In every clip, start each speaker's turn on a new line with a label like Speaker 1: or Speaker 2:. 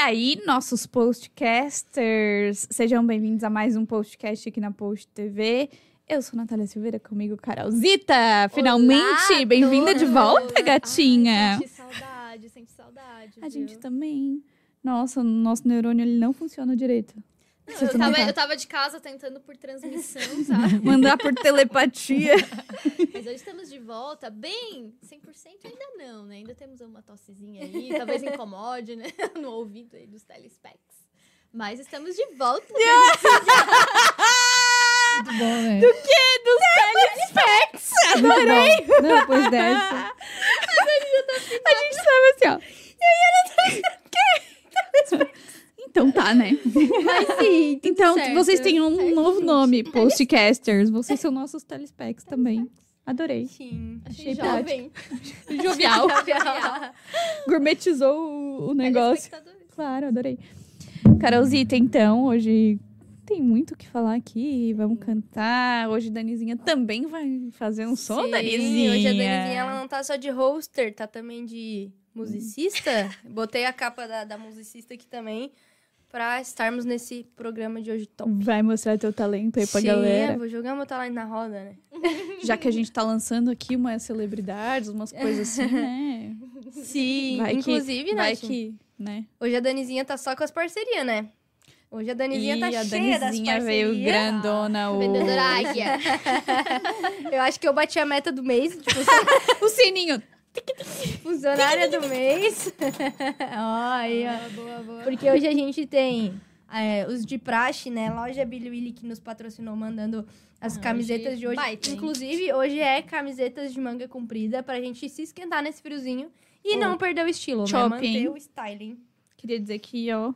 Speaker 1: E aí, nossos postcasters, sejam bem-vindos a mais um postcast aqui na Post TV. Eu sou Natália Silveira, comigo Carolzita. Finalmente, bem-vinda de volta, gatinha.
Speaker 2: Ai, senti saudade, senti saudade.
Speaker 1: A
Speaker 2: viu?
Speaker 1: gente também. Nossa, o nosso neurônio ele não funciona direito. Você
Speaker 2: eu, tava,
Speaker 1: tá.
Speaker 2: eu tava de casa tentando por transmissão, sabe?
Speaker 1: Mandar por telepatia.
Speaker 2: Mas hoje estamos de volta, bem 100% ainda não, né? Ainda temos uma tossezinha aí, talvez incomode, né? No ouvido aí dos telespecs. Mas estamos de volta.
Speaker 3: Muito bom, né?
Speaker 1: Do que? Dos telespecs! Adorei!
Speaker 3: Não, depois dessa.
Speaker 1: A gente tava assim, ó. E aí ela tá o quê? Então tá, né?
Speaker 2: Mas sim, tudo
Speaker 1: Então,
Speaker 2: certo.
Speaker 1: vocês têm um
Speaker 2: Certo,
Speaker 1: novo
Speaker 2: gente.
Speaker 1: nome, postcasters. Vocês são nossos telespecs também. Adorei.
Speaker 2: Sim,
Speaker 1: Achei
Speaker 2: achei jovem.
Speaker 1: Jovial.
Speaker 2: Jovial.
Speaker 1: Gourmetizou o, o negócio. Claro, adorei. Carolzita, então, hoje tem muito o que falar aqui. Vamos cantar. Hoje Danizinha também vai fazer um som,
Speaker 4: Sim,
Speaker 1: Danizinha.
Speaker 4: Hoje a Danizinha ela não tá só de hoster, tá também de musicista. Botei a capa da, da musicista aqui também pra estarmos nesse programa de hoje top.
Speaker 1: Vai mostrar teu talento aí pra
Speaker 4: Sim,
Speaker 1: galera.
Speaker 4: eu vou jogar meu talento na roda, né?
Speaker 1: Já que a gente tá lançando aqui umas celebridades, umas coisas assim, né?
Speaker 4: Sim,
Speaker 1: Vai que-
Speaker 4: inclusive,
Speaker 1: Vai que, né?
Speaker 4: hoje a Danizinha tá só com as parcerias, né? Hoje a Danizinha
Speaker 1: e
Speaker 4: tá
Speaker 1: a
Speaker 4: cheia das
Speaker 1: Danizinha
Speaker 4: parcerias.
Speaker 1: veio grandona. O...
Speaker 2: Vendedora águia.
Speaker 4: Eu acho que eu bati a meta do mês, tipo,
Speaker 1: o sininho.
Speaker 4: Funcionária do mês. ó, aí, ó.
Speaker 2: boa, boa.
Speaker 4: Porque hoje a gente tem é, os de praxe, né? Loja Billy Willy que nos patrocinou mandando as
Speaker 2: Ah,
Speaker 4: camisetas
Speaker 2: hoje
Speaker 4: de hoje.
Speaker 2: baita, hein?
Speaker 4: Inclusive, hoje é camisetas de manga comprida pra gente se esquentar nesse friozinho e
Speaker 1: Oh.
Speaker 4: não perder o estilo, né?
Speaker 1: Shopping.
Speaker 4: Manter o styling.
Speaker 1: Queria dizer que, ó.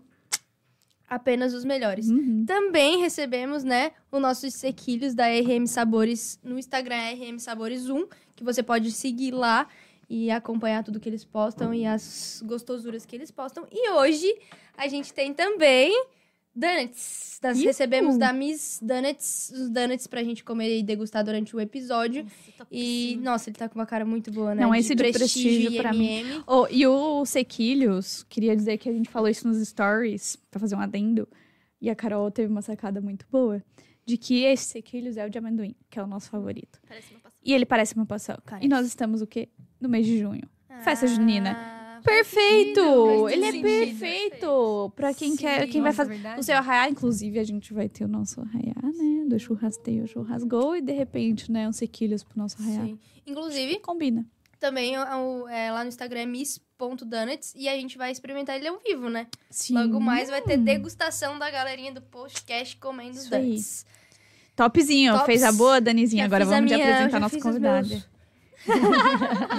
Speaker 4: Apenas os melhores.
Speaker 1: uhum.
Speaker 4: Também recebemos, né, os nossos sequilhos da RM Sabores no Instagram, RM Sabores 1, que você pode seguir lá e acompanhar tudo que eles postam e as gostosuras que eles postam. E hoje a gente tem também donuts. Nós
Speaker 1: Ihu!
Speaker 4: recebemos da Miss Donuts os donuts pra gente comer e degustar durante o episódio.
Speaker 2: Nossa,
Speaker 4: E,
Speaker 2: topíssimo.
Speaker 4: nossa, ele tá com uma cara muito boa, né?
Speaker 1: Não, esse de prestígio
Speaker 4: e
Speaker 1: pra mim.
Speaker 4: MM.
Speaker 1: Oh, e o Sequilhos, queria dizer que a gente falou isso nos stories, pra fazer um adendo. E a Carol teve uma sacada muito boa. De que esse Sequilhos é o de amendoim, que é o nosso favorito.
Speaker 2: Parece uma passada.
Speaker 1: E ele parece uma paçoca.
Speaker 4: Parece.
Speaker 1: E nós estamos o quê? No mês de junho. Festa junina.
Speaker 4: Ah,
Speaker 1: Perfeito!
Speaker 4: faz
Speaker 1: Ele é
Speaker 4: sentido.
Speaker 1: perfeito! Pra quem quer, quem vai fazer
Speaker 3: verdade.
Speaker 1: o seu arraiá, inclusive, a gente vai ter o nosso arraiá, né? Do churrasteio, churrasgou e de repente, né, uns sequilhos pro nosso arraiá.
Speaker 4: Sim. Inclusive,
Speaker 1: Combina.
Speaker 4: também o- é, lá no Instagram é miss.donuts e a gente vai experimentar ele ao vivo, né?
Speaker 1: Sim.
Speaker 4: Logo mais vai ter degustação da galerinha do podcast comendo
Speaker 1: Isso aí.
Speaker 4: donuts.
Speaker 1: Topzinho,
Speaker 4: Tops.
Speaker 1: fez a boa, Danizinha.
Speaker 4: Já
Speaker 1: Agora vamos
Speaker 4: minha-
Speaker 1: apresentar nossa
Speaker 4: fiz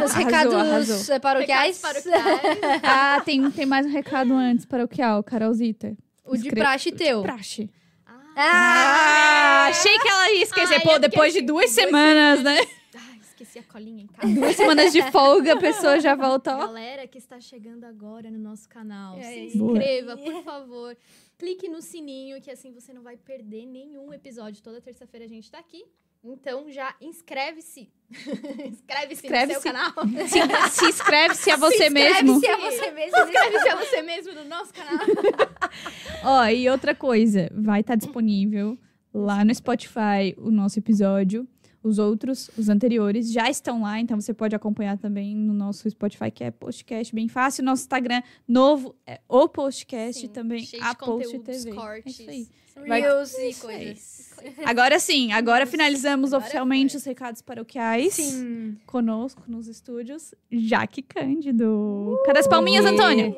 Speaker 4: os recados
Speaker 1: arrasou.
Speaker 4: é, paroquiais.
Speaker 2: Recados paroquiais.
Speaker 1: Ah, tem, tem mais um recado antes para o que Carolzita.
Speaker 4: O de praxe teu.
Speaker 1: Praxe.
Speaker 4: Ah!
Speaker 1: Ah, achei que ela ia esquecer.
Speaker 2: Ai,
Speaker 1: Pô, depois de
Speaker 2: esqueci.
Speaker 1: duas
Speaker 2: Duas
Speaker 1: semanas, né?
Speaker 2: Ai, esqueci a colinha em casa.
Speaker 1: Duas semanas de folga, a pessoa já volta, ó.
Speaker 2: Galera que está chegando agora no nosso canal,
Speaker 4: E
Speaker 2: se inscreva, por favor. Clique no sininho, que assim você não vai perder nenhum episódio. Toda terça-feira a gente tá aqui. Então já inscreve-se. Inscreve-se no
Speaker 1: Inscreve-se.
Speaker 2: seu canal.
Speaker 1: Se, se inscreve-se a você mesmo.
Speaker 4: Se é você mesmo.
Speaker 2: Inscreve-se a você mesmo no nosso canal.
Speaker 1: Ó, e outra coisa, vai estar disponível lá no Spotify o nosso episódio. Os outros, os anteriores, já estão lá, então você pode acompanhar também no nosso Spotify, que é Postcast, bem fácil. Nosso Instagram novo é o Postcast
Speaker 2: Sim,
Speaker 1: também, a Post TV. É
Speaker 2: cortes.
Speaker 1: isso aí.
Speaker 4: Reels e
Speaker 1: aí.
Speaker 4: coisas.
Speaker 1: Agora sim, agora finalizamos
Speaker 2: Agora
Speaker 1: oficialmente
Speaker 2: foi.
Speaker 1: os recados paroquiais.
Speaker 4: Sim.
Speaker 1: Conosco nos estúdios, Jaque Cândido. Cadê as palminhas, Antônia?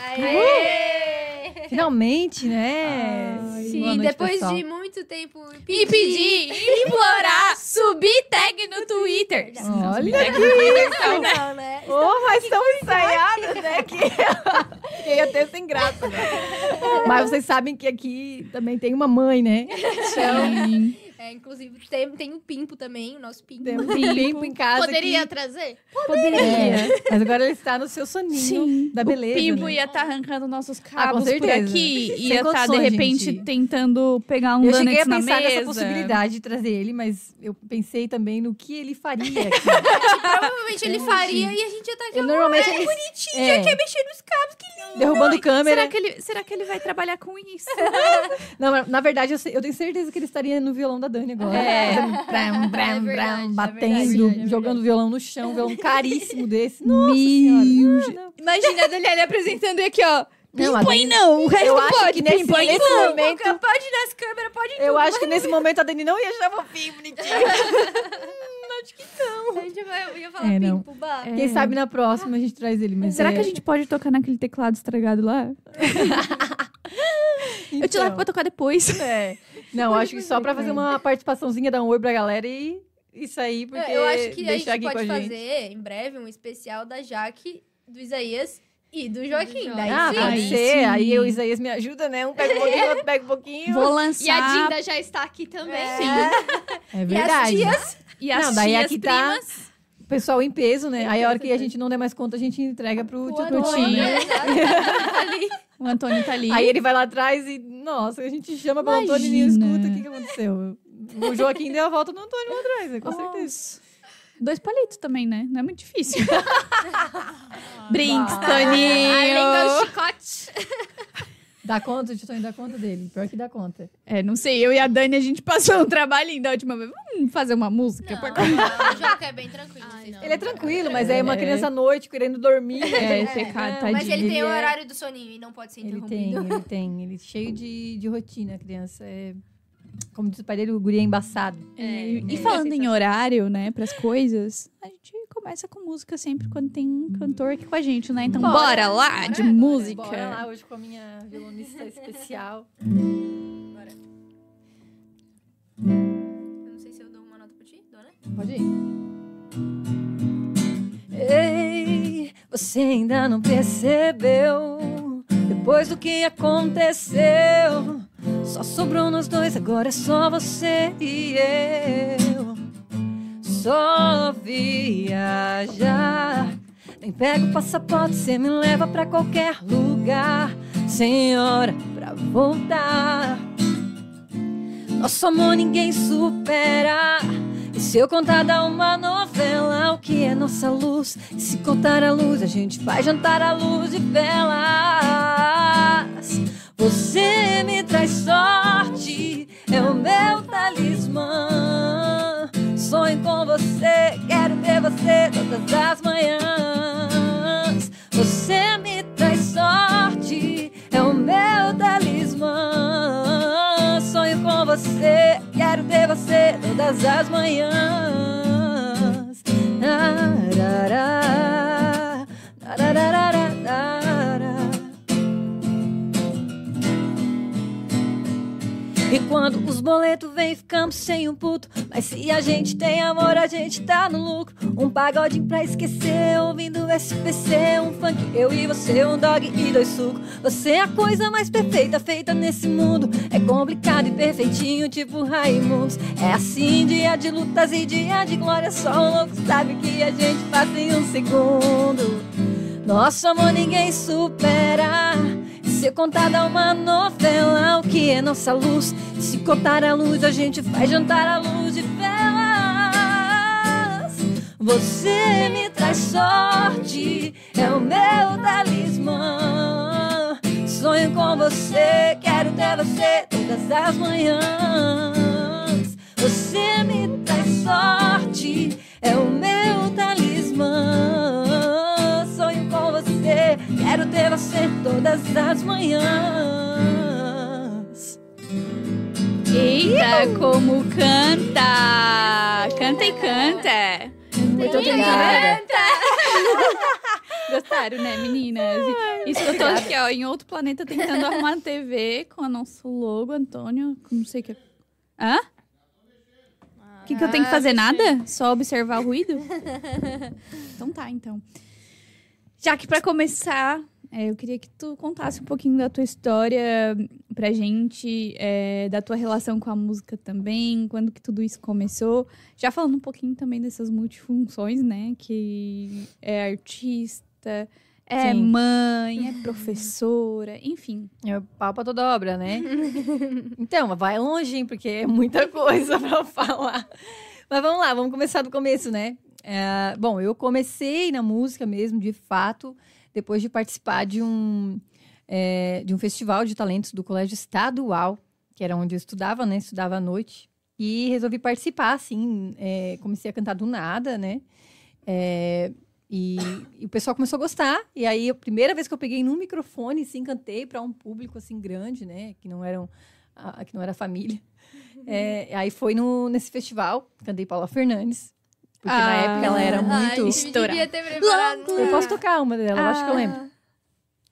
Speaker 4: Aê!
Speaker 3: Finalmente, né?
Speaker 1: Ai,
Speaker 4: Sim,
Speaker 3: noite,
Speaker 4: depois
Speaker 3: pessoal.
Speaker 4: de muito tempo
Speaker 1: E pedir, implorar, subir tag no Twitter.
Speaker 3: Olha
Speaker 1: Twitter, não, né?
Speaker 3: Oh, mas estão ensaiados, né? Que até sem graça. Né? Mas vocês sabem que aqui também tem uma mãe, né?
Speaker 1: Sim.
Speaker 4: É, É, inclusive, tem, tem o Pimpo também, o nosso Pimpo.
Speaker 3: Temos um pimpo em casa
Speaker 2: Poderia
Speaker 3: aqui.
Speaker 2: trazer?
Speaker 1: Poderia.
Speaker 3: É, mas agora ele está no seu soninho
Speaker 1: Sim.
Speaker 3: da beleza.
Speaker 1: o Pimpo
Speaker 3: né?
Speaker 1: ia estar arrancando nossos
Speaker 3: Ah,
Speaker 1: cabos por
Speaker 3: certeza.
Speaker 1: aqui.
Speaker 3: Sem
Speaker 1: Ia estar, de
Speaker 3: condições,
Speaker 1: repente,
Speaker 3: gente.
Speaker 1: tentando pegar um
Speaker 3: Eu cheguei a pensar nessa possibilidade de trazer ele, mas eu pensei também no que ele faria aqui.
Speaker 4: Provavelmente ele faria e a gente ia estar aqui.
Speaker 3: Ele normalmente
Speaker 4: "Ah,
Speaker 3: ele-
Speaker 4: bonitinho,
Speaker 3: é.
Speaker 4: já quer mexer nos cabos, que lindo.
Speaker 3: derrubando câmera.
Speaker 1: Será que, ele, será que ele vai trabalhar com isso?
Speaker 3: Não, mas, na verdade, eu, sei- eu tenho certeza que ele estaria no violão da Dani agora.
Speaker 1: É.
Speaker 3: Fazendo bram, bram,
Speaker 2: É verdade,
Speaker 3: bram,
Speaker 2: é
Speaker 3: batendo,
Speaker 2: é
Speaker 3: jogando violão no chão, violão caríssimo desse. Nossa
Speaker 1: Mil.
Speaker 3: senhora.
Speaker 1: Imagina a Daniela apresentando e aqui, ó.
Speaker 3: Não, a Dani-
Speaker 1: não, o resto
Speaker 3: Eu
Speaker 1: não
Speaker 3: acho
Speaker 1: pode.
Speaker 3: que nesse,
Speaker 1: Pimpõe
Speaker 3: nesse
Speaker 1: não.
Speaker 3: momento,
Speaker 4: Pode ir nas câmeras, pode ir
Speaker 3: eu acho que nesse momento a Dani não ia chamar fofinho, bonitinho.
Speaker 4: A gente vai, ia falar
Speaker 3: É, não.
Speaker 4: Pimpo, bah.
Speaker 1: É.
Speaker 3: Quem sabe na próxima a gente traz ele. Mas
Speaker 1: Será
Speaker 3: é-
Speaker 1: que a gente pode tocar naquele teclado estragado lá? Eu te
Speaker 3: Então,
Speaker 1: levo pra tocar depois.
Speaker 3: é. Não, acho que só pra fazer uma participaçãozinha, dar um oi pra galera e isso aí, porque
Speaker 4: É, eu acho que a
Speaker 3: deixar
Speaker 4: gente
Speaker 3: aqui
Speaker 4: pode
Speaker 3: com a gente.
Speaker 4: fazer em breve um especial da Jaque, do Isaías e do Joaquim.
Speaker 2: Do
Speaker 4: Daí
Speaker 3: Ah,
Speaker 4: sim.
Speaker 1: Aí
Speaker 3: ser.
Speaker 1: sim.
Speaker 3: Aí e o Isaías me ajuda, né? Um pega um pouquinho, outro pega um pouquinho.
Speaker 1: Vou lançar.
Speaker 2: E a Dinda já está aqui também.
Speaker 3: É
Speaker 4: E
Speaker 3: verdade.
Speaker 4: as tias,
Speaker 1: E as
Speaker 3: Não, daí
Speaker 1: tias
Speaker 3: aqui tá-
Speaker 1: primas.
Speaker 3: Pessoal em peso, né? Aí a hora que a gente não der mais conta, a gente entrega pro
Speaker 4: o
Speaker 3: Tutinho.
Speaker 4: né? Ali.
Speaker 1: O Antônio tá ali.
Speaker 3: Aí ele vai lá atrás e, nossa, a gente chama pelo Antônio e escuta. O que, que aconteceu? O Joaquim deu a volta no Antônio lá atrás, né? Com certeza.
Speaker 1: Nossa. Dois palitos também, né? Não é muito difícil. Brinks,
Speaker 2: Além
Speaker 1: Toninho.
Speaker 2: do chicote.
Speaker 3: Dá conta, o tio Tonho dá conta dele. Pior que dá conta.
Speaker 1: É, não sei, eu e a Dani, a gente passou um trabalhinho da última vez. Vamos fazer uma música?
Speaker 4: Não,
Speaker 1: pra...
Speaker 4: não, o Joca é bem tranquilo.
Speaker 2: Ai,
Speaker 4: vocês
Speaker 2: não.
Speaker 3: Ele é tranquilo, mas é uma
Speaker 1: É.
Speaker 3: criança à noite querendo dormir.
Speaker 1: É,
Speaker 3: É,
Speaker 1: pecado,
Speaker 3: não,
Speaker 1: tadinho.
Speaker 4: Mas ele tem o
Speaker 3: é-
Speaker 4: horário do soninho e não pode ser
Speaker 3: Ele tem,
Speaker 4: interrompido.
Speaker 3: ele tem. Ele é cheio de, de rotina, a criança. É, como diz o pai dele, o guri é embaçado.
Speaker 1: É, e
Speaker 2: é,
Speaker 1: falando
Speaker 2: é
Speaker 1: em horário, né, pras coisas, a gente começa com música sempre quando tem um cantor aqui com a gente, né? Então
Speaker 4: Bora,
Speaker 1: bora, lá
Speaker 4: bora,
Speaker 1: de
Speaker 4: bora,
Speaker 1: música.
Speaker 3: Bora lá hoje com a minha violonista especial.
Speaker 4: Eu não sei se eu dou uma nota pra ti, dou, né?
Speaker 3: Pode ir. Ei, você ainda não percebeu? Depois do que aconteceu, só sobrou nós dois, agora é só você e eu. Só viajar. Nem pego o passaporte, você me leva pra qualquer lugar. Sem hora pra voltar. Nosso amor ninguém supera. E se eu contar dar uma novela, o que é nossa luz? E se contar a luz, a gente vai jantar à luz de velas. Você me traz sorte, é o meu talismã. Sonho com você, quero ter você todas as manhãs. Você me traz sorte, é o meu talismã. Sonho com você, quero ter você todas as manhãs. Arará, E quando os boletos vêm, ficamos sem um puto. Mas se a gente tem amor, a gente tá no lucro. Um pagodinho pra esquecer, ouvindo SPC. Um funk, eu e você, um dog e dois sucos. Você é a coisa mais perfeita feita nesse mundo. É complicado e perfeitinho, tipo Raimundos. É assim, dia de lutas e dia de glória. Só o louco sabe que a gente faz em um segundo. Nosso amor ninguém supera. Se contar dá uma novela, o que é nossa luz? Se contar a luz, a gente vai jantar à luz de velas. Você me traz sorte, é o meu talismã. Sonho com você, quero ter você todas as manhãs. Você me traz sorte, é o meu talismã. Quero ter você todas as manhãs.
Speaker 1: Eita, como canta! Canta e canta!
Speaker 3: Muito obrigada.
Speaker 1: Gostaram, né, meninas? Isso eu tô aqui, ó, em outro planeta tentando arrumar a TV com o nosso logo, Antônio, não sei o que. Hã? O que, que eu tenho que fazer? Nada? Só observar o ruído? então tá, então. Já que pra começar É, eu queria que tu contasse um pouquinho da tua história pra gente, é, da tua relação com a música também, quando que tudo isso começou. Já falando um pouquinho também dessas multifunções, né? Que é artista, é
Speaker 3: Sim.
Speaker 1: mãe, é professora, enfim.
Speaker 3: É pau pra toda obra, né? então, vai longe, hein, porque é muita coisa pra falar. Mas vamos lá, vamos começar do começo, né? É, bom, eu comecei na música mesmo, de fato, depois de participar de um, é, de um festival de talentos do Colégio Estadual, que era onde eu estudava, né? Estudava à noite. E resolvi participar, assim, é, comecei a cantar do nada, né? É, e, e o pessoal começou a gostar. E aí, a primeira vez que eu peguei no microfone, sim, cantei para um público assim grande, né? Que não eram, a, que não era família. É, aí foi no, nesse festival, cantei Paula Fernandes. Porque na
Speaker 1: Ah.
Speaker 3: época ela era
Speaker 4: Ai,
Speaker 3: muito.
Speaker 4: a gente devia ter preparado.
Speaker 3: Eu posso tocar uma dela, eu acho que eu lembro.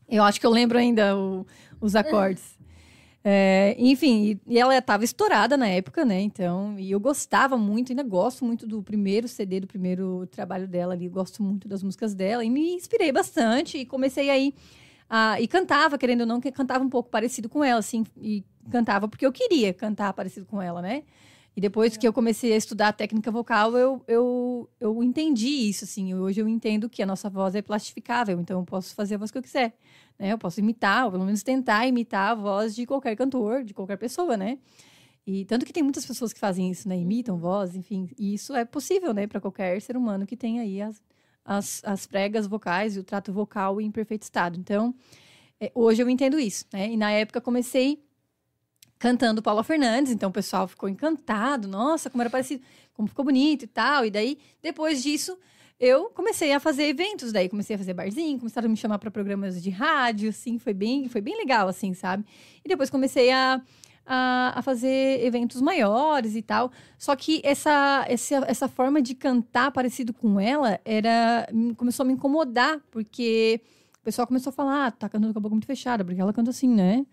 Speaker 3: Eu acho que eu lembro ainda o- os acordes. É, enfim, e, e ela estava estourada na época, né? Então, e eu gostava muito, ainda gosto muito do primeiro CD, do primeiro trabalho dela ali. Gosto muito das músicas dela e me inspirei bastante e comecei aí. a- e cantava, querendo ou não, que cantava um pouco parecido com ela, assim. E cantava porque eu queria cantar parecido com ela, né? E depois que eu comecei a estudar técnica vocal, eu, eu, eu entendi isso, assim. Hoje eu entendo que a nossa voz é plastificável, então eu posso fazer a voz que eu quiser, né? Eu posso imitar, ou pelo menos tentar imitar a voz de qualquer cantor, de qualquer pessoa, né? E tanto que tem muitas pessoas que fazem isso, né? Imitam voz, enfim. E isso é possível, né? Para qualquer ser humano que tenha aí as, as, as pregas vocais e o trato vocal em perfeito estado. Então, é, hoje eu entendo isso, né? E na época comecei cantando Paula Fernandes, então o pessoal ficou encantado, nossa, como era parecido, como ficou bonito e tal. E daí, depois disso, eu comecei a fazer eventos, daí comecei a fazer barzinho, começaram a me chamar para programas de rádio, assim, foi bem, foi bem legal, assim, sabe? E depois comecei a, a, a fazer eventos maiores e tal. Só que essa, essa, essa forma de cantar parecido com ela era começou a me incomodar, porque o pessoal começou a falar, ah, tá cantando com a boca muito fechada, porque ela canta assim, né?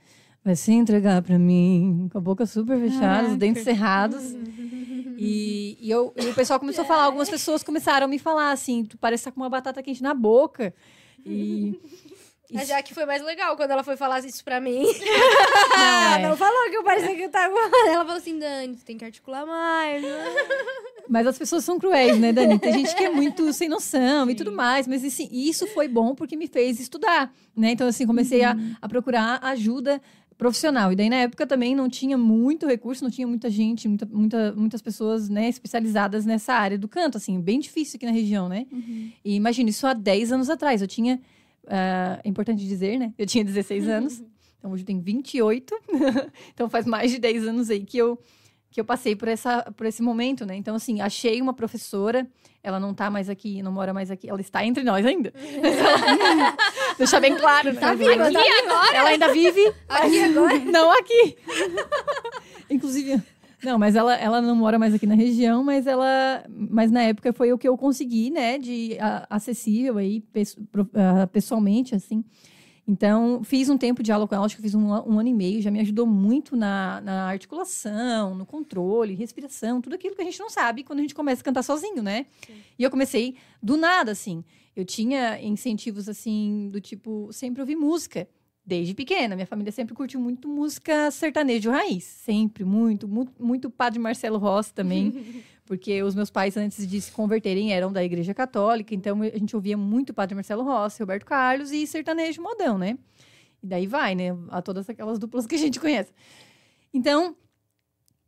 Speaker 3: Vai se entregar pra mim, com a boca super fechada, os dentes cerrados. E, e, eu, e o pessoal começou a falar, algumas pessoas começaram a me falar assim, tu parece estar com uma batata quente na boca. E.
Speaker 4: A Jaque foi mais legal quando ela foi falar isso pra mim.
Speaker 3: Não, é.
Speaker 4: Não falou que eu parecia que eu tava. Ela falou assim, Dani, você tem que articular mais. né?"
Speaker 3: Mas as pessoas são cruéis, né, Dani? Tem gente que é muito sem noção e tudo mais. Mas assim, isso foi bom porque me fez estudar, né? Então, assim, comecei a, a procurar ajuda profissional. E daí, na época, também não tinha muito recurso, não tinha muita gente, muita, muita- muitas pessoas, né, especializadas nessa área do canto, assim, bem difícil aqui na região, né? E imagina, isso há 10 anos atrás. Eu tinha, ah, é importante dizer, né? Eu tinha 16 anos, então hoje eu tenho 28. então faz mais de 10 anos aí que eu, que eu passei por, essa, por esse momento, né? Então, assim, achei uma professora, ela não tá mais aqui, não mora mais aqui, ela está entre nós ainda. Deixar bem claro, né?
Speaker 4: Tá viva, tá viva.
Speaker 3: Ela ainda vive
Speaker 4: Aqui agora.
Speaker 3: não aqui. Inclusive, não, mas ela, ela não mora mais aqui na região, mas ela, mas na época foi o que eu consegui, né, de a- acessível aí ah, pessoalmente, assim. Então, fiz um tempo de aula com ela, acho que fiz um, um ano e meio, já me ajudou muito na, na articulação, no controle, respiração, tudo aquilo que a gente não sabe quando a gente começa a cantar sozinho, né? E eu comecei do nada, assim. Eu tinha incentivos, assim, do tipo, sempre ouvir música. Desde pequena, minha família sempre curtiu muito música sertanejo raiz. Sempre, muito, muito, muito padre Marcelo Rossi também. porque os meus pais, antes de se converterem, eram da igreja católica. Então, a gente ouvia muito padre Marcelo Rossi, Roberto Carlos e sertanejo modão, né? E daí vai, né? A todas aquelas duplas que a gente conhece. Então,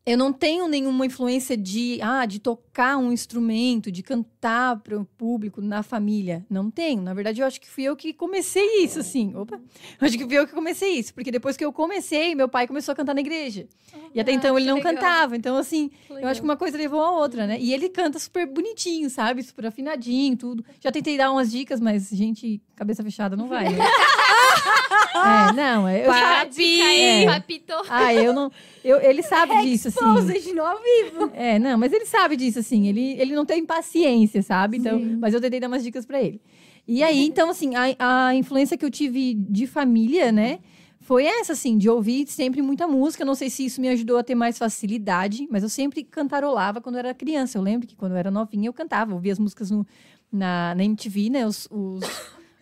Speaker 3: eu não tenho nenhuma influência de, ah, de tocar um instrumento, de cantar para o público na família. Não tenho. Na verdade, eu acho que fui eu que comecei isso, assim. Opa! Eu acho que fui eu que comecei isso. Porque depois que eu comecei, meu pai começou a cantar na igreja. e até
Speaker 4: Ah,
Speaker 3: então ele não
Speaker 4: legal.
Speaker 3: cantava. Então, assim, eu acho que uma coisa levou a outra, né? E ele canta super bonitinho, sabe? Super afinadinho, tudo. Já tentei dar umas dicas, mas, gente, cabeça fechada não vai, né? é, não, é. Eu,
Speaker 2: Papi,
Speaker 3: É.
Speaker 2: papito.
Speaker 3: ah, eu não. Eu, ele sabe disso, assim.
Speaker 4: Exposed no ao vivo.
Speaker 3: É, não, mas ele sabe disso, assim. Ele, ele não tem paciência, sabe? Então, mas eu tentei dar umas dicas pra ele. E aí, então, assim, a, a influência que eu tive de família, né? Foi essa, assim, de ouvir sempre muita música. Não sei se isso me ajudou a ter mais facilidade, mas eu sempre cantarolava quando eu era criança. Eu lembro que quando eu era novinha eu cantava, ouvia as músicas no, na, na MTV, né? Os, os,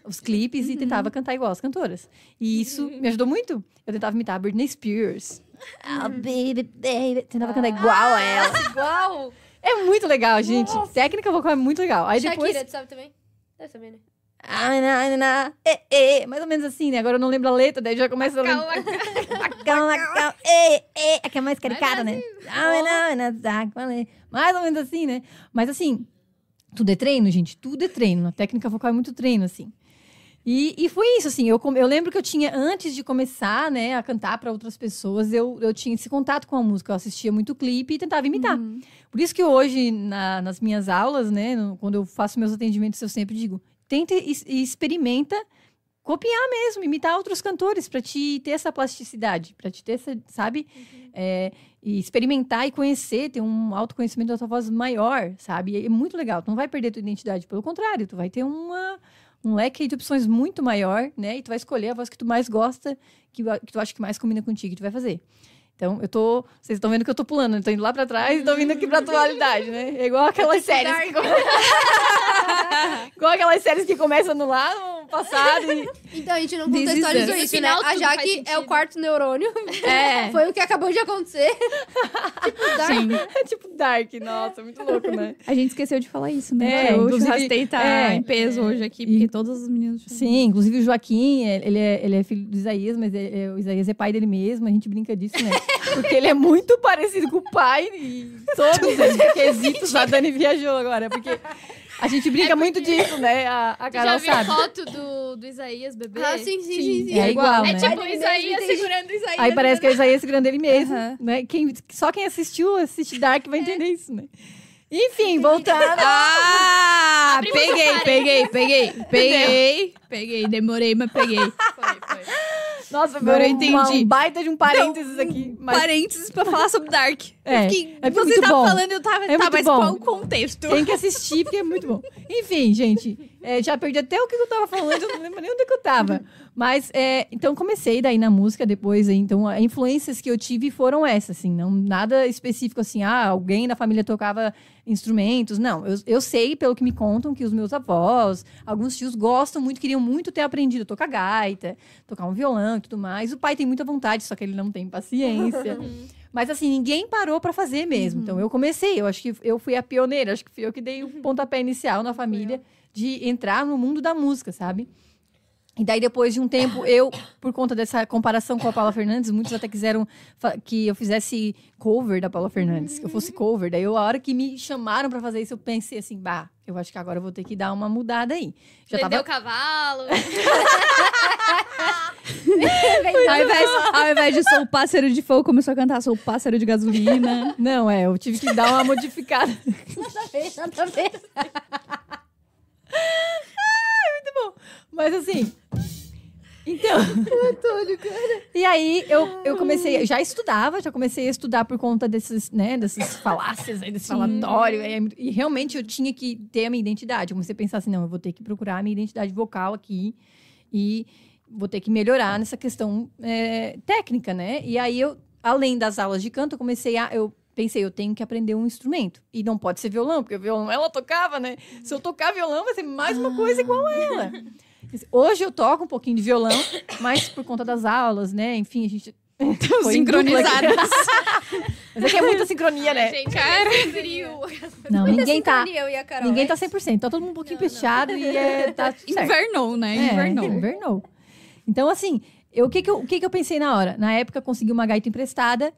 Speaker 3: os clipes e tentava cantar igual as cantoras. E isso me ajudou muito. Eu tentava imitar a Britney Spears. Ah, baby, baby. Tentava cantar igual a ela.
Speaker 4: Igual!
Speaker 3: É muito legal, gente. Técnica vocal é muito legal. Aí depois.
Speaker 4: Shakira, tu sabe também? Deve saber, né?
Speaker 3: Ah, na, na, na, é, é, mais ou menos assim, né? Agora eu não lembro a letra, daí já começa a lembrar. Calma, calma, é, é, é que é mais caricada, né? Ah, não, não, tá. Mais ou menos assim, né? Mas assim, tudo é treino, gente, tudo é treino. A técnica vocal é muito treino, assim. E, e foi isso, assim, eu, eu lembro que eu tinha, antes de começar, né, a cantar para outras pessoas, eu, eu tinha esse contato com a música, eu assistia muito clipe e tentava imitar. Por isso que hoje, na- nas minhas aulas, né, no- quando eu faço meus atendimentos, eu sempre digo, tenta e, e experimenta copiar mesmo, imitar outros cantores, para te ter essa plasticidade, para te ter essa, sabe? É, e experimentar e conhecer, ter um autoconhecimento da tua voz maior, sabe? E é muito legal, tu não vai perder tua identidade, pelo contrário, tu vai ter uma um leque de opções muito maior, né? E tu vai escolher a voz que tu mais gosta, que, que tu acha que mais combina contigo, que tu vai fazer. Então, eu tô. Vocês estão vendo que eu tô pulando, eu tô indo lá pra trás e tô vindo aqui pra atualidade, né? É igual aquelas séries. Que... igual aquelas séries que começam no lá no passado e.
Speaker 4: Então, a gente não contextualizou isso, né? A Jaque é o quarto neurônio.
Speaker 1: É.
Speaker 4: Foi o que acabou de acontecer. tipo, Dark.
Speaker 1: Sim.
Speaker 3: É tipo Dark, nossa, muito louco, né?
Speaker 1: A gente esqueceu de falar isso, né?
Speaker 3: É,
Speaker 1: o
Speaker 3: inclusive-
Speaker 1: Churrastei tá
Speaker 3: é.
Speaker 1: em peso hoje aqui,
Speaker 3: E-
Speaker 1: porque todas as meninas...
Speaker 3: Sim, inclusive o Joaquim, ele é, ele é filho do Isaías, mas ele- é- o Isaías é pai dele mesmo, a gente brinca disso, né? Porque ele é muito parecido com o pai e todos os quesitos. A Dani viajou agora, porque a gente brinca muito disso, né? A, a
Speaker 2: Tu já
Speaker 3: Carol
Speaker 2: viu
Speaker 3: sabe.
Speaker 2: foto do, do Isaías bebê?
Speaker 4: Ah, sim, sim, sim. sim.
Speaker 3: É igual,
Speaker 2: É
Speaker 3: né?
Speaker 2: tipo o Isaías segurando o Isaías.
Speaker 3: Aí parece que é o Isaías segurando ele mesmo,
Speaker 1: Aham.
Speaker 3: né? Quem, só quem assistiu, assiste Dark vai entender isso, né? Enfim, voltando.
Speaker 1: Ah!
Speaker 2: Abrimos
Speaker 1: Peguei, peguei, peguei, peguei, peguei. Demorei, mas peguei.
Speaker 2: Foi, foi.
Speaker 3: Nossa,
Speaker 1: Agora
Speaker 3: foi
Speaker 1: eu
Speaker 3: um-
Speaker 1: entendi.
Speaker 3: uma- um baita de um parênteses aqui. Mas
Speaker 1: Parênteses pra falar sobre Dark.
Speaker 3: É,
Speaker 1: Fiquei-
Speaker 3: é
Speaker 1: você tava
Speaker 3: bom.
Speaker 1: falando, eu tava...
Speaker 3: É
Speaker 1: tá, mas
Speaker 3: bom.
Speaker 1: qual o contexto?
Speaker 3: Tem que assistir, porque é muito bom. Enfim, gente, é, já perdi até o que eu tava falando, eu não lembro nem onde é que eu tava. Mas, é, então, comecei daí na música depois, então, as influências que eu tive foram essas, assim, não nada específico, assim, ah, alguém da família tocava instrumentos, não. Eu, eu sei, pelo que me contam, que os meus avós, alguns tios gostam muito, queriam muito ter aprendido a tocar gaita, tocar um violão e tudo mais. O pai tem muita vontade, só que ele não tem paciência. Mas assim, ninguém parou pra fazer mesmo. Então eu comecei, eu acho que eu fui a pioneira, acho que fui eu que dei o pontapé inicial na família de entrar no mundo da música, sabe? E daí, depois de um tempo, eu, por conta dessa comparação com a Paula Fernandes, muitos até quiseram que eu fizesse cover da Paula Fernandes, que eu fosse cover. Daí, eu, a hora que me chamaram pra fazer isso, eu pensei assim, bah, eu acho que agora eu vou ter que dar uma mudada aí. Já
Speaker 2: Vendeu
Speaker 3: tava...
Speaker 2: o cavalo.
Speaker 1: Ao invés, ao invés de sou o pássaro de fogo, começou a cantar sou o pássaro de gasolina.
Speaker 3: Não, é, eu tive que dar uma modificada.
Speaker 4: Nada a ver, nada a ver.
Speaker 3: Mas assim. Então. E aí eu, eu comecei, já estudava, já comecei a estudar por conta desses, né, dessas falácias aí, desse falatório. aí é muito- E, realmente eu tinha que ter a minha identidade. Eu comecei a pensar assim, não, eu vou ter que procurar a minha identidade vocal aqui e vou ter que melhorar nessa questão é, técnica, né? E aí eu, além das aulas de canto, eu comecei a. Eu pensei, eu tenho que aprender um instrumento. E não pode ser violão, porque o violão ela tocava, né? Se eu tocar violão, vai ser mais uma coisa igual a ela. Hoje eu toco um pouquinho de violão, mas por conta das aulas, né? Enfim, a gente. aqui.
Speaker 1: sincronizadas.
Speaker 3: Mas é que é muita sincronia, né?
Speaker 2: Gente, cara. frio.
Speaker 3: Não, ninguém tá.
Speaker 4: Eu e a Carol.
Speaker 3: Ninguém
Speaker 4: é
Speaker 3: tá 100%. Tá todo mundo um pouquinho fechado e é, tá certo.
Speaker 1: Invernou, né?
Speaker 3: É,
Speaker 1: Invernou.
Speaker 3: invernou. Então, assim, eu, o, que que eu, o que que eu pensei na hora? Na época, eu consegui uma gaita emprestada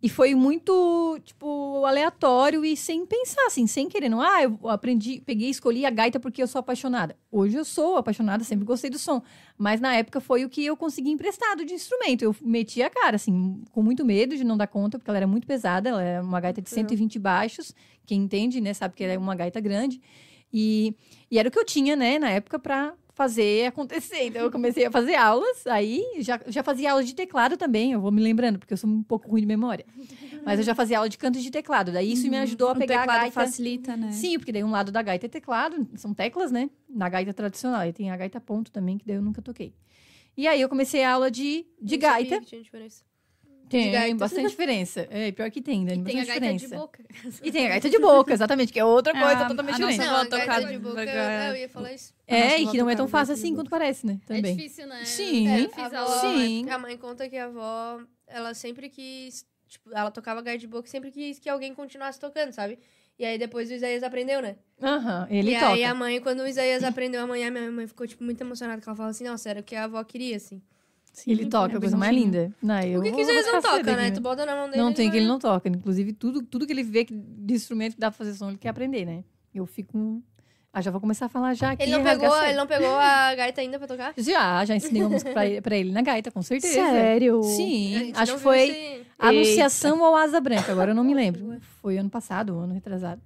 Speaker 3: e foi muito, tipo, aleatório e sem pensar, assim, sem querer. Não, ah, eu aprendi, peguei e escolhi a gaita porque eu sou apaixonada. Hoje eu sou apaixonada, sempre gostei do som. Mas na época foi o que eu consegui emprestado de instrumento. Eu meti a cara, assim, com muito medo de não dar conta, porque ela era muito pesada. Ela era uma gaita de 120 baixos. Quem entende, né, sabe que ela é uma gaita grande. E, e era o que eu tinha, né, na época, pra fazer acontecer. Então eu comecei a fazer aulas, aí já, já fazia aula de teclado também, eu vou me lembrando, porque eu sou um pouco ruim de memória. Mas eu já fazia aula de canto de teclado, daí isso me ajudou a
Speaker 1: O
Speaker 3: pegar a gaita.
Speaker 1: facilita, né?
Speaker 3: Sim, porque daí um lado da gaita é teclado, são teclas, né? Na gaita tradicional. E tem a gaita ponto também, que daí eu nunca toquei. E aí eu comecei a aula de, de
Speaker 4: sabia
Speaker 3: gaita.
Speaker 4: que tinha diferença.
Speaker 3: Tem
Speaker 4: gaita.
Speaker 3: bastante diferença. É, pior que tem, Dani,
Speaker 2: E tem a gaita
Speaker 3: diferença.
Speaker 2: de boca.
Speaker 3: E tem a gaita de boca, exatamente, que é outra coisa
Speaker 1: Ah,
Speaker 3: totalmente
Speaker 1: a nossa
Speaker 3: diferente.
Speaker 1: Não,
Speaker 4: a gaita
Speaker 1: tocava
Speaker 4: de boca,
Speaker 1: devagar.
Speaker 4: eu ia falar isso.
Speaker 1: a
Speaker 3: É, e que não é tão fácil assim quanto parece, né?
Speaker 2: É
Speaker 3: Também.
Speaker 2: difícil, né?
Speaker 3: Sim.
Speaker 2: Eu
Speaker 4: É,
Speaker 2: fiz
Speaker 4: a avó,
Speaker 3: Sim.
Speaker 4: A mãe conta que a avó, ela sempre quis. Tipo, ela tocava gaita de boca e sempre quis que alguém continuasse tocando, sabe? E aí depois o Isaías aprendeu, né?
Speaker 3: Aham, ele
Speaker 4: e
Speaker 3: toca.
Speaker 4: aí a mãe, quando o Isaías aprendeu amanhã, minha mãe ficou, tipo, muito emocionada. Que ela fala assim, nossa, era o que a avó queria, assim.
Speaker 3: Ele toca, a coisa mais linda. Não, eu
Speaker 4: o que que Isaías não toca, né? Tu bota na mão dele.
Speaker 3: Não tem que ele
Speaker 4: vai-
Speaker 3: não toca. Inclusive, tudo, tudo que ele vê que- de instrumento que dá pra fazer som, ele quer aprender, né? Eu fico... Ah, já vou começar a falar já aqui.
Speaker 4: Ele não, pegou, ele não pegou a gaita ainda pra tocar?
Speaker 3: Já, já ensinei uma música pra ele, pra ele na gaita, com certeza.
Speaker 1: Sério?
Speaker 3: Sim, acho que foi
Speaker 4: esse-
Speaker 3: Anunciação ou Asa Branca, agora eu não me lembro. Foi ano passado, ano retrasado.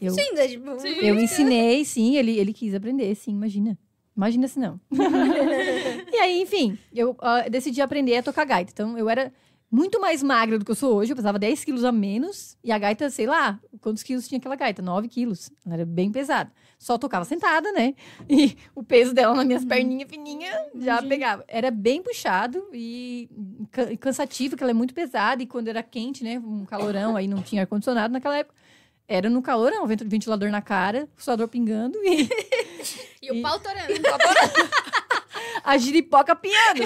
Speaker 3: Eu,
Speaker 4: Sim, né, tipo,
Speaker 3: eu ensinei, sim, ele, ele quis aprender, sim, imagina. Imagina se não. e aí, enfim, eu ah, decidi aprender a tocar gaita. Então, eu era muito mais magra do que eu sou hoje, eu pesava 10 quilos a menos. E a gaita, sei lá, quantos quilos tinha aquela gaita? 9 quilos. Ela era bem pesada. Só tocava sentada, né? E o peso dela nas minhas perninhas fininhas já pegava. Era bem puxado e ca- cansativo, porque ela é muito pesada. E quando era quente, né? Um calorão, aí não tinha ar-condicionado naquela época. Era no calorão, vento- ventilador na cara, o suador pingando e
Speaker 2: E o
Speaker 3: E-
Speaker 2: pau torando.
Speaker 3: a giripoca piando.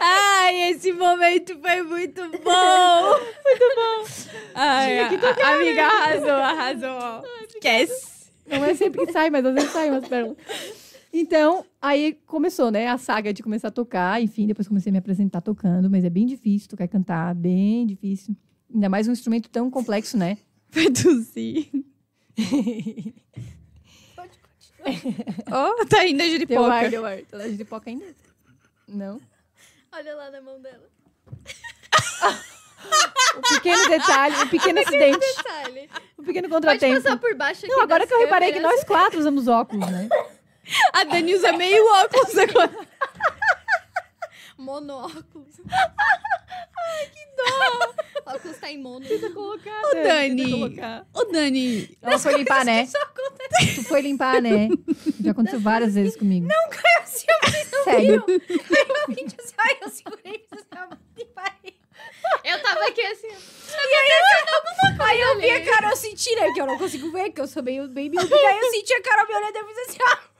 Speaker 1: Ai, esse momento foi muito bom! muito bom! Ai, a, a amiga arrasou, arrasou. Esquece.
Speaker 3: Não é sempre que sai, mas às vezes sai umas pérolas. Então, aí começou, né, a saga de começar a tocar. Enfim, depois comecei a me apresentar tocando, mas é bem difícil tocar e cantar, bem difícil. Ainda mais um instrumento tão complexo, né?
Speaker 1: Tossir. Oh, tá indo a
Speaker 3: Deu ar, deu ar. Tá ainda? Não.
Speaker 2: Olha lá na mão dela.
Speaker 3: O pequeno detalhe, o pequeno acidente,
Speaker 2: Detalhe.
Speaker 3: o pequeno
Speaker 2: Pode
Speaker 3: contratempo.
Speaker 2: passar por baixo aqui
Speaker 3: Não, agora que eu reparei que nós quatro usamos óculos, né?
Speaker 1: A Dani usa meio óculos agora.
Speaker 2: Monóculos. Ai, que dó. óculos tá em mono.
Speaker 3: Colocar,
Speaker 1: Ô, Dani. Ô, Dani.
Speaker 3: Ela foi limpar, né? Tu foi limpar, né? Já aconteceu várias vezes comigo. Não caiu assim, Sério.
Speaker 4: Realmente, assim, ai, eu segurei ó, e parei.
Speaker 2: Eu tava aqui assim.
Speaker 4: Aí eu vi a Carol sentir, né? Que eu não consigo ver, que eu sou meio bem miúda. Aí eu senti a Carol me olhando e eu fiz assim, ó.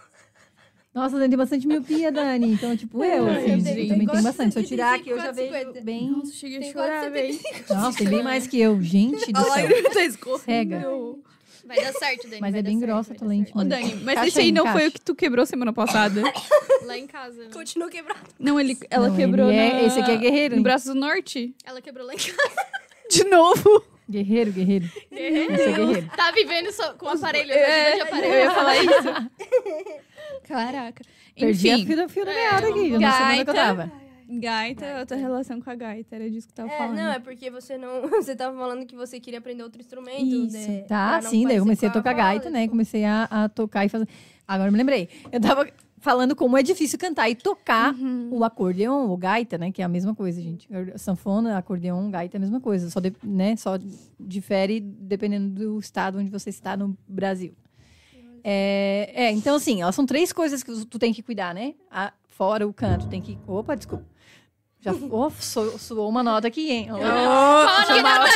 Speaker 3: Nossa, Dani tem bastante miopia, Dani. Então, tipo, eu,
Speaker 4: Ai,
Speaker 3: assim,
Speaker 4: eu tenho-
Speaker 3: também
Speaker 4: gosto
Speaker 3: bastante. Se eu tirar aqui, eu já
Speaker 4: 4,50.
Speaker 3: vejo bem...
Speaker 1: Nossa, cheguei a chorar, velho.
Speaker 3: Nossa, tem bem mais que eu. Gente do céu.
Speaker 1: tá escorrendo.
Speaker 2: Vai dar certo, Dani.
Speaker 3: Mas é bem
Speaker 2: certo,
Speaker 3: grossa a tua lente.
Speaker 1: Ô, Dani, mas
Speaker 3: Encaixa
Speaker 1: esse aí não foi
Speaker 3: encaixa.
Speaker 1: o que tu quebrou semana passada.
Speaker 2: Lá em casa. né?
Speaker 4: Continua quebrado.
Speaker 1: Não, ele, ela
Speaker 3: Não,
Speaker 1: quebrou
Speaker 3: ele é-
Speaker 1: na-
Speaker 3: esse aqui é guerreiro,
Speaker 1: no braço do norte.
Speaker 2: Ela quebrou lá em casa.
Speaker 1: De novo.
Speaker 3: Guerreiro, guerreiro. Esse é guerreiro.
Speaker 2: Tá vivendo só com o aparelho.
Speaker 1: É,
Speaker 2: ajuda de
Speaker 1: eu
Speaker 2: aparelho.
Speaker 1: ia falar isso. Caraca.
Speaker 3: Perdi a
Speaker 1: Enfim,
Speaker 3: fio, fio da
Speaker 2: É,
Speaker 3: meada aqui. Eu não sei onde é que eu tava.
Speaker 1: gaita, é outra relação com a gaita. Era disso que eu tava
Speaker 4: É,
Speaker 1: falando.
Speaker 4: não, é porque você não. Você tava falando que você queria aprender outro instrumento.
Speaker 3: Isso,
Speaker 4: né,
Speaker 3: tá, sim, daí eu comecei a tocar
Speaker 4: avó,
Speaker 3: gaita, né? Comecei a, a tocar e fazer. Agora eu me lembrei. Eu tava falando como é difícil cantar e tocar
Speaker 1: Uhum.
Speaker 3: o acordeon, o gaita, né? Que é a mesma coisa, gente. Sanfona, acordeon, gaita é a mesma coisa. Só, de- né, só difere dependendo do estado onde você está no Brasil. É, é, então assim, elas são três coisas que tu tem que cuidar, né? A- fora o canto, tem que. Opa, desculpa. Já oh, so- soou uma nota aqui, hein? Oh, chamar-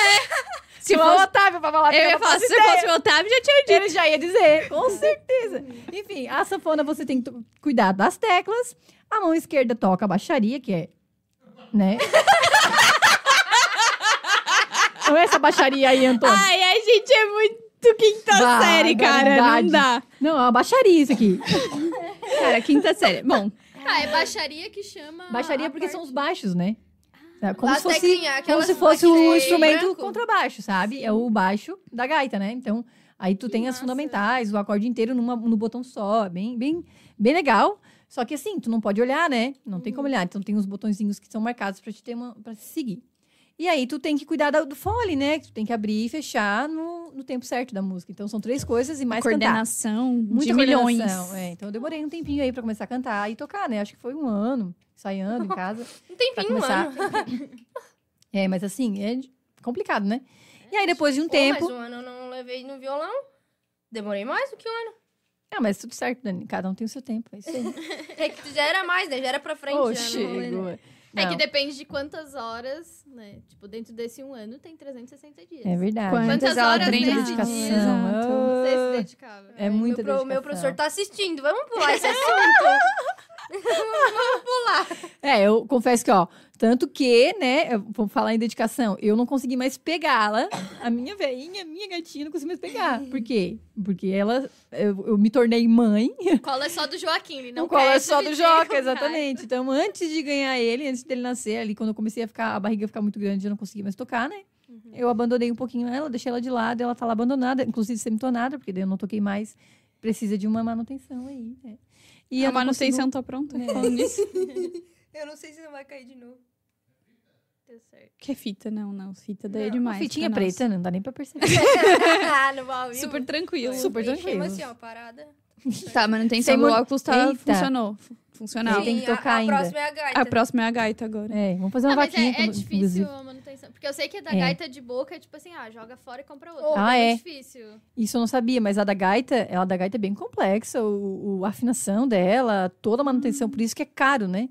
Speaker 1: Se
Speaker 3: chamar o
Speaker 1: fosse,
Speaker 3: Otávio pra falar
Speaker 1: eu
Speaker 3: eu
Speaker 1: ia falar, se fosse o Otávio, já tinha dito.
Speaker 3: ele já ia dizer, com certeza. Enfim, a sanfona você tem que to- cuidar das teclas. A mão esquerda toca a baixaria, que é. Né? Não é essa baixaria aí, Antônio.
Speaker 1: Ai, a gente é muito quinta
Speaker 3: Bah,
Speaker 1: série, cara.
Speaker 3: verdade.
Speaker 1: Não dá.
Speaker 3: Não, é uma baixaria isso aqui.
Speaker 1: Cara, quinta série. Bom,
Speaker 2: Ah, é baixaria que chama.
Speaker 3: Baixaria porque
Speaker 2: parte-
Speaker 3: são os baixos, né? É como
Speaker 4: As
Speaker 3: se fosse, como se fosse o instrumento
Speaker 4: branco.
Speaker 3: contrabaixo, sabe? É o baixo da gaita, né? Então, aí tu tem as
Speaker 2: massa.
Speaker 3: fundamentais, o acorde inteiro numa, no botão só. é Bem, bem, bem legal. Só que assim, tu não pode olhar, né? Não tem como olhar. Então tem os botõezinhos que são marcados pra te ter uma, para seguir. E aí tu tem que cuidar da- do fole, né? Tu tem que abrir e fechar no, no tempo certo da música. Então são três coisas e mais cantar.
Speaker 1: coordenação
Speaker 3: Muita
Speaker 1: de milhões.
Speaker 3: coordenação, É, então eu demorei um tempinho aí pra começar a cantar e tocar, né? Acho que foi um ano ensaiando em casa.
Speaker 4: Um tempinho,
Speaker 3: começar.
Speaker 4: mano.
Speaker 3: É, mas assim, é complicado, né? E aí depois de um
Speaker 4: Pô,
Speaker 3: tempo.
Speaker 4: Mas um ano eu não levei no violão. Demorei mais do que um ano.
Speaker 3: Ah, mas tudo certo, Dani. Cada um tem o seu tempo. É isso aí.
Speaker 4: É que tu já era mais, né? Já era pra frente.
Speaker 3: Ô,
Speaker 4: já, no rolê, né?
Speaker 3: Chegou.
Speaker 2: É que
Speaker 3: Não,
Speaker 2: depende de quantas horas, né? Tipo, dentro desse um ano tem 360 dias.
Speaker 3: É verdade.
Speaker 2: Quantas
Speaker 1: ela
Speaker 2: horas nesse
Speaker 3: dedicação.
Speaker 2: dia você se dedicava?
Speaker 3: É
Speaker 4: Ai,
Speaker 3: muita
Speaker 4: meu, pro- meu
Speaker 3: dedicação.
Speaker 4: professor tá assistindo. Vamos pular esse assunto. Vamos pular.
Speaker 3: É, eu confesso que, ó, tanto que, né, vou falar em dedicação, eu não consegui mais pegá-la, a minha veinha, a minha gatinha, não consegui mais pegar. Por quê? Porque ela, eu, eu me tornei mãe,
Speaker 2: O colo é só do Joaquim, não
Speaker 3: o colo é só do Joca, exatamente. Então, antes de ganhar ele, antes dele nascer, ali, quando eu comecei a ficar, a barriga ficar muito grande, eu não conseguia mais tocar, né? Eu abandonei um pouquinho ela, deixei ela de lado, ela tá lá abandonada, inclusive semitonada, porque daí eu não toquei mais. Precisa de uma manutenção aí, né? E
Speaker 1: a
Speaker 3: eu não
Speaker 1: manutenção
Speaker 3: consigo-
Speaker 1: tá pronta.
Speaker 3: É.
Speaker 1: Falando nisso.
Speaker 4: Eu não sei se não vai cair de novo.
Speaker 2: Deu certo.
Speaker 1: Que fita? Não, não. Fita daí é
Speaker 3: Uma
Speaker 1: demais.
Speaker 3: fitinha preta, não dá nem pra perceber.
Speaker 4: ah, não ouvir.
Speaker 1: Super tranquilo.
Speaker 3: Super tranquilo.
Speaker 4: assim, ó, parada.
Speaker 1: Tá, a manutenção
Speaker 3: Sem
Speaker 1: do
Speaker 3: mon-
Speaker 1: óculos tá,
Speaker 3: Eita.
Speaker 1: funcionou. Fu- Funcional.
Speaker 3: Sim. tem que
Speaker 4: a-
Speaker 3: tocar
Speaker 4: a,
Speaker 3: ainda.
Speaker 4: próxima é a gaita.
Speaker 1: A próxima é a gaita agora.
Speaker 3: É, vamos fazer uma
Speaker 2: mas
Speaker 3: vaquinha.
Speaker 2: é, é
Speaker 3: com-
Speaker 2: difícil
Speaker 3: inclusive.
Speaker 2: a manutenção. Porque eu sei que a da
Speaker 3: É.
Speaker 2: gaita de boca é tipo assim, ah, joga fora e compra outra.
Speaker 4: Oh.
Speaker 3: Ah,
Speaker 2: é
Speaker 3: é?
Speaker 2: difícil.
Speaker 3: Isso eu não sabia, mas a da gaita, ela da gaita é bem complexa, o, o- a afinação dela, toda a manutenção, por isso que é caro, né?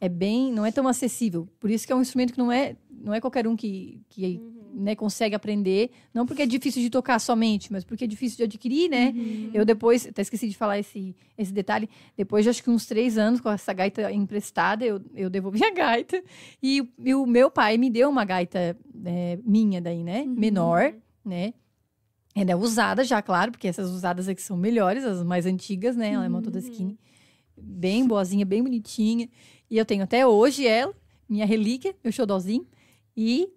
Speaker 3: É bem, não é tão acessível. Por isso que é um instrumento que não é, não é qualquer um que, que né, consegue aprender, não porque é difícil de tocar somente, mas porque é difícil de adquirir, né? Eu depois, até esqueci de falar esse, esse detalhe, depois de acho que uns três anos com essa gaita emprestada, eu, eu devolvi a gaita e, e o meu pai me deu uma gaita é, minha daí, né? Menor, né? Ela é usada já, claro, porque essas usadas aqui são melhores, as mais antigas, né? Ela é uma toda skinny. Bem boazinha, bem bonitinha. E eu tenho até hoje ela, minha relíquia, meu xodózinho. E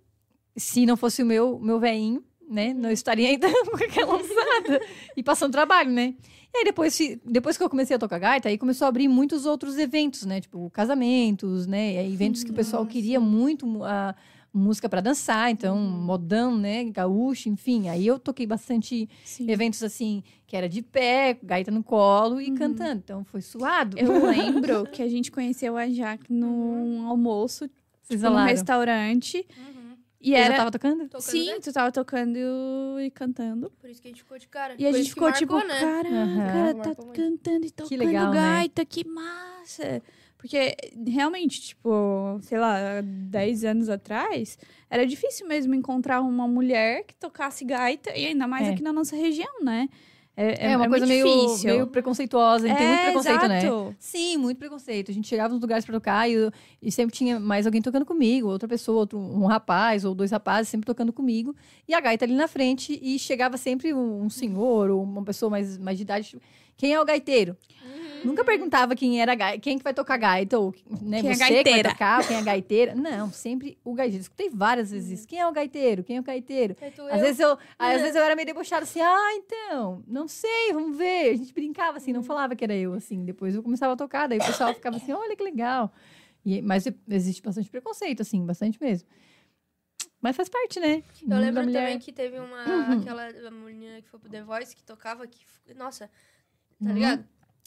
Speaker 3: se não fosse o meu, meu veinho, né? Não estaria ainda com aquela usada. e passando trabalho, né? E aí depois, depois que eu comecei a tocar gaita, aí começou a abrir muitos outros eventos, né? Tipo, casamentos, né? Eventos que o pessoal queria muito mu- a música para dançar, então modão, né? Gaúcho, enfim. Aí eu toquei bastante
Speaker 1: Sim.
Speaker 3: eventos assim, que era de pé, gaita no colo e cantando. Então foi suado.
Speaker 1: Eu lembro que a gente conheceu a Jaque num almoço,
Speaker 3: Vocês
Speaker 1: tipo, num restaurante.
Speaker 4: Uhum.
Speaker 1: E
Speaker 3: Eu já
Speaker 1: era.
Speaker 3: tava tocando?
Speaker 4: Tocando
Speaker 1: Sim,
Speaker 4: gaita.
Speaker 1: tu tava tocando e cantando.
Speaker 4: Por isso que a gente ficou de cara.
Speaker 1: E a gente
Speaker 4: que
Speaker 1: ficou tipo,
Speaker 4: marcou, né?
Speaker 1: caraca,
Speaker 3: Aham.
Speaker 1: cara, tá
Speaker 4: muito.
Speaker 1: cantando e tocando
Speaker 3: legal, né?
Speaker 1: gaita, que massa! Porque, realmente, tipo, sei lá, 10 anos atrás, era difícil mesmo encontrar uma mulher que tocasse gaita, e ainda mais
Speaker 3: É.
Speaker 1: aqui na nossa região, né? É,
Speaker 3: É, uma coisa
Speaker 1: muito
Speaker 3: meio,
Speaker 1: difícil.
Speaker 3: meio preconceituosa. Tem muito
Speaker 1: É,
Speaker 3: preconceito, né?
Speaker 1: exato.
Speaker 3: Sim, muito preconceito. A gente chegava nos lugares pra tocar e, eu- e sempre tinha mais alguém tocando comigo, outra pessoa, outro, um rapaz ou dois rapazes sempre tocando comigo. E a gaita ali na frente e chegava sempre um, um senhor ou uma pessoa mais, mais de idade. Quem é o gaiteiro? Nunca perguntava quem era gai- quem que vai tocar gaita ou né,
Speaker 1: Quem é
Speaker 3: você que
Speaker 1: gaiteira?
Speaker 3: vai tocar, quem é gaiteira. Não, sempre o gaiteiro. Escutei várias vezes isso. Quem é o gaiteiro? Quem é o gaiteiro? Às vezes eu, aí, às vezes eu era meio debochada assim, ah, então, não sei, vamos ver. A gente brincava assim, não falava que era eu, assim. Depois eu começava a tocar, daí o pessoal ficava assim, olha que legal. E, mas existe bastante preconceito, assim, bastante mesmo. Mas faz parte, né?
Speaker 4: Eu lembro também que teve uma.
Speaker 3: Uhum.
Speaker 4: Aquela menina que foi pro The Voice que tocava que. Nossa, tá
Speaker 3: Uhum.
Speaker 4: ligado?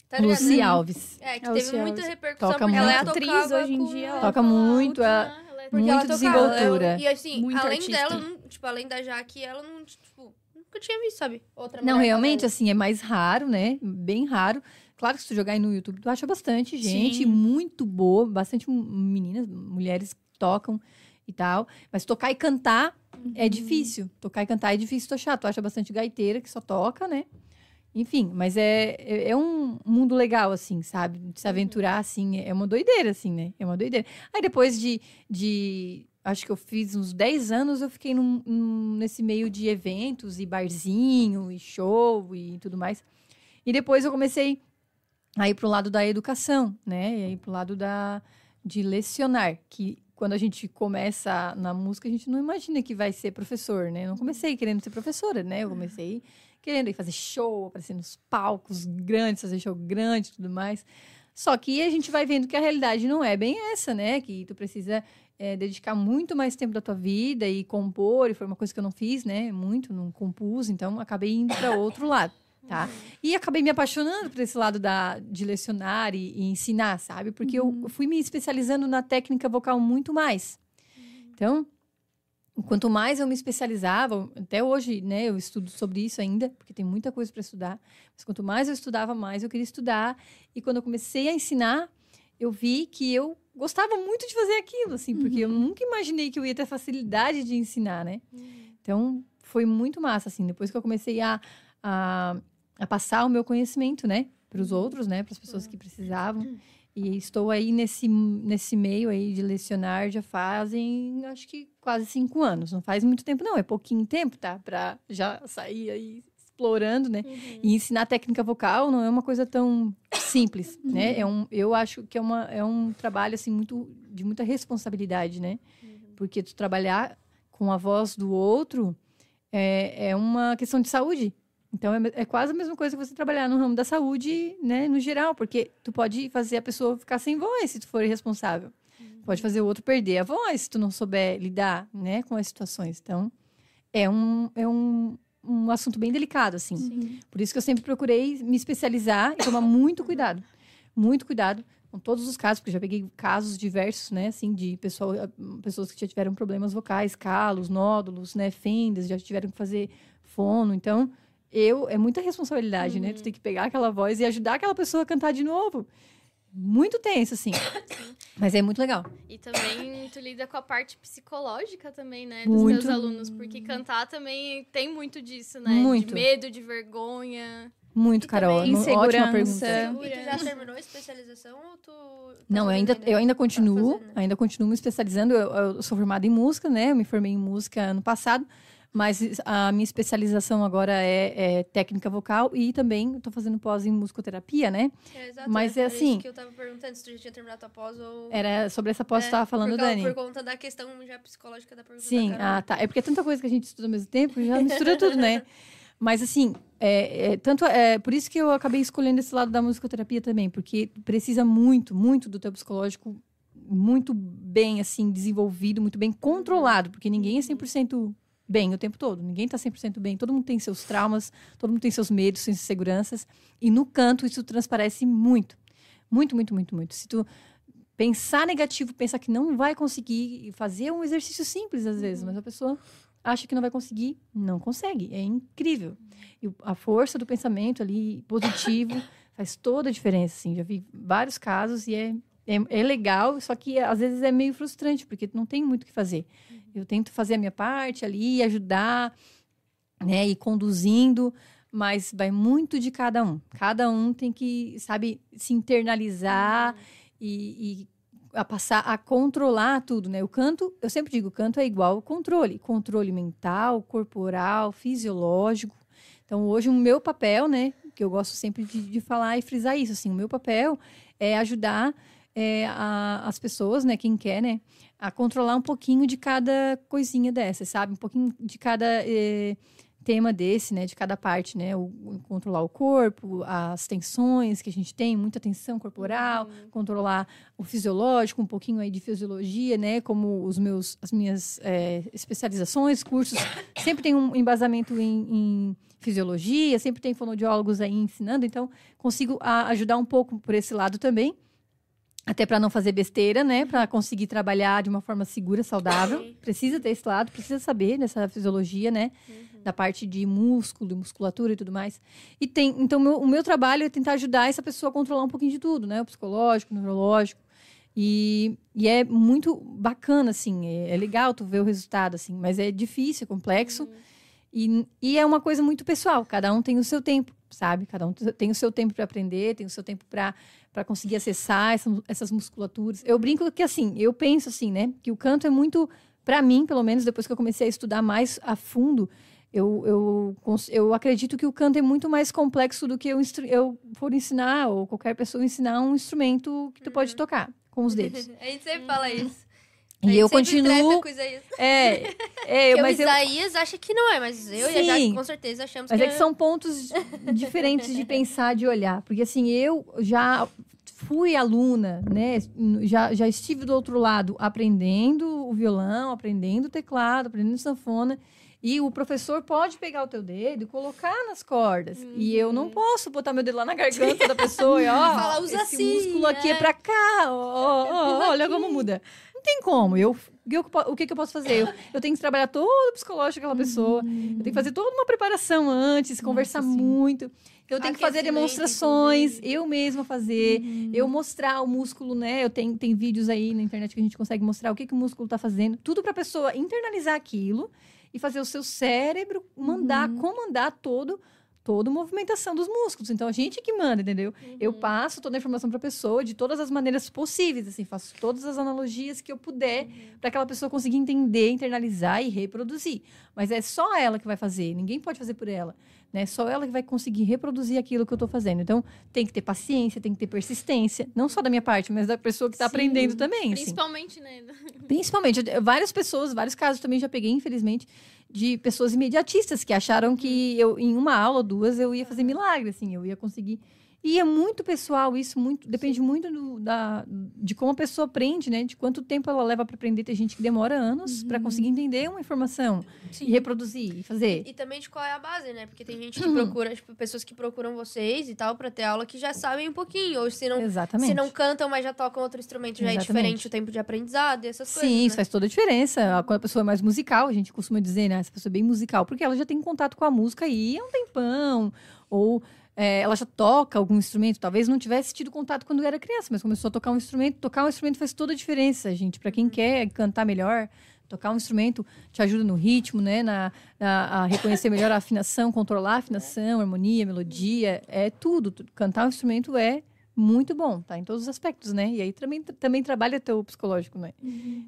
Speaker 4: Tá ligado?
Speaker 3: Lucy
Speaker 4: né?
Speaker 3: Alves.
Speaker 4: É, que
Speaker 1: É,
Speaker 4: teve
Speaker 1: Lucy
Speaker 4: muita
Speaker 1: Alves.
Speaker 4: repercussão
Speaker 3: Toca
Speaker 4: porque
Speaker 3: muito.
Speaker 4: ela
Speaker 1: Ela é atriz hoje em dia, ela
Speaker 3: Toca muito,
Speaker 2: Ultra,
Speaker 3: ela-
Speaker 2: ela é
Speaker 3: Muito
Speaker 4: ela
Speaker 3: desenvoltura.
Speaker 4: eu- e assim,
Speaker 1: Muito
Speaker 4: além
Speaker 1: artista.
Speaker 4: dela, não- tipo, além da Jaque, ela não, tipo, nunca tinha visto, sabe? Outra
Speaker 3: Não, realmente, assim, é mais raro, né? Bem raro. Claro que se tu jogar aí no YouTube, tu acha bastante gente
Speaker 1: Sim.
Speaker 3: muito boa, bastante meninas, mulheres que tocam e tal. Mas tocar e cantar é difícil. Tocar e cantar é difícil tu achar. Tu acha bastante gaiteira que só toca, né? Enfim, mas é, é, é um mundo legal, assim, sabe? De se aventurar, assim, é uma doideira, assim, né? É uma doideira. Aí depois de, de acho que eu fiz uns 10 anos, eu fiquei num- num- nesse meio de eventos e barzinho e show e tudo mais. E depois eu comecei a ir pro lado da educação, né? E aí pro lado da, de lecionar, que quando a gente começa na música, a gente não imagina que vai ser professor, né? Eu não comecei querendo ser professora, né? Eu comecei querendo ir fazer show, aparecer nos palcos grandes, fazer show grande e tudo mais. Só que a gente vai vendo que a realidade não é bem essa, né? Que tu precisa é, dedicar muito mais tempo da tua vida e compor, e foi uma coisa que eu não fiz, né? Muito, não compus, então acabei indo para outro lado, tá? E acabei me apaixonando por esse lado da, de lecionar e, e ensinar, sabe? Porque eu fui me especializando na técnica vocal muito mais. Então, quanto mais eu me especializava, até hoje, né, eu estudo sobre isso ainda, porque tem muita coisa para estudar, mas quanto mais eu estudava, mais eu queria estudar. E quando eu comecei a ensinar, eu vi que eu gostava muito de fazer aquilo, assim, porque eu nunca imaginei que eu ia ter facilidade de ensinar, né? Então, foi muito massa, assim, depois que eu comecei a, a, a passar o meu conhecimento, né, para os outros, né, para as pessoas que precisavam. E estou aí nesse, nesse meio aí de lecionar já fazem, acho que quase cinco anos. Não faz muito tempo, não. É pouquinho tempo, tá? Para já sair aí explorando, né? E ensinar técnica vocal não é uma coisa tão simples, né? É um, eu acho que é, uma, é um trabalho, assim, muito, de muita responsabilidade, né? Porque tu trabalhar com a voz do outro é, é uma questão de saúde. Então, é, é quase a mesma coisa que você trabalhar no ramo da saúde, né, no geral, porque tu pode fazer a pessoa ficar sem voz se tu for irresponsável. Pode fazer o outro perder a voz se tu não souber lidar, né, com as situações. Então, é um, é um, um assunto bem delicado, assim. Por isso que eu sempre procurei me especializar e tomar muito cuidado. Muito cuidado com todos os casos, porque já peguei casos diversos, né, assim, de pessoa, pessoas que já tiveram problemas vocais, calos, nódulos, né, fendas, já tiveram que fazer fono. Então, eu é muita responsabilidade, né? Tu tem que pegar aquela voz e ajudar aquela pessoa a cantar de novo. Muito tenso, assim. Mas é muito legal.
Speaker 2: E também tu lida com a parte psicológica também, né? Dos
Speaker 3: Muito.
Speaker 2: teus alunos. Porque cantar também tem muito disso, né?
Speaker 3: Muito.
Speaker 2: De medo, de vergonha.
Speaker 3: Muito,
Speaker 4: E
Speaker 3: Carol.
Speaker 4: também
Speaker 3: Uma Ótima
Speaker 1: insegurança.
Speaker 3: pergunta.
Speaker 4: E tu já terminou a especialização ou tu... tá
Speaker 3: Não, eu ainda, eu ainda
Speaker 4: Tá
Speaker 3: continuo,
Speaker 4: fazendo, né?
Speaker 3: ainda continuo me especializando. Eu, eu sou formada em música, né? Eu me formei em música ano passado, mas a minha especialização agora é, é técnica vocal e também estou fazendo pós em musicoterapia, né?
Speaker 4: É, exato,
Speaker 3: Mas é assim-
Speaker 4: que eu tava perguntando, se tu já tinha terminado tua pós ou...
Speaker 3: Era sobre essa pós que
Speaker 4: É,
Speaker 3: você estava falando,
Speaker 4: por, causa-
Speaker 3: Dani.
Speaker 4: Por conta da questão já psicológica da pergunta
Speaker 3: Sim,
Speaker 4: da
Speaker 3: ah, tá. É porque é tanta coisa que a gente estuda ao mesmo tempo, já mistura tudo, né? Mas assim, é, é, tanto é por isso que eu acabei escolhendo esse lado da musicoterapia também, porque precisa muito, muito do teu psicológico muito bem assim desenvolvido, muito bem controlado, porque ninguém é 100% bem o tempo todo. Ninguém tá 100% bem. Todo mundo tem seus traumas, todo mundo tem seus medos, suas inseguranças, e no canto isso transparece muito. Muito, muito, muito, muito. Se tu pensar negativo, pensar que não vai conseguir fazer um exercício simples às vezes, mas a pessoa acha que não vai conseguir, não consegue. É incrível. E a força do pensamento ali positivo faz toda a diferença, assim. Já vi vários casos e é, é, é legal, só que às vezes é meio frustrante, porque não tem muito o que fazer. Eu tento fazer a minha parte ali, ajudar, né, e conduzindo, mas vai muito de cada um. Cada um tem que, sabe, se internalizar e, e a passar a controlar tudo, né? O canto, eu sempre digo, o canto é igual ao controle, controle mental, corporal, fisiológico. Então, hoje o meu papel, né, que eu gosto sempre de, de falar e frisar isso, assim, o meu papel é ajudar é, a- as pessoas, né, quem quer, né, a controlar um pouquinho de cada coisinha dessa, sabe? Um pouquinho de cada eh, tema desse, né, de cada parte, né, o, o controlar o corpo, as tensões que a gente tem, muita tensão corporal, controlar o fisiológico, um pouquinho aí de fisiologia, né, como os meus, as minhas eh, especializações, cursos, sempre tem um embasamento em, em fisiologia, sempre tem fonoaudiólogos aí ensinando, então consigo a- ajudar um pouco por esse lado também. Até para não fazer besteira, né? Para conseguir trabalhar de uma forma segura, saudável.
Speaker 4: Sim.
Speaker 3: Precisa ter esse lado, precisa saber dessa fisiologia, né? Da parte de músculo, musculatura e tudo mais. E tem, então, meu- o meu trabalho é tentar ajudar essa pessoa a controlar um pouquinho de tudo, né? O psicológico, o neurológico. E, e é muito bacana, assim. É, é legal tu ver o resultado, assim. Mas é difícil, é complexo. E, e é uma coisa muito pessoal. Cada um tem o seu tempo, sabe? Cada um tem o seu tempo para aprender, tem o seu tempo para conseguir acessar essa- essas musculaturas. Eu brinco que assim, eu penso assim, né, que o canto é muito para mim, pelo menos depois que eu comecei a estudar mais a fundo, eu, eu, eu acredito que o canto é muito mais complexo do que eu, eu for ensinar ou qualquer pessoa ensinar um instrumento que tu pode tocar com os dedos.
Speaker 4: A gente sempre fala isso.
Speaker 3: E eu continuo é, é,
Speaker 4: Porque
Speaker 3: mas
Speaker 4: o
Speaker 3: eu
Speaker 4: Isaías acha que não é, mas eu e a Jaque
Speaker 3: Sim.
Speaker 4: com certeza achamos
Speaker 3: Mas
Speaker 4: que
Speaker 3: é que são pontos diferentes de pensar, de olhar. Porque, assim, eu já fui aluna, né? Já, já estive do outro lado aprendendo o violão, aprendendo o teclado, aprendendo sanfona. E o professor pode pegar o teu dedo e colocar nas cordas. E eu não posso botar meu dedo lá na garganta da pessoa e, ó,
Speaker 4: Fala, usa
Speaker 3: esse
Speaker 4: assim,
Speaker 3: músculo aqui é,
Speaker 4: é.
Speaker 3: pra cá. ó, ó, ó, olha como muda. Não tem como. Eu, o, que eu, o que, que eu posso fazer? Eu, eu tenho que trabalhar todo o psicológico daquela pessoa. Eu tenho que fazer toda uma preparação antes, conversar
Speaker 1: sim.
Speaker 3: muito. Eu tenho que fazer demonstrações,
Speaker 4: inclusive.
Speaker 3: eu mesma fazer, eu mostrar o músculo, né? Eu tenho tem vídeos aí na internet que a gente consegue mostrar o que, que o músculo tá fazendo. Tudo pra pessoa internalizar aquilo e fazer o seu cérebro mandar, comandar todo toda a movimentação dos músculos. Então a gente que manda, entendeu? Eu passo toda a informação para a pessoa de todas as maneiras possíveis, assim, faço todas as analogias que eu puder para aquela pessoa conseguir entender, internalizar e reproduzir. Mas é só ela que vai fazer, ninguém pode fazer por ela, né? Só ela que vai conseguir reproduzir aquilo que eu estou fazendo. Então tem que ter paciência, tem que ter persistência, não só da minha parte, mas da pessoa que está aprendendo também. assim.
Speaker 2: Principalmente, né?
Speaker 3: Principalmente, várias pessoas, vários casos também já peguei, infelizmente, de pessoas imediatistas que acharam que eu, em uma aula, duas, eu ia fazer milagre, assim, eu ia conseguir. E é muito pessoal isso, muito, depende muito do- da, de como a pessoa aprende, né? De quanto tempo ela leva para aprender. Tem gente que demora anos para conseguir entender uma informação e reproduzir e fazer.
Speaker 4: E também de qual é a base, né? Porque tem gente que procura, tipo, pessoas que procuram vocês e tal pra ter aula que já sabem um pouquinho. Ou se não,
Speaker 3: Exatamente.
Speaker 4: se não cantam, mas já tocam outro instrumento, já é
Speaker 3: Exatamente.
Speaker 4: diferente o tempo de aprendizado e essas coisas.
Speaker 3: Sim,
Speaker 4: né?
Speaker 3: isso faz toda a diferença. Quando a pessoa é mais musical, a gente costuma dizer, né? Essa pessoa é bem musical, porque ela já tem contato com a música aí há um tempão. Ou é, ela já toca algum instrumento. Talvez não tivesse tido contato quando era criança, mas começou a tocar um instrumento. Tocar um instrumento faz toda a diferença, gente. Para quem quer cantar melhor, tocar um instrumento te ajuda no ritmo, né? Na, na- a reconhecer melhor a afinação, controlar a afinação, harmonia, melodia. É tudo. Tu- Cantar um instrumento é muito bom, tá? Em todos os aspectos, né? E aí também, também trabalha teu psicológico, né?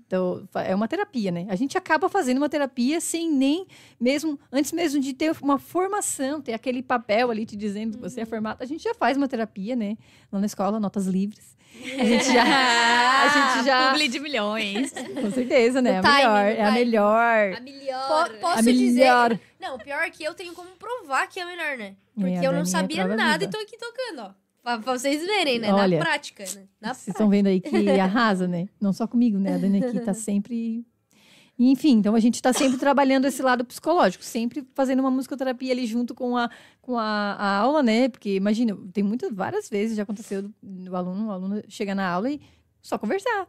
Speaker 3: Então, fa- é uma terapia, né? A gente acaba fazendo uma terapia sem nem mesmo, antes mesmo de ter uma formação, ter aquele papel ali te dizendo que você é formado. A gente já faz uma terapia, né? Lá na escola, notas livres. A gente já. a gente já.
Speaker 1: Publi de milhões.
Speaker 3: Com certeza, né?
Speaker 4: No
Speaker 3: A melhor. É a melhor.
Speaker 2: A melhor.
Speaker 4: Po- posso
Speaker 3: A
Speaker 4: dizer.
Speaker 3: melhor.
Speaker 4: Não, o pior é que eu tenho como provar que é melhor, né? Porque
Speaker 3: É, a
Speaker 4: eu não
Speaker 3: é
Speaker 4: sabia nada e tô aqui tocando, ó. Pra, vocês verem, né?
Speaker 3: Olha,
Speaker 4: Na prática, né? Na
Speaker 3: Vocês
Speaker 4: prática.
Speaker 3: estão vendo aí que arrasa, né? Não só comigo, né? A Dani aqui tá sempre. Enfim, então a gente está sempre trabalhando esse lado psicológico, sempre fazendo uma musicoterapia ali junto com a, com a, a aula, né? Porque imagina, tem muitas, várias vezes já aconteceu do, do aluno, o aluno chega na aula e só conversar.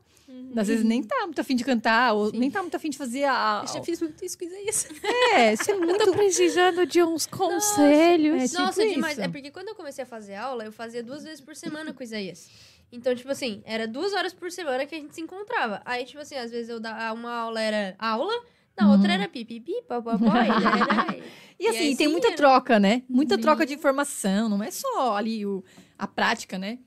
Speaker 3: Às vezes nem tá muito afim de cantar, ou nem tá muito afim de fazer a.
Speaker 4: Eu já fiz muito isso com isso.
Speaker 3: É, isso é muito.
Speaker 1: precisando de uns conselhos.
Speaker 3: É tipo
Speaker 4: Nossa, demais.
Speaker 3: isso.
Speaker 4: É porque quando eu comecei a fazer aula, eu fazia duas vezes por semana com o Isaías. Então, tipo assim, era duas horas por semana que a gente se encontrava. Aí, tipo assim, às vezes eu dava uma aula era aula, na outra era pipipi, papapó, e era...
Speaker 3: E assim,
Speaker 4: aí
Speaker 3: tem
Speaker 4: sim,
Speaker 3: muita
Speaker 4: era-
Speaker 3: troca, né? Muita troca de informação. Não é só ali o, a prática, né?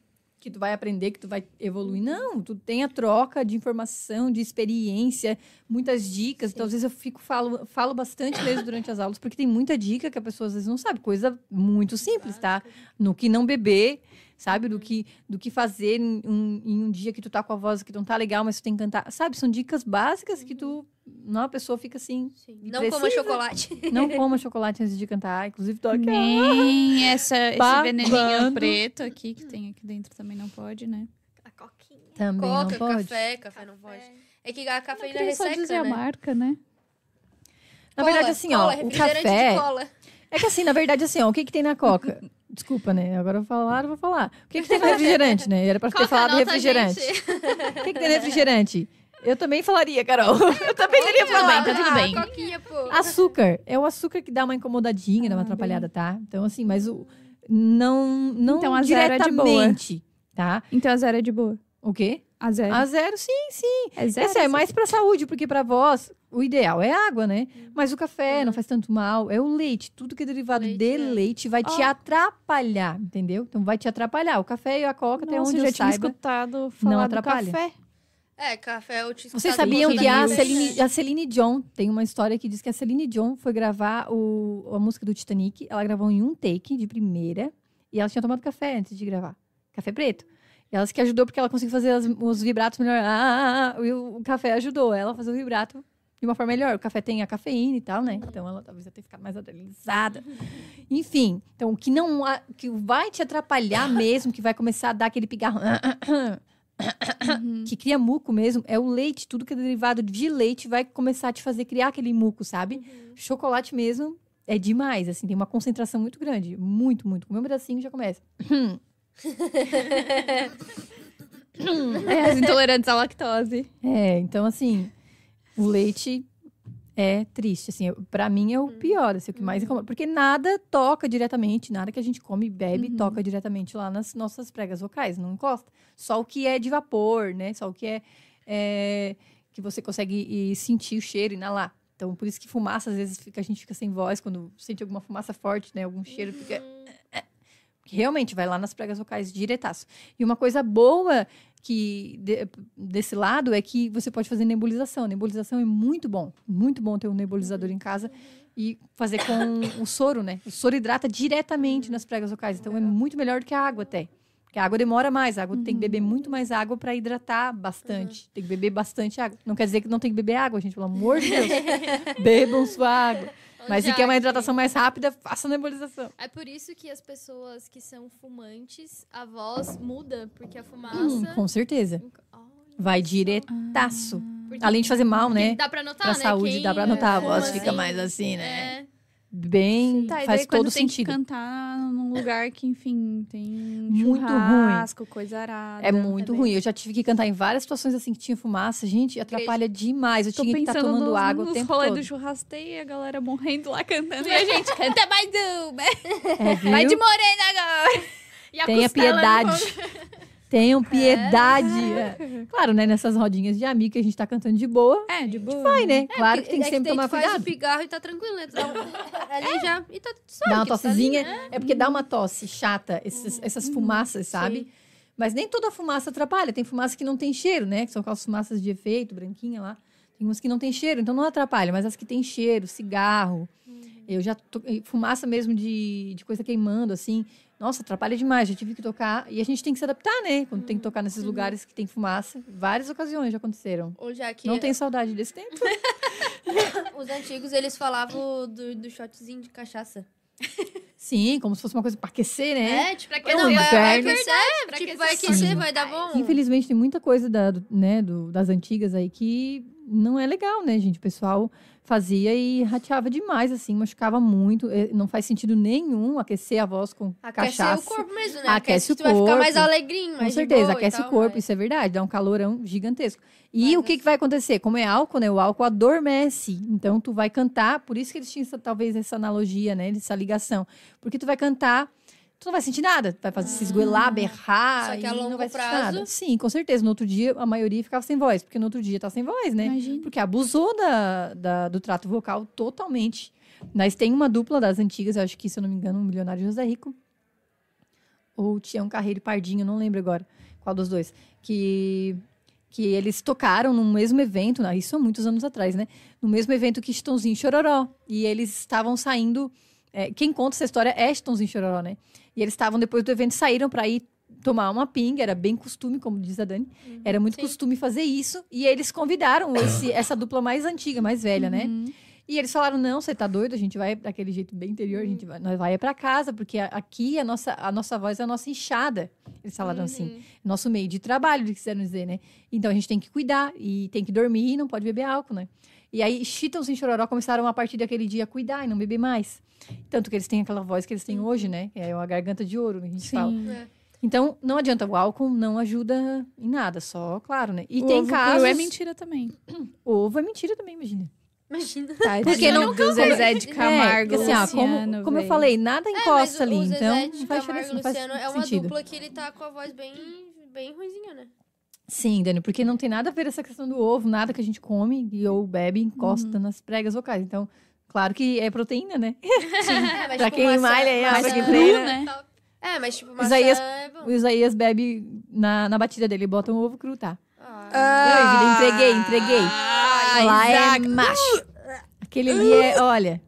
Speaker 3: Que tu vai aprender, que tu vai evoluir. Não, tu tem a troca de informação, de experiência, muitas dicas. Então, às vezes eu fico, falo, falo bastante mesmo durante as aulas, porque tem muita dica que a pessoa às vezes não sabe. Coisa muito simples, tá? No que não beber, sabe? Do que, do que fazer em um, em um dia que tu tá com a voz que não tá legal, mas tu tem que cantar. Sabe? São dicas básicas que tu. Não, a pessoa fica assim.
Speaker 4: Sim. Não coma
Speaker 3: precisa.
Speaker 4: chocolate.
Speaker 3: Não coma chocolate antes de cantar. Inclusive, tô aqui.
Speaker 1: Nem essa, esse veneninho preto aqui que tem aqui dentro também não pode, né?
Speaker 2: A coquinha.
Speaker 3: Também
Speaker 4: Coca,
Speaker 3: não pode.
Speaker 4: café, café não pode. É que a cafeína
Speaker 1: queria só dizer
Speaker 4: resseca,
Speaker 1: a
Speaker 4: né?
Speaker 1: marca, né?
Speaker 3: Na
Speaker 4: Cola,
Speaker 3: verdade, assim,
Speaker 4: cola,
Speaker 3: ó, o café.
Speaker 4: cola.
Speaker 3: É que assim, na verdade, assim, ó, o que, que tem na Coca? Desculpa, né? Agora eu vou falar, eu vou falar. O que, que tem no refrigerante, né? Era pra ter
Speaker 2: Qual é
Speaker 3: falado refrigerante.
Speaker 2: gente?
Speaker 3: O que, que tem no refrigerante? Eu também falaria, Carol. Eu também teria
Speaker 1: Tudo bem,
Speaker 3: falado.
Speaker 1: tá tudo bem.
Speaker 4: Ah, coquinha, pô.
Speaker 3: Açúcar. É o açúcar que dá uma incomodadinha, dá uma
Speaker 1: Ah,
Speaker 3: atrapalhada, tá? Então, assim, mas o. Não, não
Speaker 1: Então, a zero é de boa.
Speaker 3: diretamente, tá?
Speaker 1: Então a zero é de boa.
Speaker 3: O quê?
Speaker 1: A zero.
Speaker 3: A zero, sim, sim.
Speaker 1: É zero.
Speaker 3: Esse é mais pra saúde, porque pra voz, o ideal é água, né? Mas o café não faz tanto mal, é o leite. Tudo que é derivado
Speaker 4: Leite,
Speaker 3: de
Speaker 4: é.
Speaker 3: leite vai te
Speaker 1: Ó.
Speaker 3: atrapalhar, entendeu? Então vai te atrapalhar. O café e a coca, até
Speaker 1: Nossa,
Speaker 3: onde
Speaker 1: eu
Speaker 3: eu,
Speaker 1: já tinha
Speaker 3: saiba.
Speaker 1: escutado falar do
Speaker 3: atrapalha.
Speaker 1: café.
Speaker 4: É, café eu tinha
Speaker 3: Vocês sabiam que a
Speaker 4: da
Speaker 3: Celine, a Celine Dion tem uma história que diz que a Celine Dion foi gravar o, a música do Titanic. Ela gravou em um take de primeira e ela tinha tomado café antes de gravar. Café preto. E ela disse que ajudou porque ela conseguiu fazer as- os vibratos melhor. Ah, ah, ah, e o, o café ajudou ela a fazer o vibrato de uma forma melhor. O café tem a cafeína e tal, né? Então ela talvez tenha ficado mais adrenalizada. Enfim, então o que não que vai te atrapalhar mesmo, que vai começar a dar aquele pigarro que cria muco mesmo, é o leite. Tudo que é derivado de leite vai começar a te fazer criar aquele muco, sabe? Chocolate mesmo é demais, assim, tem uma concentração muito grande. Muito, muito. Comer um pedacinho já começa.
Speaker 1: É, as intolerantes à lactose.
Speaker 3: É, então assim, o leite é triste, assim, pra mim é o pior, assim, o que mais incomoda, porque nada toca diretamente, nada que a gente come e bebe
Speaker 1: Uhum.
Speaker 3: toca diretamente lá nas nossas pregas vocais, não encosta. Só o que é de vapor, né? Só o que é, é, que você consegue ir sentir o cheiro, inalar. Então, por isso que fumaça, às vezes fica, a gente fica sem voz quando sente alguma fumaça forte, né? Algum cheiro, fica que realmente vai lá nas pregas vocais diretaço. E uma coisa boa que de- desse lado é que você pode fazer nebulização. Nebulização é muito bom, muito bom ter um nebulizador em casa e fazer com o soro, né? O soro hidrata diretamente nas pregas vocais, então é muito melhor do que a água até. Porque a água demora mais, a água tem que beber muito mais água para hidratar bastante. Tem que beber bastante água. Não quer dizer que não tem que beber água, gente, pelo amor de Deus. Bebam sua água. Mas se quer uma hidratação mais rápida, faça nebulização.
Speaker 2: É por isso que as pessoas que são fumantes, a voz muda, porque a fumaça.
Speaker 3: Hum, com certeza.
Speaker 2: Olha
Speaker 3: Vai diretaço.
Speaker 2: Porque
Speaker 3: Além de fazer mal, né?
Speaker 2: Dá pra notar,
Speaker 3: Pra
Speaker 2: né?
Speaker 3: saúde,
Speaker 2: Quem
Speaker 3: dá pra notar. A voz fica
Speaker 2: assim,
Speaker 3: mais assim, né?
Speaker 2: É.
Speaker 3: Bem,
Speaker 1: Tá,
Speaker 3: faz todo sentido.
Speaker 1: que cantar num lugar que, enfim, tem
Speaker 3: Muito
Speaker 1: churrasco, coisa arada.
Speaker 3: É muito
Speaker 2: Também.
Speaker 3: ruim. Eu já tive que cantar em várias situações assim que tinha fumaça. Gente, atrapalha demais. Eu
Speaker 1: Tô
Speaker 3: tinha que estar
Speaker 1: pensando
Speaker 3: tomando
Speaker 1: nos,
Speaker 3: água o
Speaker 1: nos
Speaker 3: tempo
Speaker 1: rolê
Speaker 3: todo.
Speaker 1: do churrasco e a galera morrendo lá cantando. E a gente canta mais uma.
Speaker 3: É?
Speaker 1: Vai de morena agora.
Speaker 2: E a
Speaker 3: Tenha piedade. Tenham piedade. É. Claro, né? Nessas rodinhas de amigo que a gente tá cantando de boa.
Speaker 1: É, de boa.
Speaker 3: Vai, né?
Speaker 4: É,
Speaker 3: claro que tem que
Speaker 4: é
Speaker 3: sempre
Speaker 4: daí
Speaker 3: tomar
Speaker 4: faz
Speaker 3: cuidado.
Speaker 4: o pigarro e tá tranquilo, né? Tu dá um- ali já e tá sabe
Speaker 3: Dá uma
Speaker 4: que tu tá ali,
Speaker 3: tossezinha.
Speaker 4: né?
Speaker 3: É porque dá uma tosse chata, esses- essas fumaças, sabe? Mas nem toda fumaça atrapalha. Tem fumaça que não tem cheiro, né? Que são aquelas fumaças de efeito, branquinha lá. Tem umas que não tem cheiro, então não atrapalha. Mas as que tem cheiro, cigarro. Eu já... To... Fumaça mesmo de, de coisa queimando, assim. Nossa, atrapalha demais. Já tive que tocar. E a gente tem que se adaptar, né? Quando tem que tocar nesses lugares que tem fumaça. Várias ocasiões já aconteceram.
Speaker 4: Ou já que
Speaker 3: Não tenho saudade desse tempo.
Speaker 4: os antigos, eles falavam do, do shotzinho de cachaça.
Speaker 3: Sim, como se fosse uma coisa pra aquecer, né?
Speaker 4: É, tipo,
Speaker 2: Pra
Speaker 4: não,
Speaker 2: aquecer.
Speaker 4: vai, vai aquecer,
Speaker 2: pra
Speaker 4: tipo,
Speaker 2: aquecer
Speaker 4: vai aquecer,
Speaker 3: Sim.
Speaker 4: vai dar bom.
Speaker 3: Infelizmente, tem muita coisa da, do- né, do- das antigas aí que não é legal, né, gente? O pessoal fazia e rateava demais, assim, machucava muito. Eh, Não faz sentido nenhum aquecer a voz com
Speaker 4: Aquece
Speaker 3: cachaça.
Speaker 4: o corpo mesmo, né?
Speaker 3: Aquece o
Speaker 4: tu vai ficar mais
Speaker 3: corpo.
Speaker 4: alegrinho,
Speaker 3: Com
Speaker 4: mais de
Speaker 3: certeza, aquece
Speaker 4: tal,
Speaker 3: o corpo,
Speaker 4: mas-
Speaker 3: isso é verdade, dá um calorão gigantesco. E
Speaker 4: Mas
Speaker 3: o que, que vai acontecer? Como é álcool, né? O álcool adormece. Então, tu vai cantar, por isso que eles tinham talvez essa analogia, né? Essa ligação. Porque tu vai cantar, tu não vai sentir nada. Vai fazer se esgoelar, berrar.
Speaker 4: Só que a longo
Speaker 3: não vai sentir
Speaker 4: prazo-
Speaker 3: nada. Sim, com certeza. No outro dia, a maioria ficava sem voz, porque no outro dia tá sem voz, né?
Speaker 1: Imagina.
Speaker 3: Porque abusou da, da- do trato vocal totalmente. Mas tem uma dupla das antigas, eu acho que, se eu não me engano, o Milionário José Rico. Ou Tião Carreiro e Pardinho, não lembro agora qual dos dois. Que, que eles tocaram no mesmo evento, né? isso há muitos anos atrás, né? No mesmo evento que Chitãozinho e Chororó. E eles estavam saindo. é, quem conta essa história é Chitãozinho e Chororó, né? E eles estavam, depois do evento, saíram para ir tomar uma pinga, era bem costume, como diz a Dani. Era muito
Speaker 4: Sim.
Speaker 3: costume fazer isso. E eles convidaram esse- essa dupla mais antiga, mais velha, né?
Speaker 1: Uhum.
Speaker 3: E eles falaram: não, você tá doido? A gente vai daquele jeito bem interior, a
Speaker 4: Uhum.
Speaker 3: gente vai, nós vai para casa, porque a- aqui a nossa, a nossa voz é a nossa enxada. Eles falaram
Speaker 4: Uhum.
Speaker 3: assim: nosso meio de trabalho, eles quiseram dizer, né? Então a gente tem que cuidar e tem que dormir e não pode beber álcool, né? E aí, Cheetos e Chororó começaram a partir daquele dia a cuidar e não beber mais. Tanto que eles têm aquela voz que eles têm hoje, né? É uma garganta de ouro, a gente fala.
Speaker 1: Sim.
Speaker 4: É.
Speaker 3: Então, não adianta, o álcool não ajuda em nada, só, claro, né? E
Speaker 1: o
Speaker 3: tem
Speaker 1: ovo
Speaker 3: casos.
Speaker 1: cru é mentira também.
Speaker 3: Ovo é mentira também, imagina.
Speaker 4: Imagina.
Speaker 3: Porque não-
Speaker 1: do Zezé de
Speaker 3: É,
Speaker 1: Camargo,
Speaker 3: porque assim, ó, como,
Speaker 1: Luciano,
Speaker 3: como eu falei, nada
Speaker 4: É,
Speaker 3: encosta
Speaker 4: o-
Speaker 3: ali,
Speaker 4: o Zezé
Speaker 3: então
Speaker 4: de
Speaker 3: não faz
Speaker 4: Camargo
Speaker 3: diferença, não faz
Speaker 4: Luciano é uma
Speaker 3: sentido.
Speaker 4: dupla que ele tá com a voz bem, bem ruizinha, né?
Speaker 3: Sim, Dani, porque não tem nada a ver essa questão do ovo, nada que a gente come e ou bebe
Speaker 4: Uhum.
Speaker 3: encosta nas pregas vocais. Então, claro que é proteína, né?
Speaker 4: É, mas
Speaker 3: Pra
Speaker 4: tipo,
Speaker 3: quem
Speaker 4: maçã-
Speaker 3: malha aí, ó,
Speaker 4: maçã-
Speaker 3: pra quem
Speaker 1: cru,
Speaker 3: treina.
Speaker 1: né?
Speaker 4: É, mas tipo, maçã
Speaker 3: Isaías-
Speaker 4: é bom.
Speaker 3: O Isaías bebe na, na batida dele, bota um ovo cru, tá?
Speaker 4: Ah,
Speaker 3: Eu, entreguei, entreguei.
Speaker 1: Ai,
Speaker 3: Lá é macho. Aquele ali é, olha,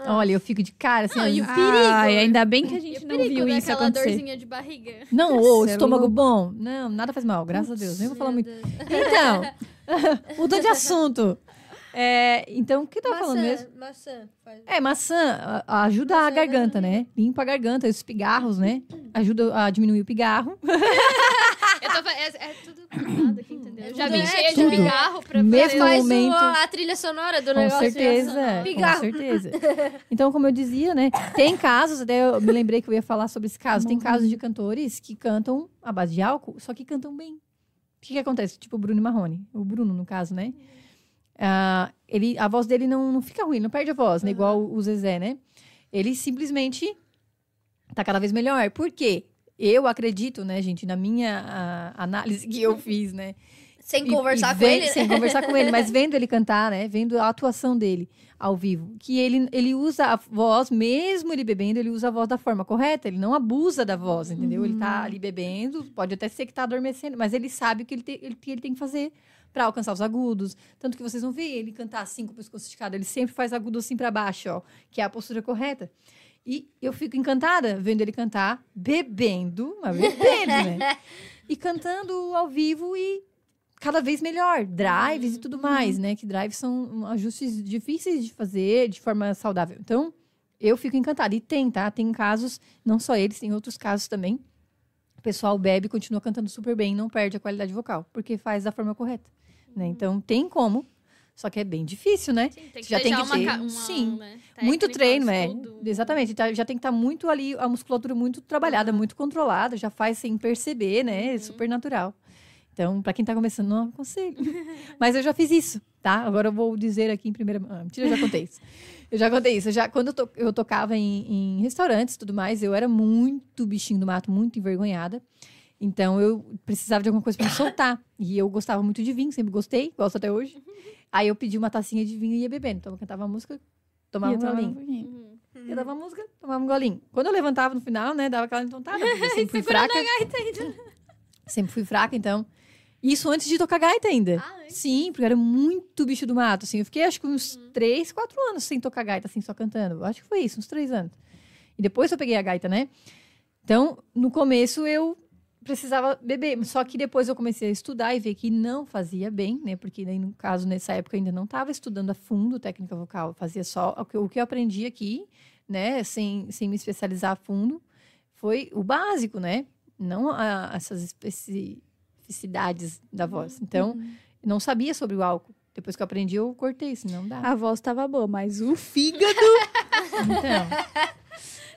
Speaker 4: Nossa.
Speaker 3: olha, eu fico de cara assim.
Speaker 4: Não,
Speaker 3: ó,
Speaker 4: e o
Speaker 1: Ai, ainda bem que a gente não
Speaker 2: perigo
Speaker 1: viu isso
Speaker 2: daquela
Speaker 1: acontecer.
Speaker 2: dorzinha de barriga.
Speaker 3: Não,
Speaker 1: é
Speaker 3: estômago
Speaker 1: louco.
Speaker 3: bom. Não, nada faz mal, graças a Deus. Nem vou falar muito.
Speaker 4: Deus.
Speaker 3: Então, mudando de assunto. É, então, o que eu tava falando mesmo?
Speaker 4: Maçã. Faz...
Speaker 3: É, maçã ajuda a
Speaker 4: Maçã
Speaker 3: garganta,
Speaker 4: é
Speaker 3: né? Limpa a garganta, os pigarros, né? Ajuda a diminuir o pigarro.
Speaker 2: Eu tô, é, é tudo combinado aqui, entendeu? Eu já
Speaker 3: Tudo,
Speaker 2: vi
Speaker 3: né?
Speaker 2: cheia de pigarro pra
Speaker 3: Mesmo.
Speaker 4: Faz o-
Speaker 3: momento-
Speaker 4: a trilha sonora do
Speaker 3: Com
Speaker 4: negócio.
Speaker 3: certeza,
Speaker 4: Pigarro.
Speaker 3: com certeza. Então, como eu dizia, né? Tem casos, até eu me lembrei que eu ia falar sobre esse caso. Tem casos de cantores que cantam à base de álcool, só que cantam bem. O que, que acontece? Tipo o Bruno Marrone. O Bruno, no caso, né? Ah, ele, a voz dele não, não fica ruim, não perde a voz, né? Igual o Zezé, né? Ele simplesmente tá cada vez melhor. Por quê? Eu acredito, né, gente, na minha análise que eu fiz, né?
Speaker 4: Sem
Speaker 3: E-
Speaker 4: conversar
Speaker 3: e
Speaker 4: com ele.
Speaker 3: Sem conversar com ele, mas vendo ele cantar, né? Vendo a atuação dele ao vivo. Que ele, ele usa a voz, mesmo ele bebendo, ele usa a voz da forma correta. Ele não abusa da voz, entendeu? Ele tá ali bebendo, pode até ser que tá adormecendo, mas ele sabe o que ele, te- ele- que ele tem que fazer para alcançar os agudos. Tanto que vocês vão ver ele cantar assim com o pescoço esticado. Ele sempre faz agudo assim para baixo, ó. Que é a postura correta. E eu fico encantada vendo ele cantar, bebendo, mas bebendo, né? E cantando ao vivo e cada vez melhor. Drives e tudo mais, né? Que drives são ajustes difíceis de fazer de forma saudável. Então, eu fico encantada. E tem, tá? Tem casos, não só eles, tem outros casos também. O pessoal bebe e continua cantando super bem, não perde a qualidade vocal, porque faz da forma correta. Né? Então, tem como, só que é bem difícil, né?
Speaker 2: Sim, tem que
Speaker 3: Já tem que
Speaker 2: uma,
Speaker 3: ter,
Speaker 2: uma,
Speaker 3: sim.
Speaker 2: né,
Speaker 3: muito
Speaker 2: técnica,
Speaker 3: treino, é. Exatamente. tá- já tem que estar muito ali, a musculatura muito trabalhada, muito controlada, já faz sem perceber, né? É super natural. Então, para quem tá começando, não aconselho. Mas eu já fiz isso, tá? Agora eu vou dizer aqui em primeira. Ah, mentira, eu já contei isso. Eu já contei isso. Eu já, quando eu, to- eu tocava em, em restaurantes e tudo mais, eu era muito bichinho do mato, muito envergonhada. Então eu precisava de alguma coisa para me soltar. E eu gostava muito de vinho, sempre gostei, gosto até hoje. Aí eu pedi uma tacinha de vinho e ia bebendo. Então eu cantava a música, tomava um golinho.
Speaker 1: um pouquinho.
Speaker 2: Uhum.
Speaker 3: Eu dava música, tomava um golinho. Quando eu levantava no final, né, dava aquela entontada. porque Eu sempre fui fraca. Sempre fui fraca, então. Isso antes de tocar gaita ainda.
Speaker 2: Ah, antes?
Speaker 3: Sim, porque era muito bicho do mato, assim. Eu fiquei, acho que uns três, quatro anos sem tocar gaita, assim, só cantando. Acho que foi isso, uns três anos. E depois eu peguei a gaita, né? Então, no começo eu precisava beber. Só que depois eu comecei a estudar e ver que não fazia bem, né? Porque daí, no caso, nessa época eu ainda não estava estudando a fundo técnica vocal. Eu fazia só o que, o que eu aprendi aqui, né? Sem, sem me especializar a fundo. Foi o básico, né? Não a- essas especificidades da voz. Então, eu não sabia sobre o álcool. Depois que eu aprendi, eu cortei, senão dá.
Speaker 1: A voz tava boa, mas o fígado
Speaker 3: Então,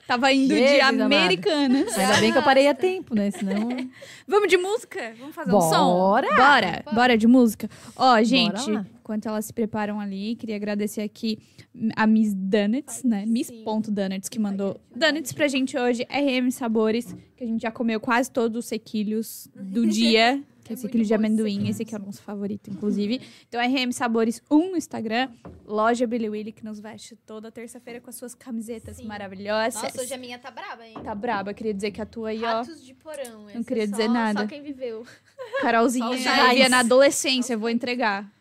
Speaker 1: tava indo de
Speaker 3: Jesus amado.
Speaker 1: Americanas.
Speaker 3: ainda bem que eu parei a tempo, né? Senão.
Speaker 1: Vamos de música? Vamos fazer um som?
Speaker 3: Bora!
Speaker 1: Bora! Bora de música? Ó, gente, enquanto elas se preparam ali, queria agradecer aqui a Miss Donuts, né? Miss ponto Donuts, que mandou donuts pra gente hoje. RM Sabores, que a gente já comeu quase todos os sequilhos do dia. Que é,
Speaker 2: É
Speaker 1: sequilho
Speaker 2: muito
Speaker 1: de
Speaker 2: esse
Speaker 1: amendoim, esse aqui é o nosso favorito, inclusive. Então, RM Sabores 1 no Instagram, loja Billy Willy, que nos veste toda terça-feira com as suas camisetas
Speaker 2: Sim.
Speaker 1: maravilhosas.
Speaker 2: Nossa, hoje a minha tá braba, hein?
Speaker 1: Tá braba, queria dizer que a tua aí, ó,
Speaker 2: Ratos de porão. essa
Speaker 1: queria
Speaker 2: é
Speaker 1: dizer
Speaker 2: só-
Speaker 1: nada.
Speaker 2: Só quem viveu.
Speaker 1: Carolzinha,
Speaker 3: raiz.
Speaker 1: ouvia na adolescência, eu vou entregar.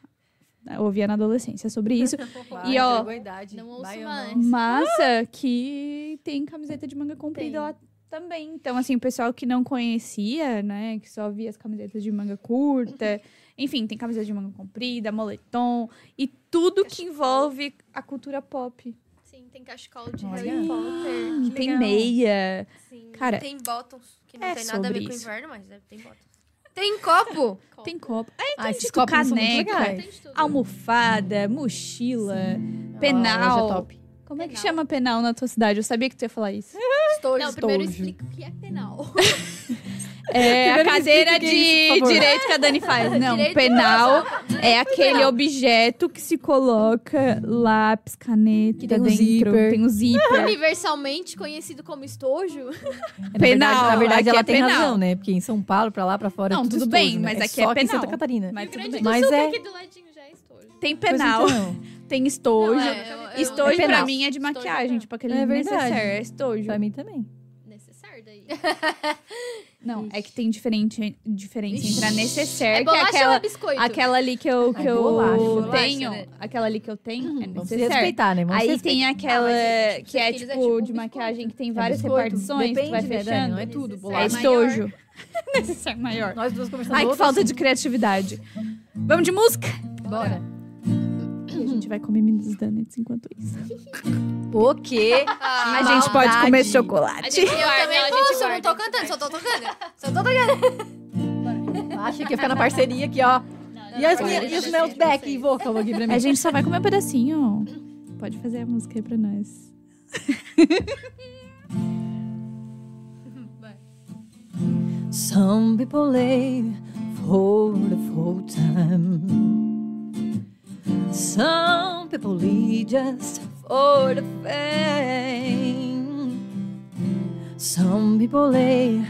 Speaker 1: Eu ouvia na adolescência sobre isso. E, ó,
Speaker 3: idade.
Speaker 2: não ouço
Speaker 3: Vai ou
Speaker 2: mais.
Speaker 3: não?
Speaker 1: Massa que tem camiseta de manga comprida
Speaker 2: Tem.
Speaker 1: lá também. Então, assim, o pessoal que não conhecia, né, que só via as camisetas de manga curta, enfim, tem camiseta de manga comprida, moletom e tudo que envolve a cultura pop.
Speaker 2: Sim, tem cachecol de
Speaker 3: Olha.
Speaker 2: Harry Potter.
Speaker 3: Que
Speaker 1: tem
Speaker 3: legal.
Speaker 1: meia.
Speaker 2: Sim.
Speaker 1: Cara,
Speaker 4: Tem bottoms, que não
Speaker 1: É
Speaker 4: tem nada a ver com
Speaker 1: isso.
Speaker 4: inverno, mas deve ter bottoms. Tem copo!
Speaker 2: Copo.
Speaker 1: tem copo. É,
Speaker 3: Ah, esses
Speaker 1: tipo caneca,
Speaker 3: legais.
Speaker 2: Tem de tudo.
Speaker 1: almofada, mochila,
Speaker 3: Ah,
Speaker 1: penal.
Speaker 3: loja top.
Speaker 1: Como é que
Speaker 2: Penal.
Speaker 1: chama penal na tua cidade? Eu sabia que tu ia falar isso.
Speaker 4: Estojo.
Speaker 2: Não, primeiro
Speaker 3: estojo.
Speaker 2: explica o que é penal.
Speaker 1: É a
Speaker 3: Primeiro me
Speaker 1: cadeira
Speaker 3: é isso,
Speaker 1: de
Speaker 3: favor.
Speaker 1: direito que a Dani faz. Não,
Speaker 4: Direito
Speaker 1: penal é aquele objeto que se coloca lápis, caneta
Speaker 3: Que tem um
Speaker 1: dentro.
Speaker 3: zíper.
Speaker 1: Tem o zíper.
Speaker 2: Universalmente conhecido como estojo.
Speaker 3: Na
Speaker 1: Penal,
Speaker 3: verdade, na verdade ela
Speaker 1: é
Speaker 3: tem
Speaker 1: penal.
Speaker 3: razão, né? Porque em São Paulo, pra lá, pra fora,
Speaker 1: Não,
Speaker 3: é tudo
Speaker 1: tudo bem,
Speaker 3: estojo, né?
Speaker 1: mas
Speaker 3: é
Speaker 1: aqui é
Speaker 3: só aqui em
Speaker 1: penal.
Speaker 3: Santa Catarina.
Speaker 1: Mas tudo
Speaker 2: Grande
Speaker 1: bem.
Speaker 2: do
Speaker 3: Mas
Speaker 2: Sul,
Speaker 3: é-
Speaker 2: que aqui do ladinho já é estojo.
Speaker 1: Tem penal,
Speaker 3: então,
Speaker 1: tem estojo.
Speaker 2: Não, é,
Speaker 1: Estojo
Speaker 3: É
Speaker 1: pra mim é de
Speaker 2: Estojo
Speaker 1: maquiagem, tipo aquele
Speaker 3: É
Speaker 1: necessaire, é estojo.
Speaker 3: pra mim também.
Speaker 2: Necessário daí.
Speaker 1: Não, é que tem diferente, diferença entre a
Speaker 2: Ixi.
Speaker 1: necessaire,
Speaker 2: É
Speaker 1: que é
Speaker 2: bolacha ou
Speaker 1: aquela,
Speaker 2: é
Speaker 1: aquela ali que eu, que
Speaker 3: Ai,
Speaker 1: eu
Speaker 3: bolacha, bolacha,
Speaker 1: tenho.
Speaker 2: né?
Speaker 1: Aquela ali que eu tenho é
Speaker 3: Vamos se
Speaker 1: necessaire.
Speaker 3: respeitar, né? Vamos
Speaker 1: Aí
Speaker 3: respeitar.
Speaker 1: tem aquela
Speaker 2: Ah, é, tipo,
Speaker 1: que é tipo,
Speaker 2: é tipo um
Speaker 1: de
Speaker 2: biscoito.
Speaker 1: maquiagem que tem
Speaker 3: É
Speaker 1: várias
Speaker 3: biscoito.
Speaker 1: repartições, tu vai
Speaker 3: Depende, né,
Speaker 1: fechando.
Speaker 3: Não é tudo.
Speaker 2: Necessário.
Speaker 1: É
Speaker 3: Bolacha.
Speaker 2: maior.
Speaker 1: estojo. Necessário maior.
Speaker 3: Nós duas conversando
Speaker 1: Ai, que falta
Speaker 3: assunto.
Speaker 1: de criatividade. Vamos de música?
Speaker 3: Bora.
Speaker 1: E a gente vai comer mini donuts enquanto isso.
Speaker 3: O quê?
Speaker 4: Ah,
Speaker 1: a gente pode comer
Speaker 2: A
Speaker 1: chocolate.
Speaker 2: gente
Speaker 4: Eu também
Speaker 2: a gente
Speaker 4: posso, eu não tô cantando, só tô tocando. Só tô tocando.
Speaker 3: Achei que ia ficar na parceria aqui, ó. E as
Speaker 2: Não,
Speaker 3: minhas
Speaker 2: não,
Speaker 3: e os
Speaker 2: não,
Speaker 3: meus
Speaker 2: não,
Speaker 3: back
Speaker 2: não,
Speaker 3: vocal aqui pra mim.
Speaker 1: A gente só vai comer um pedacinho. Pode fazer a música aí pra nós.
Speaker 3: Some people lay for the full time. Some people lead just for the fame. Some people lay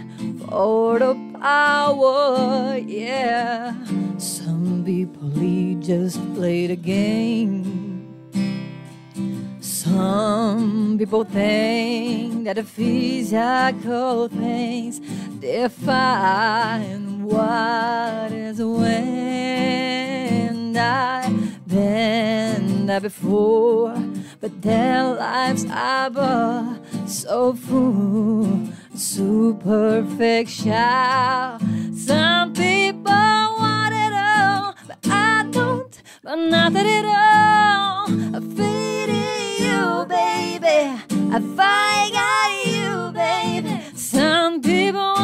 Speaker 3: for the power, yeah. Some people lead just play the game. Some people think that the physical things define what is when I've been there before, but their lives are so full, so perfect. Shall some people want it all, but I don't, but nothing at all. I feed you, baby. I find you, baby. Some people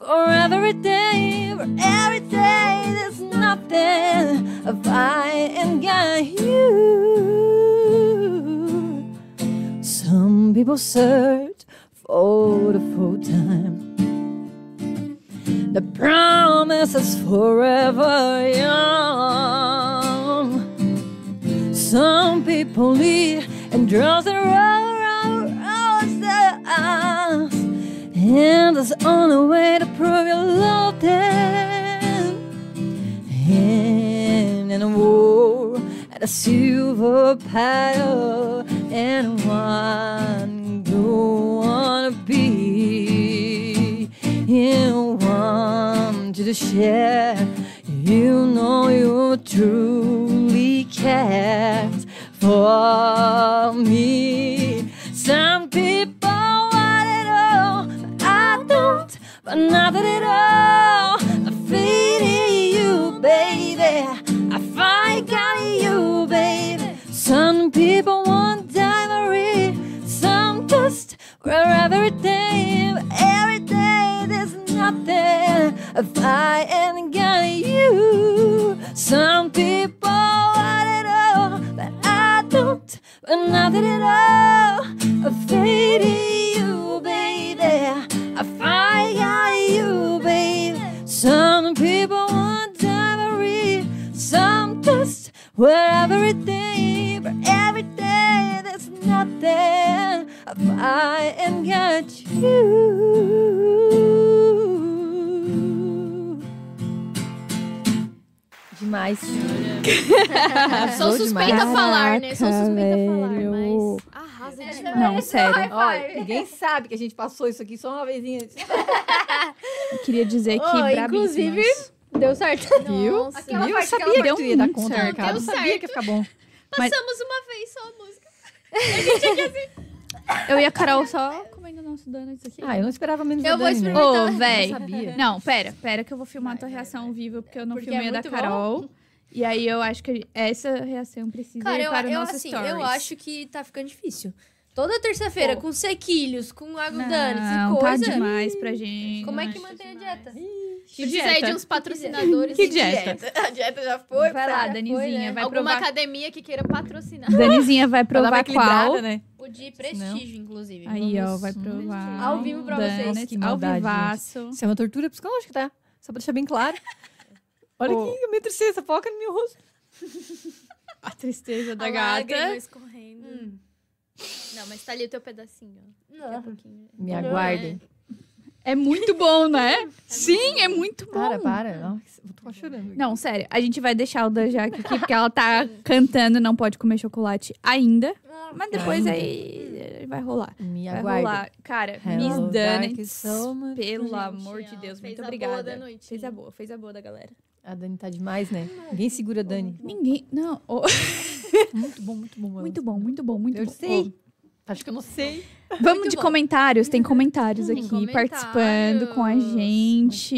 Speaker 3: for every day, for every day. There's nothing if I ain't got you. Some people search for the full time. The promise is forever young. Some people lead and draws and roses, and there's only way to prove you love them. And in a war at a silver paddle, and one go wanna be in one to the share. You know you truly cares for me. Some people Don't. But at all. I feed you, baby. I find out you, baby. Some people want diary, some just wear every day, but every day there's nothing if I ain't got you. Some people want it all, but I don't. But nothing at all. I fade you, baby. I find out you, baby. Some people want diary, some just wear every day, but every day there's nothing if I ain't got you. Demais.
Speaker 2: Sou
Speaker 3: Arrasou
Speaker 2: suspeita a
Speaker 3: demais.
Speaker 2: falar, né? Sou
Speaker 1: Caraca,
Speaker 2: suspeita a falar,
Speaker 1: velho.
Speaker 2: Mas arrasa demais.
Speaker 1: Não, sério.
Speaker 3: Olha, ninguém sabe que a gente passou isso aqui só uma vezinha.
Speaker 1: Eu queria dizer que
Speaker 4: Oh, inclusive, Deu certo.
Speaker 3: Viu?
Speaker 2: Nossa,
Speaker 4: Aquela
Speaker 3: Viu? Eu sabia que tu ia dar
Speaker 1: deu
Speaker 3: conta,
Speaker 1: muito
Speaker 3: Ricardo. Eu
Speaker 2: certo.
Speaker 3: sabia que ia ficar bom.
Speaker 1: Mas-
Speaker 2: Passamos uma vez só a música.
Speaker 1: Eu e a Carol só comendo nosso donuts aqui.
Speaker 3: Ah, eu não esperava menos
Speaker 4: Eu vou
Speaker 3: Dani, né?
Speaker 4: experimentar.
Speaker 1: Ô,
Speaker 3: Eu
Speaker 1: véi.
Speaker 3: sabia.
Speaker 1: Não, pera, pera que eu vou filmar a tua reação ao vivo, porque eu não
Speaker 4: Porque
Speaker 1: filmei
Speaker 4: é
Speaker 1: a da
Speaker 4: muito bom.
Speaker 1: E aí eu acho que essa reação precisa
Speaker 4: Cara,
Speaker 1: ir
Speaker 4: eu,
Speaker 1: para o
Speaker 4: eu,
Speaker 1: nosso
Speaker 4: assim,
Speaker 1: stories.
Speaker 4: eu acho que tá ficando difícil. Toda terça-feira, com sequilhos, com agudanes e
Speaker 1: tá
Speaker 4: coisa.
Speaker 1: demais pra gente.
Speaker 4: Como é que mantém a dieta?
Speaker 1: Que
Speaker 2: Precisa aí de
Speaker 1: dieta?
Speaker 2: uns patrocinadores.
Speaker 1: Que dieta?
Speaker 3: A dieta já foi.
Speaker 1: Vai lá, Danizinha,
Speaker 3: foi, né?
Speaker 1: vai
Speaker 2: Alguma
Speaker 1: provar.
Speaker 2: academia que queira patrocinar.
Speaker 1: Danizinha vai provar qual.
Speaker 3: né?
Speaker 4: O de prestígio, inclusive.
Speaker 1: Aí, ó,
Speaker 4: Vamos-
Speaker 1: vai provar.
Speaker 4: Ao vivo pra vocês.
Speaker 1: Donuts,
Speaker 3: Que
Speaker 1: Ao
Speaker 3: maldade,
Speaker 1: vivaço.
Speaker 3: Isso é uma tortura psicológica, tá? Só pra deixar bem claro. Olha
Speaker 1: Ô.
Speaker 3: aqui, a minha tristeza, foca no meu rosto.
Speaker 1: A tristeza da
Speaker 2: A lágrima
Speaker 1: gata.
Speaker 2: escorrendo.
Speaker 4: Hum.
Speaker 2: Não, mas tá ali o teu pedacinho. ó. Daqui a pouquinho.
Speaker 3: Me aguardem.
Speaker 1: É muito bom, né? Sim, é muito bom.
Speaker 3: Para, para. Eu tô chorando.
Speaker 1: Não, sério. A gente vai deixar o da Jaque aqui, porque ela tá cantando, não pode comer chocolate ainda. Mas depois
Speaker 3: Ainda.
Speaker 1: aí vai rolar.
Speaker 3: Me
Speaker 1: Vai
Speaker 3: aguardem.
Speaker 1: rolar. Cara,
Speaker 3: Hello,
Speaker 1: Miss
Speaker 3: much
Speaker 1: pelo
Speaker 2: Gente,
Speaker 1: amor de Deus,
Speaker 2: fez
Speaker 1: muito
Speaker 2: a
Speaker 1: obrigada.
Speaker 2: boa da noite.
Speaker 1: Fez a boa, fez a boa da galera.
Speaker 3: A Dani tá demais, né? Ninguém segura a Dani.
Speaker 1: Ninguém. Não. ô,
Speaker 3: Muito bom, muito bom.
Speaker 1: muito bom, muito bom, muito
Speaker 3: Eu
Speaker 1: bom.
Speaker 3: sei. Acho que eu não sei.
Speaker 1: Vamos
Speaker 2: Muito
Speaker 1: de
Speaker 2: bom.
Speaker 1: comentários. Tem comentários
Speaker 2: Tem
Speaker 1: aqui
Speaker 2: comentários.
Speaker 1: participando com a gente.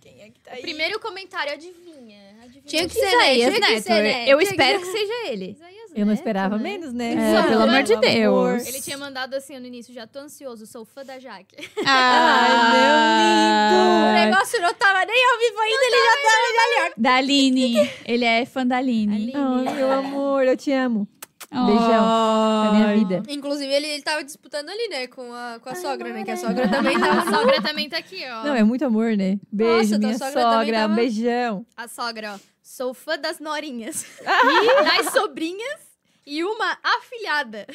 Speaker 3: Quem é que tá
Speaker 2: O primeiro comentário, adivinha. adivinha.
Speaker 4: Tinha que ser?
Speaker 1: Isaías
Speaker 4: que
Speaker 1: Neto.
Speaker 4: ser, né?
Speaker 1: Eu
Speaker 4: Tinha que
Speaker 1: espero
Speaker 4: ser.
Speaker 1: que seja ele.
Speaker 2: Isaías
Speaker 1: Eu
Speaker 3: Eu não
Speaker 2: né?
Speaker 3: esperava
Speaker 2: Também.
Speaker 3: menos, né?
Speaker 1: É,
Speaker 2: Exato.
Speaker 1: pelo amor de. Deus.
Speaker 2: Ele tinha mandado assim no início, já tô ansioso, sou fã da Jaque.
Speaker 1: Ah,
Speaker 4: O negócio não tava nem ao vivo ainda, ele já tava ali, ó.
Speaker 1: Da Aline. Ele é fã da Aline.
Speaker 2: Aline.
Speaker 3: Ai, meu amor, eu te amo. Beijão pra minha
Speaker 1: Ai.
Speaker 3: vida.
Speaker 4: Inclusive, ele, ele tava disputando ali, né, com a, com a sogra, né? Que a sogra também
Speaker 2: A
Speaker 4: tava.
Speaker 2: sogra também tá aqui, ó.
Speaker 3: Não, é muito amor, né? Beijo,
Speaker 4: Nossa,
Speaker 3: minha
Speaker 4: sogra
Speaker 3: sogra.
Speaker 4: também tava-
Speaker 3: Um beijão.
Speaker 2: A sogra, ó. Sou fã das norinhas. e das sobrinhas e uma afilhada.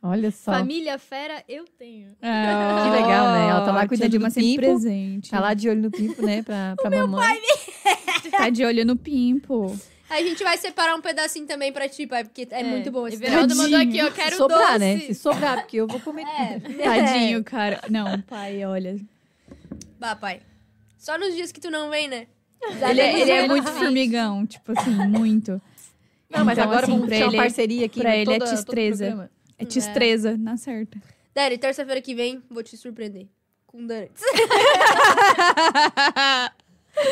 Speaker 3: Olha só.
Speaker 2: Família fera eu tenho.
Speaker 1: Ah,
Speaker 3: Que legal, né? Ela tá lá cuidando
Speaker 1: Dilma
Speaker 3: do
Speaker 1: sempre
Speaker 3: Pimpo.
Speaker 1: presente.
Speaker 3: Tá lá de olho no pimpo, né? Pra, pra mamãe.
Speaker 1: Tá de olho no pimpo.
Speaker 4: A gente vai separar um pedacinho também pra ti, pai, porque é, muito bom esse
Speaker 2: Everaldo mandou aqui, eu quero
Speaker 3: Se sobrar,
Speaker 2: doce.
Speaker 3: né? Se sobrar, porque eu vou comer tudo.
Speaker 1: Tadinho, cara. Não, pai, olha.
Speaker 4: Bah, pai. Só nos dias que tu não vem, né?
Speaker 1: Ele, é- ele é muito formigão, tipo assim, muito.
Speaker 3: Não, mas
Speaker 1: Então,
Speaker 3: agora
Speaker 1: assim,
Speaker 3: vamos uma
Speaker 1: ele-
Speaker 3: parceria aqui.
Speaker 1: pra ele é
Speaker 3: toda- todo
Speaker 1: destreza.
Speaker 3: programa.
Speaker 1: É destreza, na certa.
Speaker 4: Dani, terça-feira que vem, vou te surpreender. Com donuts.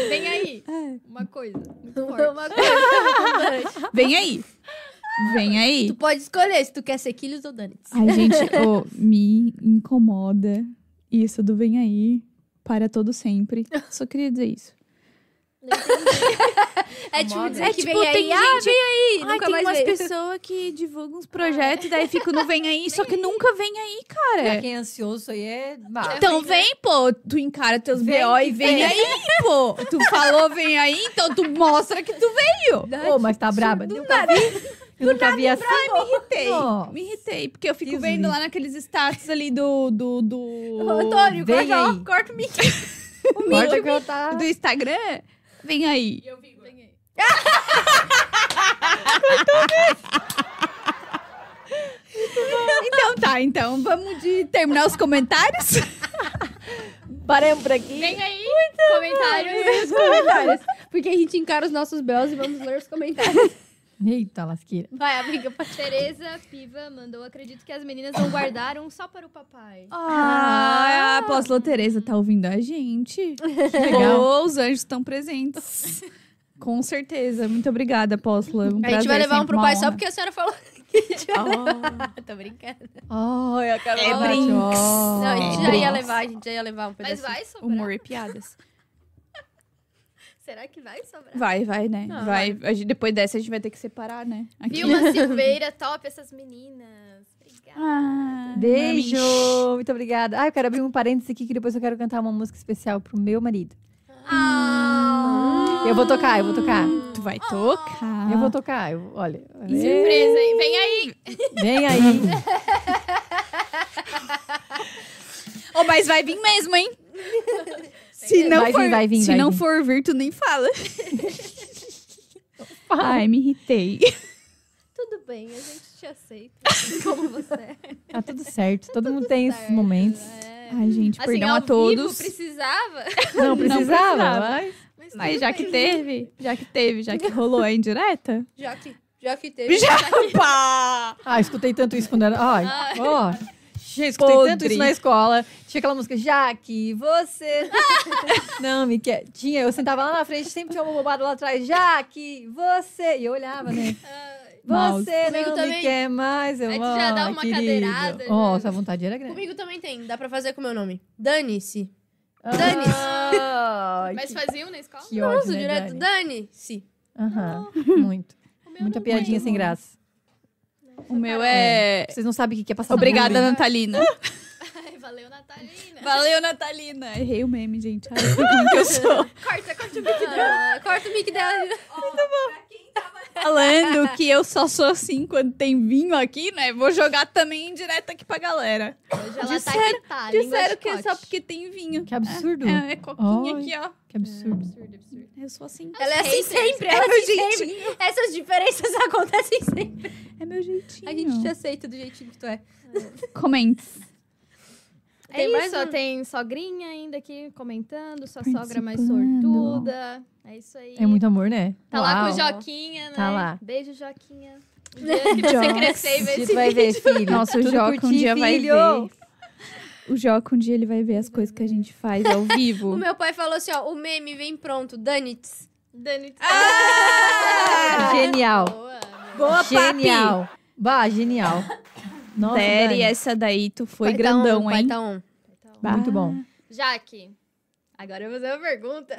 Speaker 2: Vem aí.
Speaker 1: É.
Speaker 2: Uma coisa muito forte.
Speaker 4: Uma coisa.
Speaker 1: Vem aí. Vem aí.
Speaker 4: Tu pode escolher se tu quer sequilhos ou donuts.
Speaker 1: Ai, gente, ô, me incomoda isso do vem aí para todo sempre. Só queria dizer isso.
Speaker 4: É tipo dizer
Speaker 1: É
Speaker 4: que
Speaker 1: tipo,
Speaker 4: vem aí,
Speaker 1: tem
Speaker 4: ah,
Speaker 1: gente-
Speaker 4: vem aí,
Speaker 1: Ai,
Speaker 4: nunca
Speaker 1: tem
Speaker 4: mais
Speaker 1: umas pessoas que divulgam uns projetos, daí fica no vem aí, só que nunca vem aí,
Speaker 3: Pra
Speaker 1: cara.
Speaker 3: quem é ansioso, isso aí é... bah.
Speaker 1: Então vem, pô, tu encara teus
Speaker 3: Vem
Speaker 1: BO e vem
Speaker 3: vem.
Speaker 1: aí, pô. Tu falou vem aí, então tu mostra que tu veio.
Speaker 3: Ô, mas tá braba. Eu nunca vi. Eu nunca vi assim.
Speaker 1: Me irritei,
Speaker 3: Nossa.
Speaker 1: me irritei, porque eu fico
Speaker 3: Deus
Speaker 1: vendo
Speaker 3: livre.
Speaker 1: lá naqueles status ali do... do, do...
Speaker 4: Ô, Antônio,
Speaker 3: Vem
Speaker 4: corta, ó, corta o mic.
Speaker 3: Que eu tá...
Speaker 1: do Instagram, vem aí.
Speaker 2: Eu vi, vem aí.
Speaker 1: Então tá, então vamos de terminar os comentários.
Speaker 3: Paramos por aqui.
Speaker 2: Vem aí. Comentários.
Speaker 4: comentários. Porque a gente encara os nossos belos e vamos ler os comentários.
Speaker 3: Eita, lasqueira.
Speaker 4: Vai, amiga,
Speaker 2: Tereza Piva mandou, acredito que as meninas não guardaram só para o papai.
Speaker 1: Ah, a apóstola Tereza tá ouvindo a gente.
Speaker 3: legal.
Speaker 1: Ou os anjos estão presentes. Com certeza. Muito obrigada, apóstola. Um
Speaker 4: A gente vai levar um pro pai só porque a senhora falou.
Speaker 1: Oh.
Speaker 4: Tô brincando.
Speaker 3: Ai, a Carol.
Speaker 1: É brinks.
Speaker 4: Não, a gente já ia levar, a gente já ia levar um
Speaker 2: Mas
Speaker 4: pedacinho.
Speaker 2: vai sobrar?
Speaker 1: Humor e piadas.
Speaker 2: Será que vai sobrar?
Speaker 1: Vai, vai, né?
Speaker 4: Ah,
Speaker 1: vai. A gente- depois dessa a gente vai ter que separar, né? Aqui.
Speaker 2: Vilma Silveira, top essas meninas. Obrigada.
Speaker 1: Ah,
Speaker 3: Beijo.
Speaker 1: mami.
Speaker 3: Muito obrigada. Ah, eu quero abrir um parênteses aqui que depois eu quero cantar uma música especial pro meu marido.
Speaker 4: Ah.
Speaker 3: Eu vou tocar, eu vou tocar.
Speaker 1: Tu vai tocar.
Speaker 3: Eu vou tocar. Eu, olha.
Speaker 2: Surpresa, hein? Vem aí.
Speaker 3: Vem aí.
Speaker 1: Oh, mas vai vir mesmo, hein? Se não
Speaker 3: Vai vir,
Speaker 1: for,
Speaker 3: vai vir,
Speaker 1: se
Speaker 3: vai
Speaker 1: não
Speaker 3: vir.
Speaker 1: for vir, tu nem fala. Ai, me irritei.
Speaker 2: Tudo bem, a gente te aceita. Como você é.
Speaker 3: Tá tudo certo. Todo mundo tem esses
Speaker 2: certo,
Speaker 3: momentos.
Speaker 2: É.
Speaker 1: Ai, gente,
Speaker 2: Assim,
Speaker 1: perdão
Speaker 2: ao
Speaker 1: a todos.
Speaker 2: Vivo, precisava.
Speaker 3: Não precisava.
Speaker 1: precisava.
Speaker 3: mas-
Speaker 2: Mas,
Speaker 1: Mas
Speaker 2: tudo
Speaker 1: já
Speaker 2: bem.
Speaker 1: que teve, já que teve, já que rolou a indireta.
Speaker 4: Já que, já que teve.
Speaker 1: Já, pá!
Speaker 3: Ah, escutei tanto isso quando era. Ai,
Speaker 2: Ai.
Speaker 3: ó. Gente, escutei
Speaker 1: Podre.
Speaker 3: tanto isso na escola. Tinha aquela música, já que você. não, me quer. Tinha, eu sentava lá na frente, sempre tinha uma bobada lá atrás, já que você. E eu olhava, né? Você
Speaker 4: Comigo
Speaker 3: não
Speaker 4: também.
Speaker 3: me quer mais. Eu,
Speaker 2: Aí tu já
Speaker 3: "Ah,
Speaker 2: dava uma
Speaker 3: querido."
Speaker 2: cadeirada,
Speaker 3: Ó,
Speaker 2: já.
Speaker 3: essa vontade era grande.
Speaker 4: Comigo também tem, dá pra fazer com o meu nome. Dane-se.
Speaker 3: Dane-se.
Speaker 2: Mas faziam na escola?
Speaker 3: Que ódio,
Speaker 4: Nossa,
Speaker 3: né,
Speaker 4: direto,
Speaker 3: Dani?
Speaker 4: dane-se.
Speaker 3: Aham, muito. Muita piadinha sem graça.
Speaker 1: O meu é.
Speaker 3: Vocês não sabem o que é passar
Speaker 1: Obrigada,
Speaker 3: bullying.
Speaker 1: Natalina.
Speaker 2: Ai, valeu, Natalina.
Speaker 1: Valeu, Natalina. Errei o meme, gente. Ai, que eu sou.
Speaker 2: Corta, corta o mic
Speaker 4: Ah, corta o mic dela.
Speaker 1: Falando que eu só sou assim quando tem vinho aqui, né? Vou jogar também direto aqui pra galera.
Speaker 2: Hoje ela
Speaker 1: Disseram-
Speaker 2: tá irritada. língua
Speaker 1: Disseram que é só porque tem vinho.
Speaker 3: Que absurdo.
Speaker 1: É, é coquinha
Speaker 3: Ai.
Speaker 1: aqui, ó.
Speaker 3: Que absurdo.
Speaker 2: Absurdo, absurdo.
Speaker 1: Eu sou assim.
Speaker 4: Ela é assim sempre,
Speaker 1: É
Speaker 4: ela é
Speaker 1: meu
Speaker 4: assim
Speaker 1: jeitinho.
Speaker 4: Essas diferenças acontecem sempre.
Speaker 1: É meu jeitinho.
Speaker 4: A gente te aceita do jeitinho que tu é.
Speaker 2: É
Speaker 4: Tem mais
Speaker 2: isso,
Speaker 4: um?
Speaker 2: tem sogrinha ainda aqui comentando, sua sogra mais sortuda. É isso aí.
Speaker 3: É muito amor, né?
Speaker 2: Tá lá com o
Speaker 3: Uau.
Speaker 2: Joquinha, né?
Speaker 3: Tá lá.
Speaker 2: Beijo, Joquinha. Um dia que você crescer e ver esse
Speaker 3: vai ver, filho.
Speaker 1: Nossa, o Joca um dia vai
Speaker 3: filho.
Speaker 1: ver. O Joca um dia ele vai ver as coisas que a gente faz ao
Speaker 4: O
Speaker 1: vivo.
Speaker 4: meu pai falou assim, ó, o meme vem pronto, dane-se.
Speaker 2: Dani.
Speaker 3: Ah! Genial.
Speaker 2: Boa.
Speaker 1: Boa,
Speaker 3: Genial. Bah, genial. Nossa,
Speaker 1: Série,
Speaker 3: Dani,
Speaker 1: essa daí tu foi
Speaker 4: Vai tá
Speaker 1: grandão,
Speaker 4: on,
Speaker 1: hein?
Speaker 4: Vai tá.
Speaker 1: Bah.
Speaker 3: Muito bom.
Speaker 2: Jaque, agora eu vou fazer uma pergunta.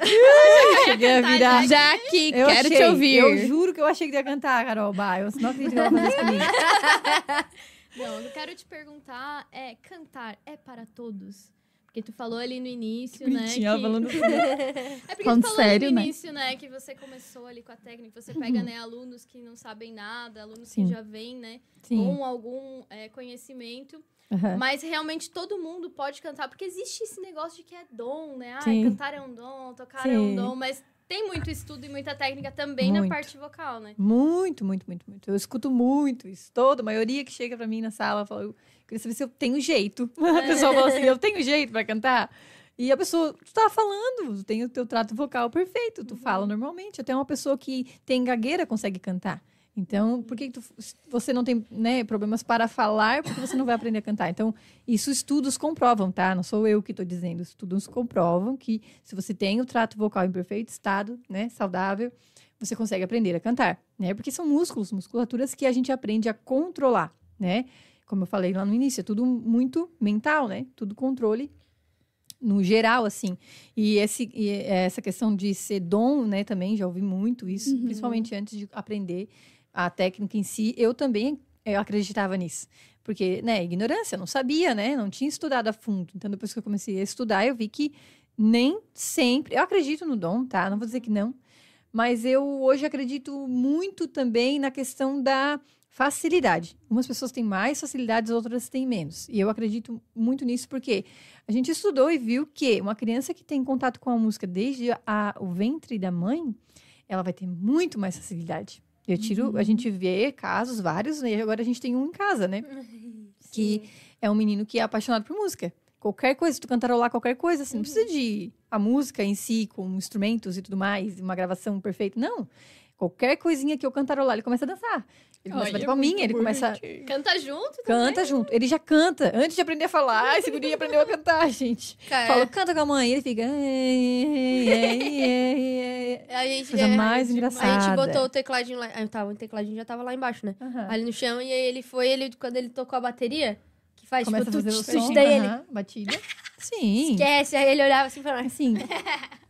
Speaker 3: Cheguei a virar.
Speaker 1: Jaque,
Speaker 3: Eu
Speaker 1: quero te
Speaker 3: achei,
Speaker 1: ouvir.
Speaker 3: Eu juro que eu achei que ia cantar, Carol. Bah, eu não acredito que ela vai fazer isso comigo.
Speaker 2: Não, eu quero te perguntar, é, cantar é para todos? Porque tu falou ali no início, né?
Speaker 1: Ela
Speaker 2: que-
Speaker 1: falando
Speaker 2: É porque
Speaker 1: Falando
Speaker 2: tu falou
Speaker 1: sério,
Speaker 2: ali no
Speaker 1: né?
Speaker 2: início, né? Que você começou ali com a técnica, você pega, né, alunos que não sabem nada, alunos
Speaker 3: Sim.
Speaker 2: que já vêm, né,
Speaker 3: Sim.
Speaker 2: com algum é, conhecimento.
Speaker 3: Aham.
Speaker 2: Mas realmente todo mundo pode cantar, porque existe esse negócio de que é dom, né? Ah,
Speaker 3: Sim.
Speaker 2: cantar é um dom, tocar é um
Speaker 3: Sim.
Speaker 2: dom, mas tem muito estudo e muita técnica também na
Speaker 3: Muito.
Speaker 2: parte vocal, né?
Speaker 3: Muito, muito, muito, muito. Eu escuto muito isso. Toda, a maioria que chega pra mim na sala fala, queria saber se eu tenho jeito. A pessoa fala assim, eu tenho jeito pra cantar. E a pessoa, tu tá falando, tu tem o teu trato vocal perfeito, tu fala normalmente. Até uma pessoa que tem gagueira consegue cantar. Então, por que tu, você não tem né, problemas para falar, porque você não vai aprender a cantar? Então, isso estudos comprovam, tá? Não sou eu que estou dizendo. Estudos comprovam que se você tem o trato vocal em perfeito estado, né, saudável, você consegue aprender a cantar, né? Porque são músculos, musculaturas que a gente aprende a controlar, né? Como eu falei lá no início, é tudo muito mental, né? Tudo controle no geral, assim. E, esse, e essa questão de ser dom, né, também já ouvi muito isso,
Speaker 1: Uhum.
Speaker 3: principalmente antes de aprender a técnica em si. Eu também eu acreditava nisso. Porque, né, ignorância, não sabia, né? Não tinha estudado a fundo. Então, depois que eu comecei a estudar, eu vi que nem sempre. Eu acredito no dom, tá? Não vou dizer que não. Mas eu hoje acredito muito também na questão da facilidade. Umas pessoas têm mais facilidades, outras têm menos. E eu acredito muito nisso porque a gente estudou e viu que uma criança que tem contato com a música desde a- o ventre da mãe, ela vai ter muito mais facilidade. Eu tiro, a gente vê casos vários, né? E agora a gente tem um em casa, né? Que é um menino que é apaixonado por música. Qualquer coisa, tu cantarolar qualquer coisa, assim, não precisa de a música em si, com instrumentos e tudo mais, uma gravação perfeita. Não. Qualquer coisinha que eu cantarolar, ele começa a dançar. Ele começa a bater palminha, ele começa. a-
Speaker 2: Canta junto?
Speaker 3: Canta junto. Ele já canta. Antes de aprender a falar, esse guri aprendeu a cantar, gente.
Speaker 4: Cara,
Speaker 3: Fala, canta com a mãe. Ele fica.
Speaker 4: A gente,
Speaker 3: Coisa
Speaker 4: é,
Speaker 3: mais
Speaker 4: A
Speaker 3: engraçada.
Speaker 4: gente botou o tecladinho lá. Ah, tava, o tecladinho já tava lá embaixo, né?
Speaker 3: Aham.
Speaker 4: Ali no chão, e aí ele foi, ele, quando ele tocou a bateria, que faz
Speaker 3: Começa
Speaker 4: tipo,
Speaker 3: a fazer
Speaker 4: tut,
Speaker 3: o
Speaker 4: tut,
Speaker 3: som.
Speaker 4: daí ele
Speaker 3: batida. Sim.
Speaker 4: esquece, aí ele olhava assim e falava,
Speaker 3: Assim.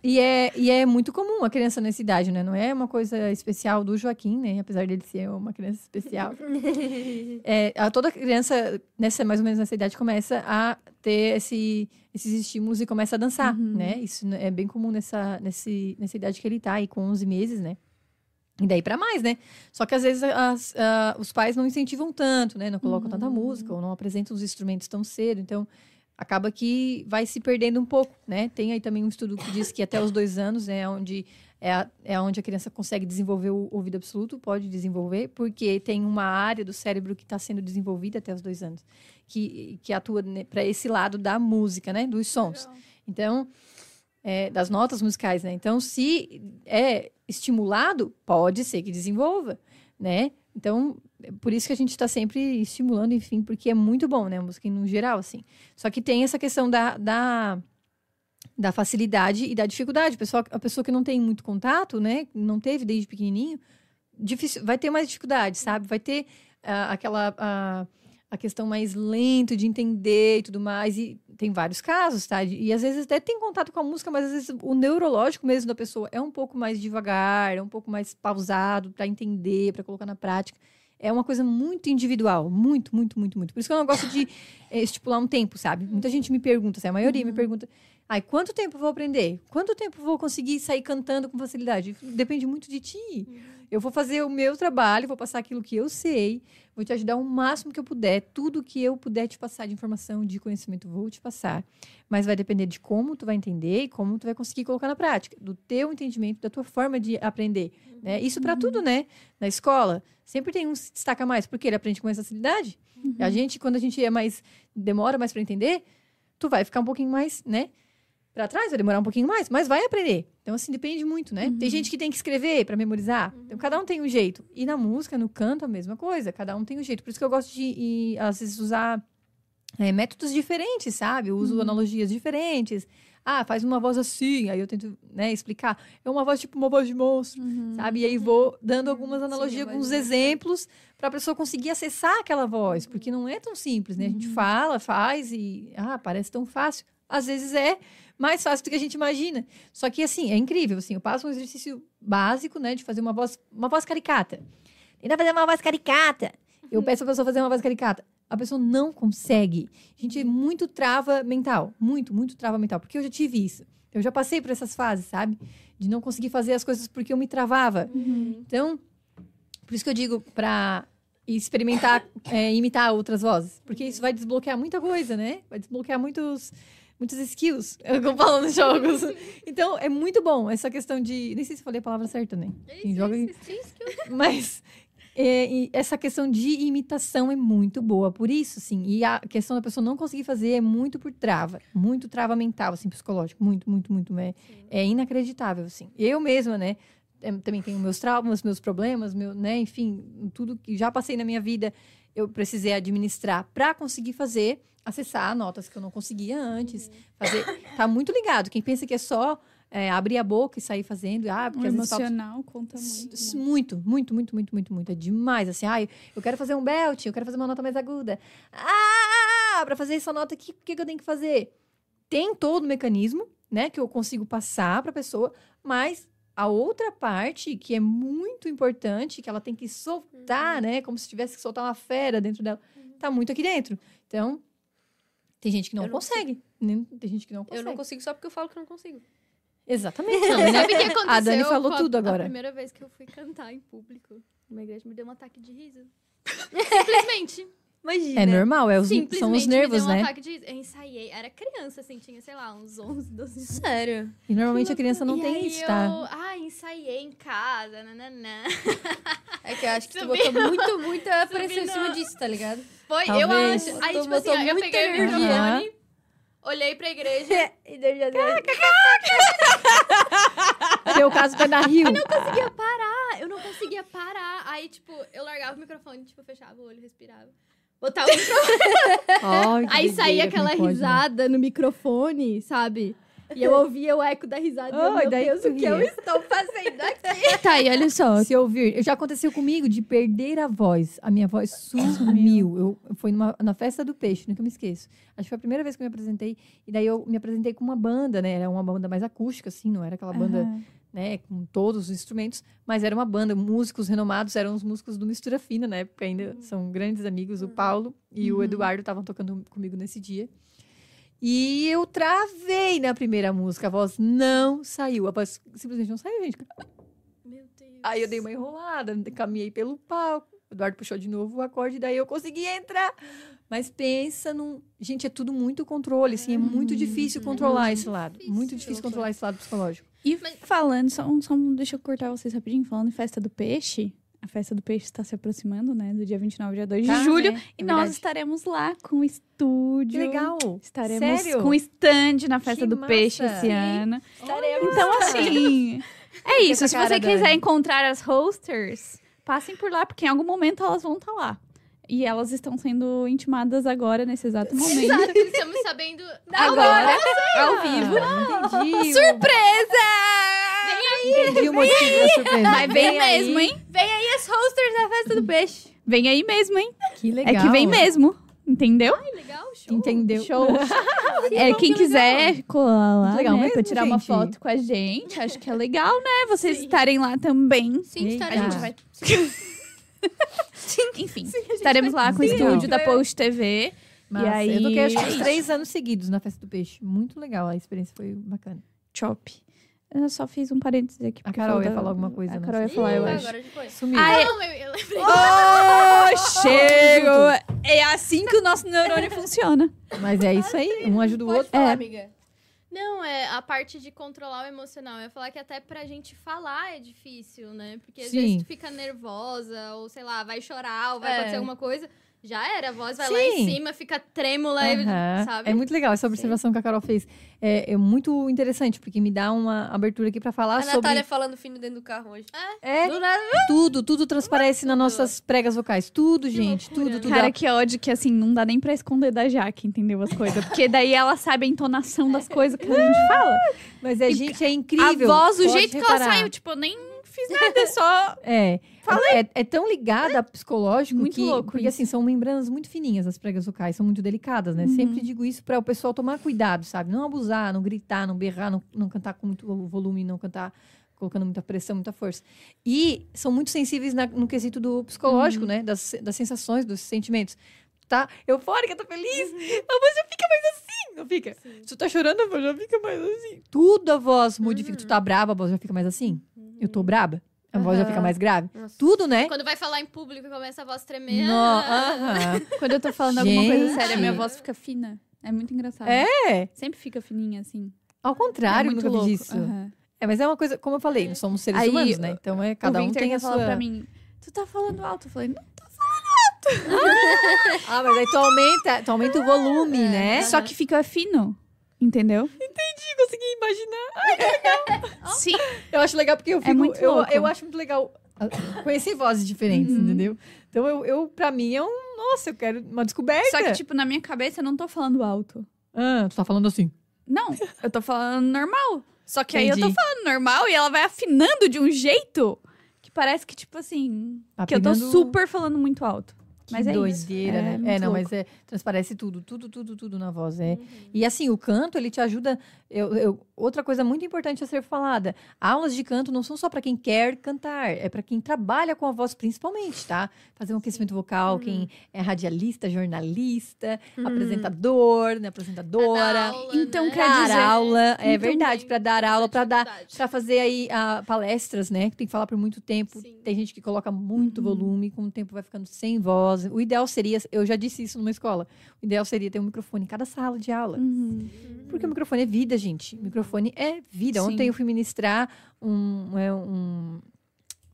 Speaker 3: E é, e é muito comum a criança nessa idade, né? Não é uma coisa especial do Joaquim, né? Apesar dele ser uma criança especial. É, a- toda criança, nessa, mais ou menos nessa idade, começa a ter esse, esses estímulos e começa a dançar,
Speaker 1: Uhum.
Speaker 3: né? Isso é bem comum nessa, nesse, nessa idade que ele tá, aí com 11 meses, né? E daí pra mais, né? Só que às vezes as- a- os pais não incentivam tanto, né? Não colocam tanta música ou não apresentam os instrumentos tão cedo. Então, acaba que vai se perdendo um pouco, né? Tem aí também um estudo que diz que até os dois anos é onde é, a- é onde a criança consegue desenvolver o ouvido absoluto, pode desenvolver, porque tem uma área do cérebro que está sendo desenvolvida até os dois anos, que, que atua para esse lado da música, né? Dos sons. Então, é, das notas musicais, né? Então, se é estimulado, pode ser que desenvolva, né? Então, é por isso que a gente está sempre estimulando, enfim, porque é muito bom, né? A música no geral, assim. Só que tem essa questão da, da, da facilidade e da dificuldade. A pessoa, a pessoa que não tem muito contato, né? Não teve desde pequenininho, difícil, vai ter mais dificuldade, sabe? Vai ter ah, aquela... ah, a questão mais lento de entender e tudo mais. E tem vários casos, tá? E às vezes até tem contato com a música, mas às vezes o neurológico mesmo da pessoa é um pouco mais devagar, é um pouco mais pausado para entender, para colocar na prática. É uma coisa muito individual, muito, muito, muito, muito. Por isso que eu não gosto de eh, estipular um tempo, sabe? Muita gente me pergunta, assim, a maioria me pergunta, ai, quanto tempo eu vou aprender? Quanto tempo eu vou conseguir sair cantando com facilidade? Depende muito de ti. Eu vou fazer o meu trabalho, vou passar aquilo que eu sei, vou te ajudar o máximo que eu puder. Tudo que eu puder te passar de informação, de conhecimento, vou te passar. Mas vai depender de como tu vai entender e como tu vai conseguir colocar na prática, do teu entendimento, da tua forma de aprender. Né? Isso para tudo, né? Na escola, sempre tem um que se destaca mais, porque ele aprende com mais facilidade. A gente, quando a gente é mais demora mais para entender, tu vai ficar um pouquinho mais, né? Para trás, vai demorar um pouquinho mais, mas vai aprender. Então, assim, depende muito, né? Tem gente que tem que escrever para memorizar. Então, cada um tem um jeito. E na música, no canto, a mesma coisa. Cada um tem um jeito. Por isso que eu gosto de, às vezes, usar é, métodos diferentes, sabe? Eu uso analogias diferentes. Ah, faz uma voz assim. Aí eu tento, né, explicar. É uma voz tipo uma voz de monstro, sabe? E aí vou dando algumas analogias,
Speaker 2: voz
Speaker 3: alguns exemplos para a pessoa conseguir acessar aquela voz, porque não é tão simples, né? A gente fala, faz e ah, parece tão fácil. Às vezes é mais fácil do que a gente imagina. Só que assim, é incrível, assim, eu passo um exercício básico, né, de fazer uma voz, uma voz caricata. Tenta fazer uma voz caricata. Eu peço a pessoa fazer uma voz caricata. A pessoa não consegue. Gente, é muito trava mental. Muito, muito trava mental. Porque eu já tive isso. Eu já passei por essas fases, sabe? De não conseguir fazer as coisas porque eu me travava. Então, por isso que eu digo pra experimentar, é, imitar outras vozes. Porque isso vai desbloquear muita coisa, né? Vai desbloquear muitos, muitos skills, como falam nos jogos. Então, é muito bom essa questão de... Nem sei se falei a palavra certa, né? Quem joga... Mas é, e essa questão de imitação é muito boa, por isso, assim. E a questão da pessoa não conseguir fazer é muito por trava, muito trava mental, assim, psicológico, muito, muito, muito. É, é inacreditável, assim. Eu mesma, né? Também tenho meus traumas, meus problemas, meu, né? Enfim, tudo que já passei na minha vida, eu precisei administrar para conseguir fazer, acessar notas que eu não conseguia antes, fazer. Tá muito ligado. Quem pensa que é só é, abrir a boca e sair fazendo, ah, porque falta
Speaker 1: emocional conta muito. Né?
Speaker 3: Muito, muito, muito, muito, muito, muito. É demais. Assim, ai, eu quero fazer um belt, eu quero fazer uma nota mais aguda. Ah, pra fazer essa nota aqui, o que, que eu tenho que fazer? Tem todo o mecanismo, né, que eu consigo passar pra pessoa, mas a outra parte, que é muito importante, que ela tem que soltar, né, como se tivesse que soltar uma fera dentro dela, tá muito aqui dentro. Então, tem gente que não
Speaker 4: Eu não
Speaker 3: consegue. né? Tem gente que não
Speaker 4: Eu
Speaker 3: consegue.
Speaker 4: não consigo só porque eu falo que não consigo.
Speaker 3: Exatamente.
Speaker 2: Não, sabe o que aconteceu?
Speaker 3: A Dani falou tudo
Speaker 2: A
Speaker 3: agora.
Speaker 2: primeira vez que eu fui cantar em público numa igreja, me deu um ataque de riso. Simplesmente.
Speaker 4: Imagina.
Speaker 3: É normal, é os,
Speaker 2: Simplesmente
Speaker 3: são os
Speaker 2: me
Speaker 3: nervos,
Speaker 2: deu um
Speaker 3: né?
Speaker 2: ataque de. Eu ensaiei. Era criança, assim, tinha, sei lá, uns 11, 12 anos.
Speaker 4: Sério.
Speaker 3: E normalmente a criança não
Speaker 2: e
Speaker 3: tem
Speaker 2: aí
Speaker 3: isso,
Speaker 2: eu,
Speaker 3: tá?
Speaker 2: ah, ensaiei em casa, nananã.
Speaker 4: É que eu acho que tu
Speaker 2: Subi
Speaker 4: botou muito, muita pressão em cima disso, tá ligado?
Speaker 2: Foi, eu
Speaker 3: Talvez.
Speaker 2: acho. Aí,
Speaker 4: Tu
Speaker 2: tipo assim,
Speaker 4: botou
Speaker 2: ó, eu peguei o microfone, olhei pra igreja,
Speaker 4: E daí já deu.
Speaker 3: Teu caso vai dar rio.
Speaker 2: conseguia parar, eu não conseguia parar. Aí, tipo, eu largava o microfone, tipo, fechava o olho, respirava. Botava o
Speaker 3: que
Speaker 2: Aí saía aquela
Speaker 3: né?
Speaker 2: risada no microfone, sabe? E eu ouvia o eco da risada. e
Speaker 3: Oh,
Speaker 2: meu
Speaker 3: daí
Speaker 2: Deus, o que eu estou fazendo aqui?
Speaker 1: Tá, e olha só.
Speaker 3: Se ouvir, já aconteceu comigo de perder a voz. A minha voz sumiu. Eu foi numa, na festa do peixe, nunca me esqueço. Acho que foi a primeira vez que eu me apresentei. E daí eu me apresentei com uma banda, né? Era uma banda mais acústica, assim, não era aquela banda,
Speaker 1: Aham.
Speaker 3: Né, com todos os instrumentos, mas era uma banda, músicos renomados, eram os músicos do Mistura Fina, na época ainda são grandes amigos, o Paulo e o
Speaker 1: Uhum.
Speaker 3: Eduardo estavam tocando comigo nesse dia. E eu travei na primeira música, a voz não saiu, a voz simplesmente não saiu, gente.
Speaker 2: Meu Deus.
Speaker 3: Aí eu dei uma enrolada, caminhei pelo palco. O Eduardo puxou de novo o acorde, daí eu consegui entrar. Mas pensa num. Gente, é tudo muito controle, assim, é muito difícil controlar esse lado.
Speaker 2: difícil.
Speaker 3: Muito difícil controlar esse lado psicológico.
Speaker 1: E
Speaker 2: Mas-
Speaker 1: falando, só, só deixa eu cortar vocês rapidinho, falando em festa do peixe. A festa do peixe está se aproximando, né? Do dia 29 dia 2 de
Speaker 3: Tá,
Speaker 1: julho.
Speaker 3: né?
Speaker 1: E
Speaker 3: É
Speaker 1: nós
Speaker 3: verdade.
Speaker 1: estaremos lá com o estúdio.
Speaker 3: Legal.
Speaker 1: Estaremos
Speaker 3: Sério?
Speaker 1: com stand na festa
Speaker 3: Que
Speaker 1: do peixe
Speaker 3: massa.
Speaker 1: esse
Speaker 3: Sim.
Speaker 1: ano.
Speaker 3: Estaremos.
Speaker 1: Então, assim. É isso. Se você quiser encontrar as hosters, passem por lá, porque em algum momento elas vão estar lá. E elas estão sendo intimadas agora, nesse exato momento.
Speaker 2: Exato, estamos sabendo.
Speaker 1: Agora, ao vivo.
Speaker 3: Ah, entendi.
Speaker 1: Surpresa!
Speaker 3: Entendi o motivo da surpresa.
Speaker 1: Mas vem mesmo, hein?
Speaker 4: Vem aí as hosters da festa do peixe.
Speaker 1: Vem aí mesmo, hein?
Speaker 3: Que legal.
Speaker 1: É que vem mesmo. Entendeu?
Speaker 2: Ai, legal, show.
Speaker 3: Entendeu?
Speaker 1: Show. É, quem quiser colar lá,
Speaker 3: legal
Speaker 1: né,
Speaker 3: mesmo,
Speaker 1: pra tirar uma
Speaker 3: gente.
Speaker 1: foto com a gente, acho que é legal, né? Vocês estarem lá também.
Speaker 2: Sim, estaremos.
Speaker 3: A gente
Speaker 2: vai...
Speaker 1: Enfim, estaremos lá com o
Speaker 3: Sim,
Speaker 1: estúdio da Post TV.
Speaker 3: Massa.
Speaker 1: aí-
Speaker 3: Eu toquei acho que uns três anos seguidos na festa do peixe. Muito legal. A experiência foi bacana.
Speaker 1: Chop. Eu só fiz um parênteses aqui.
Speaker 3: A
Speaker 1: porque
Speaker 3: Carol
Speaker 1: falta-
Speaker 3: ia falar alguma coisa,
Speaker 1: A
Speaker 3: né?
Speaker 1: Carol ia falar, eu
Speaker 2: Ih,
Speaker 1: acho.
Speaker 2: Agora depois.
Speaker 3: Sumiu.
Speaker 1: Ah, é-
Speaker 2: Não, eu, eu lembrei.
Speaker 1: Oh, chego! É assim que o nosso neurônio funciona.
Speaker 3: Mas é isso aí. Um ajuda o
Speaker 4: Pode
Speaker 3: outro.
Speaker 4: falar,
Speaker 1: É.
Speaker 4: amiga.
Speaker 2: Não, é a parte de controlar o emocional. Eu ia falar que até pra gente falar é difícil, né? Porque às
Speaker 3: Sim.
Speaker 2: vezes tu fica nervosa, ou sei lá, vai chorar, ou vai
Speaker 4: É.
Speaker 2: acontecer alguma coisa. Já era. A voz vai lá em
Speaker 3: Sim.
Speaker 2: cima, fica trêmula, e-
Speaker 3: Aham.
Speaker 2: sabe?
Speaker 3: É muito legal essa observação que a Carol fez. É, é muito interessante, porque me dá uma abertura aqui pra falar
Speaker 4: A
Speaker 3: sobre.
Speaker 4: Natália falando fino dentro do carro hoje.
Speaker 3: É,
Speaker 4: nada.
Speaker 3: tudo, tudo transparece nas nossas pregas vocais. Tudo, gente.
Speaker 2: loucura,
Speaker 3: Tudo,
Speaker 2: né?
Speaker 3: tudo.
Speaker 1: Cara, que ódio que assim, não dá nem pra esconder da Jaque, entendeu? As coisas. Porque daí ela sabe a entonação das coisas que a gente fala.
Speaker 3: Mas é,
Speaker 1: E
Speaker 3: gente, é incrível.
Speaker 1: a voz, o
Speaker 3: Pode
Speaker 1: jeito que ela
Speaker 3: reparar.
Speaker 1: saiu, tipo, eu nem fiz nada, é só.
Speaker 3: É. É, é tão ligada a psicológico
Speaker 1: Muito
Speaker 3: que.
Speaker 1: louco
Speaker 3: porque
Speaker 1: isso.
Speaker 3: assim, são membranas muito fininhas as pregas vocais, são muito delicadas, né?
Speaker 1: Uhum.
Speaker 3: Sempre digo isso para o pessoal tomar cuidado, sabe? Não abusar, não gritar, não berrar, não, não cantar com muito volume, não cantar colocando muita pressão, muita força. E são muito sensíveis na- no quesito do psicológico, né? Das, das sensações, dos sentimentos. Tá eufórica, tá feliz, a voz já fica mais assim, não fica? Se tu tá chorando, a voz já fica mais assim. Tudo a voz modifica. Tu tá brava, a voz já fica mais assim. Eu tô braba, a voz já fica mais grave.
Speaker 4: Nossa.
Speaker 3: Tudo, né?
Speaker 2: Quando vai falar em público e começa a voz tremer.
Speaker 3: No, aham.
Speaker 1: Quando eu tô falando alguma coisa séria, minha voz fica fina. É muito engraçado.
Speaker 3: É,
Speaker 1: Sempre fica fininha, assim.
Speaker 3: ao contrário,
Speaker 1: é muito
Speaker 3: nunca
Speaker 1: louco.
Speaker 3: isso.
Speaker 1: Aham.
Speaker 3: É, mas é uma coisa, como eu falei, nós somos seres
Speaker 1: Aí,
Speaker 3: humanos, né? Então é cada
Speaker 1: o
Speaker 3: um tem a
Speaker 1: falar
Speaker 3: sua.
Speaker 1: pra mim, tu tá falando alto. Eu falei, não.
Speaker 3: Ah, mas aí tu aumenta, tu aumenta o volume, né?
Speaker 1: Só que fica fino, entendeu?
Speaker 3: consegui imaginar.
Speaker 1: Sim.
Speaker 3: Eu acho legal porque eu fico,
Speaker 1: É muito
Speaker 3: eu,
Speaker 1: louco.
Speaker 3: eu acho muito legal conhecer vozes diferentes,
Speaker 1: Uhum.
Speaker 3: entendeu? Então eu, eu para mim é um, nossa, eu quero uma descoberta.
Speaker 1: Só que, tipo, na minha cabeça eu não tô falando alto.
Speaker 3: ah, tu tá falando assim.
Speaker 1: Não, eu tô falando normal. Só que aí eu tô
Speaker 3: Entendi.
Speaker 1: falando normal e ela vai afinando de um jeito que parece que, tipo assim, que eu tô super falando muito alto. Mas é isso.
Speaker 3: doideira,
Speaker 1: É
Speaker 3: né?
Speaker 1: muito
Speaker 3: É, não,
Speaker 1: louco.
Speaker 3: mas é, transparece tudo, tudo, tudo, tudo na voz. É.
Speaker 2: Uhum.
Speaker 3: E assim, o canto, ele te ajuda. Eu, eu- outra coisa muito importante a ser falada: aulas de canto não são só para quem quer cantar, é para quem trabalha com a voz, principalmente, tá? Fazer um aquecimento vocal, quem é radialista, jornalista, apresentador, né? Apresentadora.
Speaker 2: Aula,
Speaker 1: Então,
Speaker 2: né?
Speaker 1: quer
Speaker 3: Dar
Speaker 1: dizer-
Speaker 3: aula, é
Speaker 1: então,
Speaker 3: verdade, para dar aula, para dar para fazer aí ah, palestras, né? Que tem que falar por muito tempo.
Speaker 2: Sim.
Speaker 3: Tem gente que coloca muito
Speaker 1: Uhum.
Speaker 3: volume, com o tempo vai ficando sem voz. O ideal seria, eu já disse isso numa escola, o ideal seria ter um microfone em cada sala de aula.
Speaker 1: Uhum.
Speaker 3: Porque o microfone é vida, gente. O microfone é vida.
Speaker 1: Sim.
Speaker 3: Ontem eu fui ministrar um. é, um-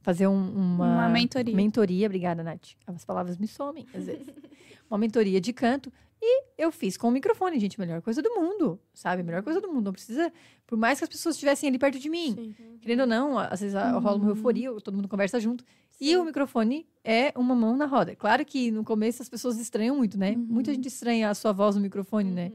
Speaker 3: fazer um- uma,
Speaker 1: Uma mentoria.
Speaker 3: mentoria, obrigada, Nath. As palavras me somem, às vezes. uma mentoria de canto. E eu fiz com o microfone, gente. Melhor coisa do mundo, sabe? Melhor coisa do mundo. Não precisa. Por mais que as pessoas estivessem ali perto de mim.
Speaker 4: Sim.
Speaker 3: Querendo ou não, às vezes a- rola uma euforia, todo mundo conversa junto. E o microfone é uma mão na roda. Claro que no começo as pessoas estranham muito, né?
Speaker 1: Uhum.
Speaker 3: Muita gente estranha a sua voz no microfone, né?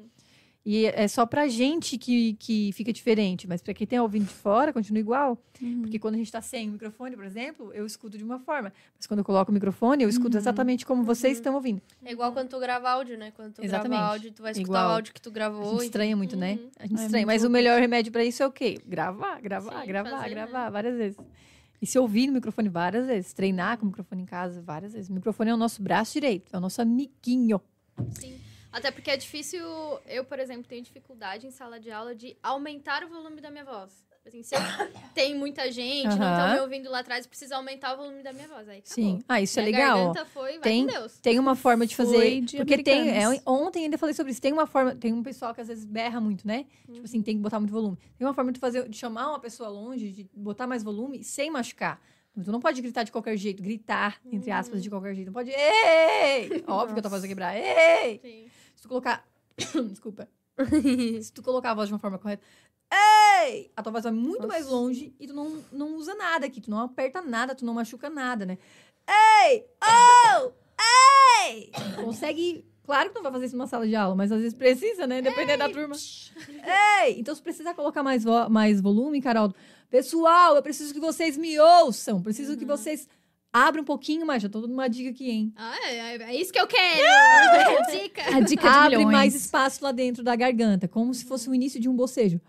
Speaker 3: E é só pra gente que, que fica diferente, mas pra quem tem ouvindo de fora, continua igual.
Speaker 1: Uhum.
Speaker 3: Porque quando a gente tá sem o microfone, por exemplo, eu escuto de uma forma. Mas quando eu coloco o microfone, eu escuto
Speaker 1: Uhum.
Speaker 3: exatamente como vocês estão ouvindo.
Speaker 4: É igual quando tu grava áudio, né? Quando tu
Speaker 3: Exatamente.
Speaker 4: grava áudio, tu vai escutar
Speaker 3: Igual.
Speaker 4: o áudio que tu
Speaker 3: A
Speaker 4: gravou.
Speaker 3: gente
Speaker 4: e-
Speaker 3: estranha muito, né?
Speaker 2: Uhum.
Speaker 3: A gente
Speaker 1: É
Speaker 3: estranha. Mas o melhor remédio pra isso é o quê? Gravar, gravar,
Speaker 2: Sim,
Speaker 3: gravar,
Speaker 2: fazer,
Speaker 3: gravar várias vezes. E se ouvir no microfone várias vezes, treinar com o microfone em casa várias vezes. O microfone é o nosso braço direito, é o nosso amiguinho.
Speaker 2: Sim. Até porque é difícil. Eu, por exemplo, tenho dificuldade em sala de aula de aumentar o volume da minha voz. Assim, se eu tem muita gente, não estão
Speaker 3: Aham.
Speaker 2: me ouvindo lá atrás, preciso aumentar o volume da minha voz. Aí acabou.
Speaker 3: Sim. Ah, isso é
Speaker 2: Minha
Speaker 3: legal. ó.
Speaker 2: garganta foi, vai
Speaker 3: Tem-
Speaker 2: com Deus.
Speaker 3: Tem uma forma de fazer.
Speaker 1: Foi de
Speaker 3: porque tem. é,
Speaker 1: americanos.
Speaker 3: ontem ainda falei sobre isso. Tem uma forma. Tem um pessoal que às vezes berra muito, né? Tipo assim, tem que botar muito volume. Tem uma forma de fazer, de chamar uma pessoa longe, de botar mais volume sem machucar. Tu não pode gritar de qualquer jeito, gritar, entre aspas, de qualquer jeito. Não pode. Ei! Óbvio que eu tô fazendo quebrar. Ei!
Speaker 2: Sim.
Speaker 3: Se tu colocar. Desculpa. Se tu colocar a voz de uma forma correta. Ei! A tua voz vai muito mais
Speaker 4: Nossa.
Speaker 3: longe e tu não, não usa nada aqui. Tu não aperta nada, tu não machuca nada, né? Ei! Oh! Ei! Consegue. Claro que tu não vai fazer isso numa sala de aula, mas às vezes precisa, né? Dependendo da turma. Ei! Então, se precisar colocar mais, vo- mais volume, Carol, pessoal, eu preciso que vocês me ouçam. Preciso que vocês abram um pouquinho mais. Já tô dando uma dica aqui, hein?
Speaker 2: Ah, é, é isso que eu quero! É Dica!
Speaker 1: A dica de
Speaker 3: Abre
Speaker 1: milhões.
Speaker 3: mais espaço lá dentro da garganta, como se fosse o início de um bocejo.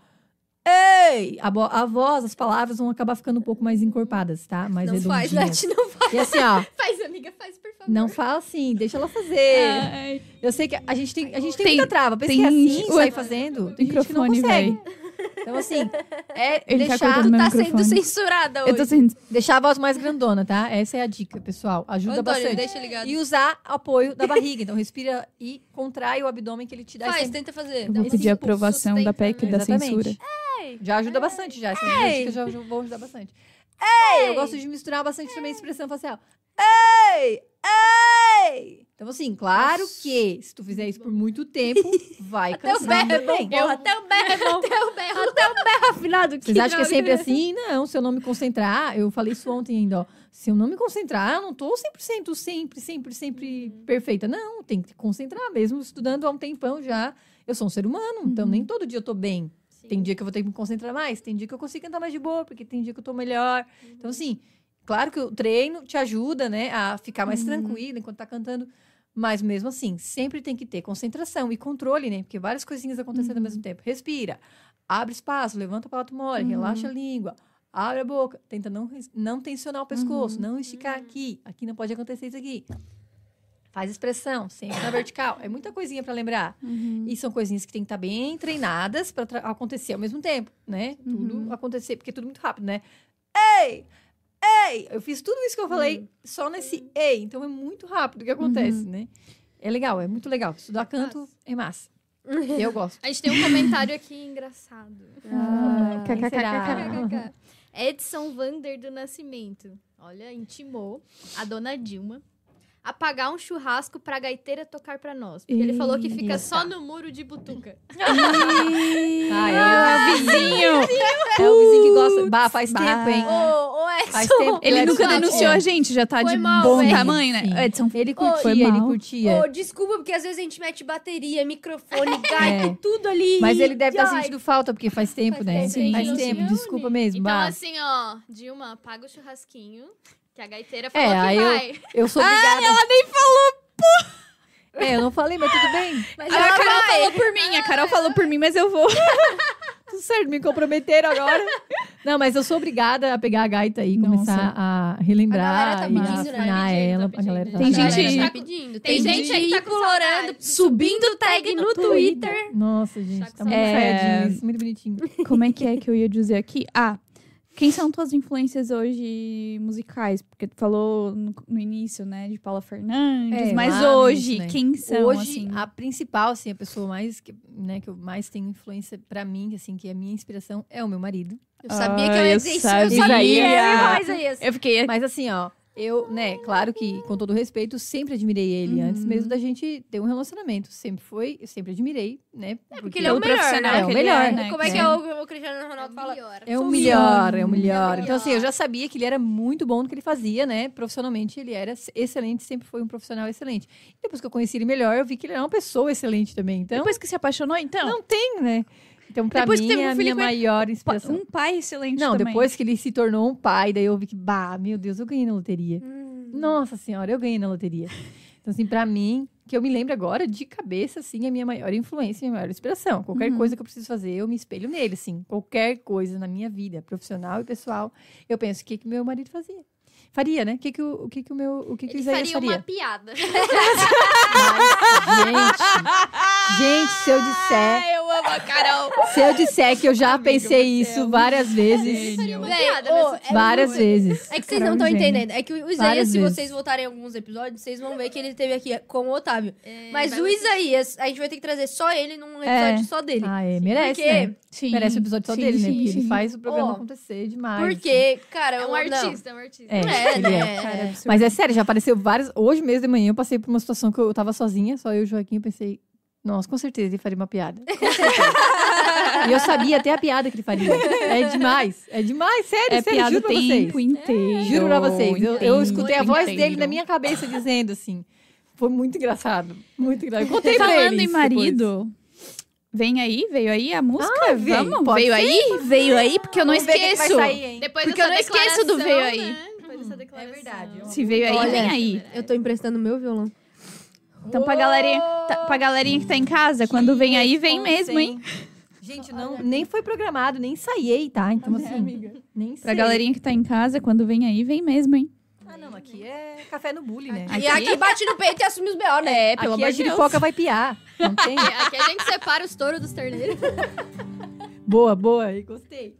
Speaker 3: Ei! A, a voz, as palavras vão acabar ficando um pouco mais encorpadas, tá? Mais
Speaker 4: Não faz. Nath, não faz.
Speaker 3: E assim, ó,
Speaker 2: Faz, amiga, faz, por favor.
Speaker 3: não fala assim, deixa ela fazer.
Speaker 1: Ai,
Speaker 3: Eu sei que a gente tem, a gente tem,
Speaker 1: Tem-
Speaker 3: muita trava. Pensa
Speaker 1: tem
Speaker 3: que é assim, sair fazendo. Tem gente que não
Speaker 1: microfone,
Speaker 3: consegue.
Speaker 1: velho.
Speaker 3: Então, assim, é
Speaker 1: Ele tá
Speaker 3: deixar,
Speaker 4: Tu
Speaker 1: meu
Speaker 4: tá sendo censurada hoje.
Speaker 1: Eu tô sendo.
Speaker 3: deixar a voz mais grandona, tá? Essa é a dica, pessoal. Ajuda
Speaker 4: Antônio,
Speaker 3: bastante.
Speaker 4: deixa ligado.
Speaker 3: E usar apoio da barriga. Então, respira e contrai o abdômen que ele te dá.
Speaker 4: Faz,
Speaker 3: esse-
Speaker 4: tenta fazer.
Speaker 1: Eu vou pedir aprovação da PEC
Speaker 2: né?
Speaker 1: da
Speaker 3: Exatamente.
Speaker 1: censura.
Speaker 3: Já ajuda bastante, já. Essas duas
Speaker 4: Ei.
Speaker 3: dicas já, vão ajudar bastante. Ei! Eu gosto de misturar bastante também a expressão facial. Ei! Ei! Então, assim, claro que se tu fizer isso por muito tempo, vai
Speaker 4: Até o
Speaker 3: cansar
Speaker 4: berro,
Speaker 3: também.
Speaker 4: porra, até o berro.
Speaker 2: Até o berro.
Speaker 4: Até o berro afinado.
Speaker 3: Vocês acham que é sempre assim? Não, se eu não me concentrar, eu falei isso ontem ainda, ó. Se eu não me concentrar, eu não tô 100% sempre, sempre, sempre perfeita. Não, tem que concentrar mesmo, estudando há um tempão já. Eu sou um ser humano, então nem todo dia eu tô bem. Tem dia que eu vou ter que me concentrar mais, tem dia que eu consigo andar mais de boa, porque tem dia que eu tô melhor. Então, assim, claro que o treino te ajuda, né, a ficar mais tranquila enquanto tá cantando. Mas mesmo assim, sempre tem que ter concentração e controle, né? Porque várias coisinhas acontecendo ao mesmo tempo. Respira, abre espaço, levanta o palato mole, relaxa a língua, abre a boca, tenta não, não tensionar o pescoço, não esticar aqui. Aqui não pode acontecer isso aqui. Faz expressão, sempre na vertical. É muita coisinha para lembrar. E são coisinhas que tem que estar bem treinadas para acontecer ao mesmo tempo, né? Tudo acontecer, porque é tudo muito rápido, né? Ei! Ei! Eu fiz tudo isso que eu falei só nesse ei. Então é muito rápido o que acontece, né? É legal, é muito legal. Estudar canto é massa. Eu gosto.
Speaker 2: A gente tem um comentário aqui engraçado.
Speaker 3: Ah?
Speaker 2: Edson Vander do Nascimento. Olha, intimou a dona Dilma a pagar um churrasco pra gaiteira tocar pra nós. Porque ele falou que fica só no muro de Butuca.
Speaker 3: Ah, é o vizinho. É o vizinho que gosta. Bah, faz
Speaker 1: Bah.
Speaker 3: tempo, hein?
Speaker 4: Ô, ô, Edson.
Speaker 3: Faz tempo. o
Speaker 1: Ele
Speaker 3: Edson
Speaker 1: nunca
Speaker 3: tá
Speaker 1: denunciou a gente, já tá
Speaker 4: Foi
Speaker 1: de
Speaker 4: mal,
Speaker 1: bom
Speaker 4: velho.
Speaker 1: tamanho, né?
Speaker 3: Sim.
Speaker 1: Edson,
Speaker 3: Ele
Speaker 1: foi
Speaker 3: curtia, ele
Speaker 1: mal.
Speaker 3: curtia.
Speaker 4: Ô, desculpa, porque às vezes a gente mete bateria, microfone, gaita,
Speaker 3: É.
Speaker 4: tudo ali.
Speaker 3: Mas ele deve estar
Speaker 4: Ai,
Speaker 3: sentindo falta, porque faz tempo,
Speaker 4: Faz
Speaker 3: né?
Speaker 4: tempo,
Speaker 2: Sim,
Speaker 3: faz tempo, desculpa mesmo.
Speaker 2: Então,
Speaker 3: bah.
Speaker 2: assim, ó, Dilma, paga o churrasquinho, que a gaiteira falou
Speaker 3: É,
Speaker 2: que
Speaker 3: aí eu-
Speaker 2: vai.
Speaker 3: Eu sou obrigada. ela nem falou, pô! É, eu não falei, mas tudo bem.
Speaker 4: Mas
Speaker 1: A
Speaker 4: ela
Speaker 1: Carol
Speaker 4: vai.
Speaker 1: falou por mim, a Carol falou por mim, mas eu vou.
Speaker 3: Tudo certo, me comprometeram agora. Não, mas eu sou obrigada a pegar a gaita e
Speaker 1: Nossa.
Speaker 3: começar a relembrar
Speaker 4: A galera tá
Speaker 3: e
Speaker 4: pedindo,
Speaker 3: a
Speaker 4: né?
Speaker 3: afinar
Speaker 2: Tá pedindo,
Speaker 3: ela.
Speaker 2: tá
Speaker 3: A galera tá
Speaker 1: Tem gente-
Speaker 4: tá pedindo.
Speaker 2: tem gente aí que tá saudade.
Speaker 4: subindo tag no Twitter.
Speaker 3: Nossa, gente,
Speaker 2: Tá
Speaker 3: tá muito
Speaker 1: É.
Speaker 3: isso, muito bonitinho.
Speaker 1: Como é que é que eu ia dizer aqui? Ah, quem são tuas influências hoje musicais? Porque tu falou no, no início, né, de Paula Fernandes,
Speaker 3: É,
Speaker 1: mas hoje,
Speaker 3: né?
Speaker 1: quem são,
Speaker 3: Hoje,
Speaker 1: assim?
Speaker 3: a principal, assim, a pessoa mais, que, né, que eu mais tenho influência pra mim, assim, que é a minha inspiração, é o meu marido.
Speaker 4: Eu sabia que
Speaker 1: Ah,
Speaker 4: eu ia
Speaker 1: eu
Speaker 4: dizer isso. Eu
Speaker 1: sabia.
Speaker 4: sabia. Mas é isso.
Speaker 1: Eu fiquei...
Speaker 3: Mas assim, ó, eu, né, claro que, com todo respeito, sempre admirei ele,
Speaker 1: Uhum.
Speaker 3: antes mesmo da gente ter um relacionamento. Sempre foi, eu sempre admirei, né?
Speaker 4: É porque ele é o melhor,
Speaker 1: profissional
Speaker 4: né?
Speaker 3: É o
Speaker 1: que
Speaker 3: melhor,
Speaker 1: é,
Speaker 3: né?
Speaker 4: Como é que
Speaker 3: É.
Speaker 4: é o, o Cristiano Ronaldo fala?
Speaker 2: melhor.
Speaker 3: É o melhor, é o melhor.
Speaker 2: melhor.
Speaker 3: Então, assim, eu já sabia que ele era muito bom no que ele fazia, né? Profissionalmente, ele era excelente, sempre foi um profissional excelente. E depois que eu conheci ele melhor, eu vi que ele era uma pessoa excelente também. Então,
Speaker 1: Depois que se apaixonou, então?
Speaker 3: não tem, né? Então, pra
Speaker 1: Depois que
Speaker 3: mim,
Speaker 1: teve um
Speaker 3: é a
Speaker 1: filho
Speaker 3: minha
Speaker 1: com ele,
Speaker 3: maior inspiração.
Speaker 1: Um pai excelente
Speaker 3: Não,
Speaker 1: também.
Speaker 3: depois que ele se tornou um pai, daí eu vi que, bah, meu Deus, eu ganhei na loteria.
Speaker 1: Hum.
Speaker 3: Nossa senhora, eu ganhei na loteria. Então, assim, pra mim, que eu me lembro agora, de cabeça, assim, é a minha maior influência, a minha maior inspiração. Qualquer
Speaker 1: Uhum.
Speaker 3: coisa que eu preciso fazer, eu me espelho nele, assim. Qualquer coisa na minha vida, profissional e pessoal, eu penso, o que que meu marido fazia? Faria, né? O que que o, o, que que o meu, o que que
Speaker 2: Ele
Speaker 3: Isaías
Speaker 2: faria
Speaker 3: faria?
Speaker 2: uma piada.
Speaker 3: Mas, gente, gente, se eu disser,
Speaker 1: eu amo a Carol.
Speaker 3: se eu disser que eu já
Speaker 1: Amiga,
Speaker 3: pensei
Speaker 1: você
Speaker 3: isso
Speaker 1: é um
Speaker 3: várias vezes,
Speaker 2: Ele faria uma
Speaker 4: Véi,
Speaker 2: piada
Speaker 4: ô, é
Speaker 3: várias
Speaker 4: muito-
Speaker 3: vezes.
Speaker 4: É que vocês
Speaker 1: Carol
Speaker 4: não estão entendendo. É que o Isaías, se
Speaker 3: vezes.
Speaker 4: vocês voltarem em alguns episódios, vocês vão ver que ele esteve aqui com o Otávio.
Speaker 2: É,
Speaker 4: Mas o Isaías, a gente vai ter que trazer só ele num episódio
Speaker 1: É.
Speaker 4: só dele.
Speaker 3: Ah, é, merece,
Speaker 4: Porque-
Speaker 3: né?
Speaker 1: Sim.
Speaker 3: Merece o episódio só
Speaker 1: sim,
Speaker 3: dele, né?
Speaker 1: sim,
Speaker 3: Porque ele
Speaker 1: sim.
Speaker 3: faz o programa
Speaker 4: Ó,
Speaker 3: acontecer demais.
Speaker 4: Porque, cara,
Speaker 2: É um
Speaker 4: eu-
Speaker 2: artista, é um artista.
Speaker 3: É,
Speaker 4: É,
Speaker 3: ele
Speaker 4: né?
Speaker 3: é.
Speaker 1: Cara.
Speaker 3: Mas é sério, já apareceu vários. Hoje mesmo de manhã eu passei por uma situação que eu tava sozinha, só eu e o Joaquim, eu pensei, nossa, com certeza ele faria uma piada. Com certeza. e eu sabia até a piada que ele faria. É demais. É demais, sério,
Speaker 1: É
Speaker 3: sério,
Speaker 1: piada
Speaker 3: juro
Speaker 1: o
Speaker 3: pra vocês.
Speaker 1: tempo inteiro.
Speaker 3: Juro pra vocês. Eu, eu
Speaker 1: inteiro,
Speaker 3: escutei a voz
Speaker 1: inteiro.
Speaker 3: dele na minha cabeça dizendo assim. Foi muito engraçado. Muito engraçado. Eu contei pra
Speaker 1: Falando
Speaker 3: eles
Speaker 1: em marido, vem aí, veio aí a música?
Speaker 3: Ah, vem,
Speaker 1: Vamos?
Speaker 3: pode
Speaker 1: Veio
Speaker 3: ser,
Speaker 1: aí? Veio aí, porque eu não
Speaker 3: Vamos vai
Speaker 1: esqueço.
Speaker 3: sair?
Speaker 2: Depois
Speaker 1: Porque eu não esqueço do veio aí.
Speaker 2: né? Depois
Speaker 3: verdade, é uma
Speaker 1: Se veio aí,
Speaker 4: Olha,
Speaker 1: vem aí.
Speaker 4: Eu tô emprestando meu violão.
Speaker 1: Então, pra galerinha, tá, pra galerinha que tá em casa, quando vem aí, vem mesmo, hein?
Speaker 3: Gente, não, nem foi programado, nem ensaiei, tá? Então, assim, nem
Speaker 1: Pra
Speaker 3: sei.
Speaker 1: galerinha que tá em casa, quando vem aí, vem mesmo, hein?
Speaker 3: Ah, não, aqui é café no bullying, né?
Speaker 1: Aqui-
Speaker 4: E aqui bate no peito e assume os B.O., né?
Speaker 1: É, pelo
Speaker 3: aqui
Speaker 1: amor
Speaker 3: a
Speaker 1: de Deus.
Speaker 3: giripoca vai piar. Não tem?
Speaker 2: Aqui a gente separa os touros dos terneiros.
Speaker 3: boa, boa. Gostei.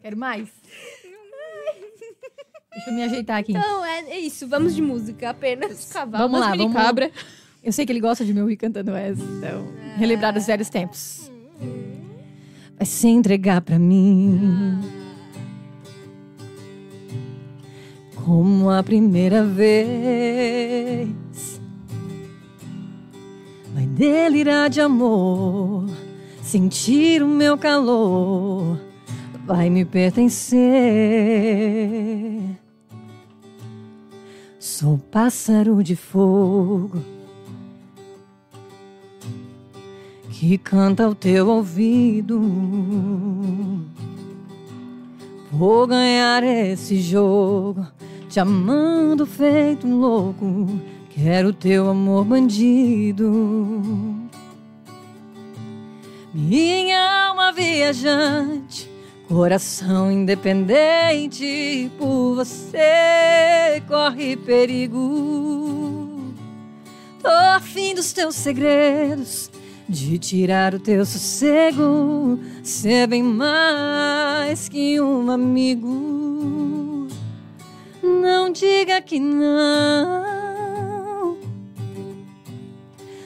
Speaker 3: Quero mais. Deixa eu me ajeitar aqui.
Speaker 4: Então, é, é isso. Vamos de música apenas.
Speaker 3: Vamos lá, vamos
Speaker 1: cabra.
Speaker 3: Eu sei que ele gosta de me ouvir cantando essa, então... Relembrar dos velhos tempos. Vai se entregar pra mim Como a primeira vez delirar de amor, sentir o meu calor, vai me pertencer. Sou pássaro de fogo que canta ao teu ouvido. Vou ganhar esse jogo, te amando feito um louco. Quero teu amor bandido. Minha alma viajante, coração independente, por você corre perigo. Tô afim dos teus segredos, de tirar o teu sossego, ser bem mais que um amigo. Não diga que não.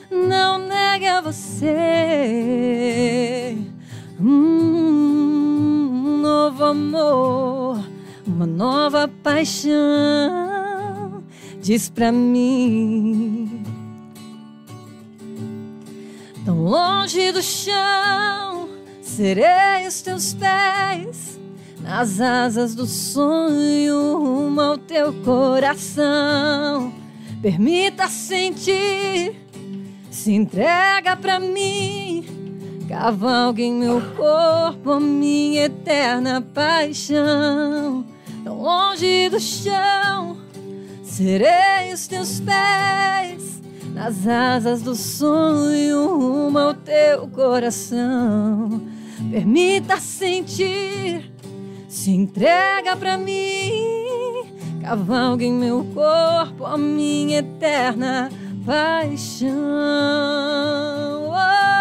Speaker 3: Não negue a você amor, uma nova paixão. Diz pra mim Tão longe do chão, serei os teus pés, nas asas do sonho, rumo ao teu coração. Permita sentir, se entrega pra mim, cavalgue em meu corpo a minha eterna paixão. Tão longe do chão, serei os teus pés nas asas do sonho rumo ao teu coração. Permita sentir, se entrega pra mim, cavalgue em meu corpo a minha eterna paixão. Oh,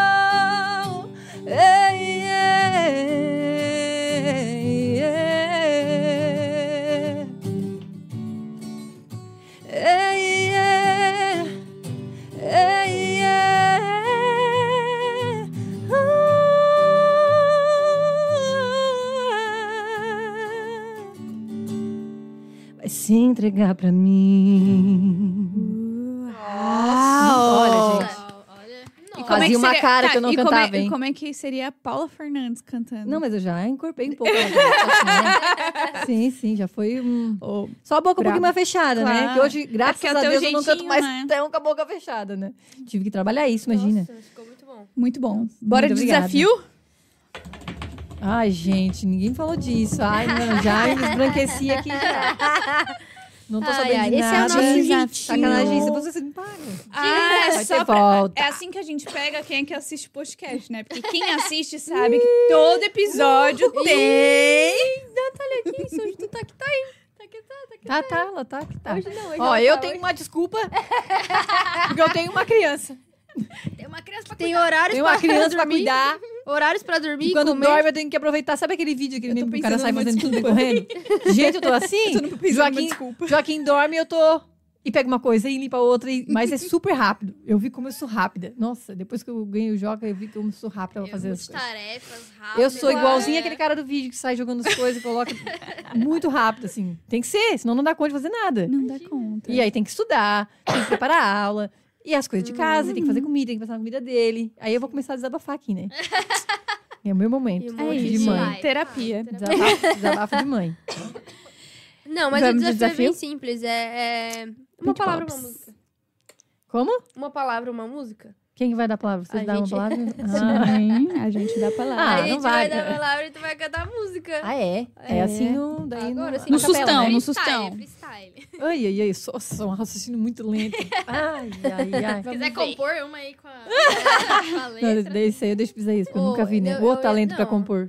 Speaker 3: se entregar pra mim. Olha, gente.
Speaker 2: Olha.
Speaker 1: E
Speaker 2: Nossa.
Speaker 3: Fazia uma cara
Speaker 1: tá,
Speaker 3: que eu não
Speaker 1: e como
Speaker 3: cantava,
Speaker 1: é,
Speaker 3: hein?
Speaker 1: como é que seria a Paula Fernandes cantando?
Speaker 3: Não, mas eu já encorpei um pouco. assim, né? Sim, sim, já foi um...
Speaker 1: Ô,
Speaker 3: Só a boca um pouquinho mais fechada, né?
Speaker 1: Claro.
Speaker 3: Que hoje, graças
Speaker 1: Porque é
Speaker 3: a Deus, eu não canto mais
Speaker 1: né?
Speaker 3: tão com a boca fechada, né? Tive que trabalhar isso, imagina.
Speaker 4: Nossa, ficou muito bom.
Speaker 1: muito bom. Bora
Speaker 3: Muito
Speaker 1: de
Speaker 3: obrigada.
Speaker 1: desafio?
Speaker 3: Ai, gente, ninguém falou disso. Ai, mano, já me embranqueci aqui já. Não tô
Speaker 4: Ai,
Speaker 3: sabendo
Speaker 4: ai,
Speaker 3: de
Speaker 4: esse é o
Speaker 3: nada.
Speaker 4: nosso
Speaker 1: desafio.
Speaker 3: Sacanagem, se você me paga.
Speaker 1: Ah, é
Speaker 3: Vai
Speaker 1: só pra-
Speaker 3: volta.
Speaker 1: É assim que a gente pega quem é que assiste o podcast, né? Porque quem assiste sabe que todo episódio tem.
Speaker 4: Isso, hoje tu tá aqui, tá aí. Tá aqui, tá, tá aqui.
Speaker 3: Tá, tá, ela tá aqui, tá.
Speaker 4: Hoje não, hoje
Speaker 3: Ó, eu
Speaker 4: tá,
Speaker 3: tenho
Speaker 4: hoje-
Speaker 3: uma desculpa. Porque eu tenho uma criança.
Speaker 2: Tem uma criança pra
Speaker 4: Tem
Speaker 2: cuidar.
Speaker 4: horários
Speaker 3: Tenho uma
Speaker 4: pra
Speaker 3: criança pra
Speaker 4: dormir,
Speaker 3: cuidar.
Speaker 4: Horários pra dormir,
Speaker 3: E quando
Speaker 4: comer.
Speaker 3: dorme, eu tenho que aproveitar. Sabe aquele vídeo que
Speaker 1: Eu tô
Speaker 3: o cara sai fazendo tudo e correndo? Gente, eu tô assim.
Speaker 1: Tô pensando numa
Speaker 3: Joaquim. Joaquim dorme eu tô. E pega uma coisa e limpa outra. e- Mas é super rápido. Eu vi como eu sou rápida. Nossa, depois que eu ganhei o Joca, eu vi como eu sou rápida pra fazer as coisas.
Speaker 2: tarefas, rápido.
Speaker 3: Eu sou igualzinha
Speaker 2: é.
Speaker 3: aquele cara do vídeo que sai jogando as coisas e coloca muito rápido, assim. Tem que ser, senão não dá conta de fazer nada.
Speaker 1: Não dá conta.
Speaker 3: E aí tem que estudar, tem que preparar a aula. E as coisas de casa, tem que fazer comida, tem que pensar na comida dele. Aí eu vou começar a desabafar aqui, né? É o meu momento.
Speaker 1: É
Speaker 3: de
Speaker 1: isso.
Speaker 3: mãe.
Speaker 2: Vai,
Speaker 1: Terapia.
Speaker 2: vai,
Speaker 3: Desabafo, desabafo de mãe.
Speaker 4: Não, mas
Speaker 1: Vamos
Speaker 4: o
Speaker 1: de
Speaker 4: desafio, é bem
Speaker 1: desafio?
Speaker 4: simples. É, é uma palavra,
Speaker 1: pops.
Speaker 4: uma música.
Speaker 3: Como?
Speaker 4: Uma palavra, uma música.
Speaker 3: Quem que vai dar a palavra? Vocês
Speaker 4: A
Speaker 3: dão uma
Speaker 4: gente.
Speaker 3: palavra? Ah,
Speaker 1: Sim, a gente dá palavra.
Speaker 3: Ah,
Speaker 4: a
Speaker 3: não
Speaker 4: gente
Speaker 3: vai.
Speaker 4: vai dar a palavra e tu vai cantar a música.
Speaker 3: Ah, é? É,
Speaker 4: É.
Speaker 3: assim no. Daí
Speaker 4: Agora
Speaker 3: no,
Speaker 4: sim.
Speaker 3: na
Speaker 1: No
Speaker 3: capela,
Speaker 1: sustão,
Speaker 3: né?
Speaker 1: no sustão.
Speaker 2: freestyle.
Speaker 3: Ai, ai, ai, só, só um raciocínio muito lento. Ai, ai, ai.
Speaker 2: Se quiser compor uma aí com a, com a
Speaker 3: Não,
Speaker 2: letra.
Speaker 3: desse aí eu deixo pra Isaías, que eu nunca vi, né?
Speaker 4: eu-
Speaker 3: O
Speaker 4: eu-
Speaker 3: talento pra compor.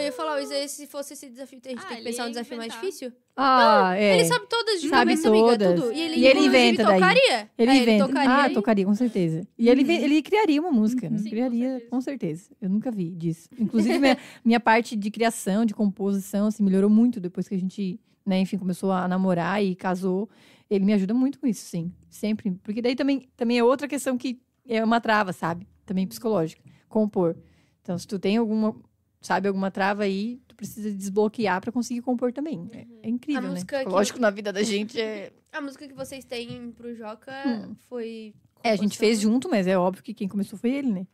Speaker 4: Não, eu ia falar, o Isaías, se fosse esse desafio, a gente
Speaker 2: Ah,
Speaker 4: tem que
Speaker 2: ele
Speaker 4: pensar um desafio mais difícil.
Speaker 3: Ah, é.
Speaker 4: Ele sabe todas de
Speaker 3: Sabe
Speaker 4: cabeça, amiga,
Speaker 3: todas.
Speaker 4: tudo. E ele,
Speaker 3: E ele inventa daí.
Speaker 4: tocaria.
Speaker 3: Ele
Speaker 4: É,
Speaker 3: inventa.
Speaker 4: tocaria.
Speaker 3: ah,
Speaker 4: e-
Speaker 3: tocaria, com certeza. E ele, ele criaria uma música. né?
Speaker 2: Sim, com
Speaker 3: criaria,
Speaker 2: certeza.
Speaker 3: com certeza. Eu nunca vi disso. Inclusive, minha, minha parte de criação, de composição, assim, melhorou muito depois que a gente, né, enfim, começou a namorar e casou. Ele me ajuda muito com isso, sim. Sempre. Porque daí também, também é outra questão que é uma trava, sabe? Também psicológica. Compor. Então, se tu tem alguma, sabe, alguma trava aí, tu precisa desbloquear pra conseguir compor também. É, é incrível,
Speaker 4: A
Speaker 3: né?
Speaker 4: música que-
Speaker 3: Lógico, na vida da gente é...
Speaker 4: A música que vocês têm pro Joca
Speaker 3: Hum.
Speaker 4: foi
Speaker 3: É, a gente fez junto, mas é óbvio que quem começou foi ele, né?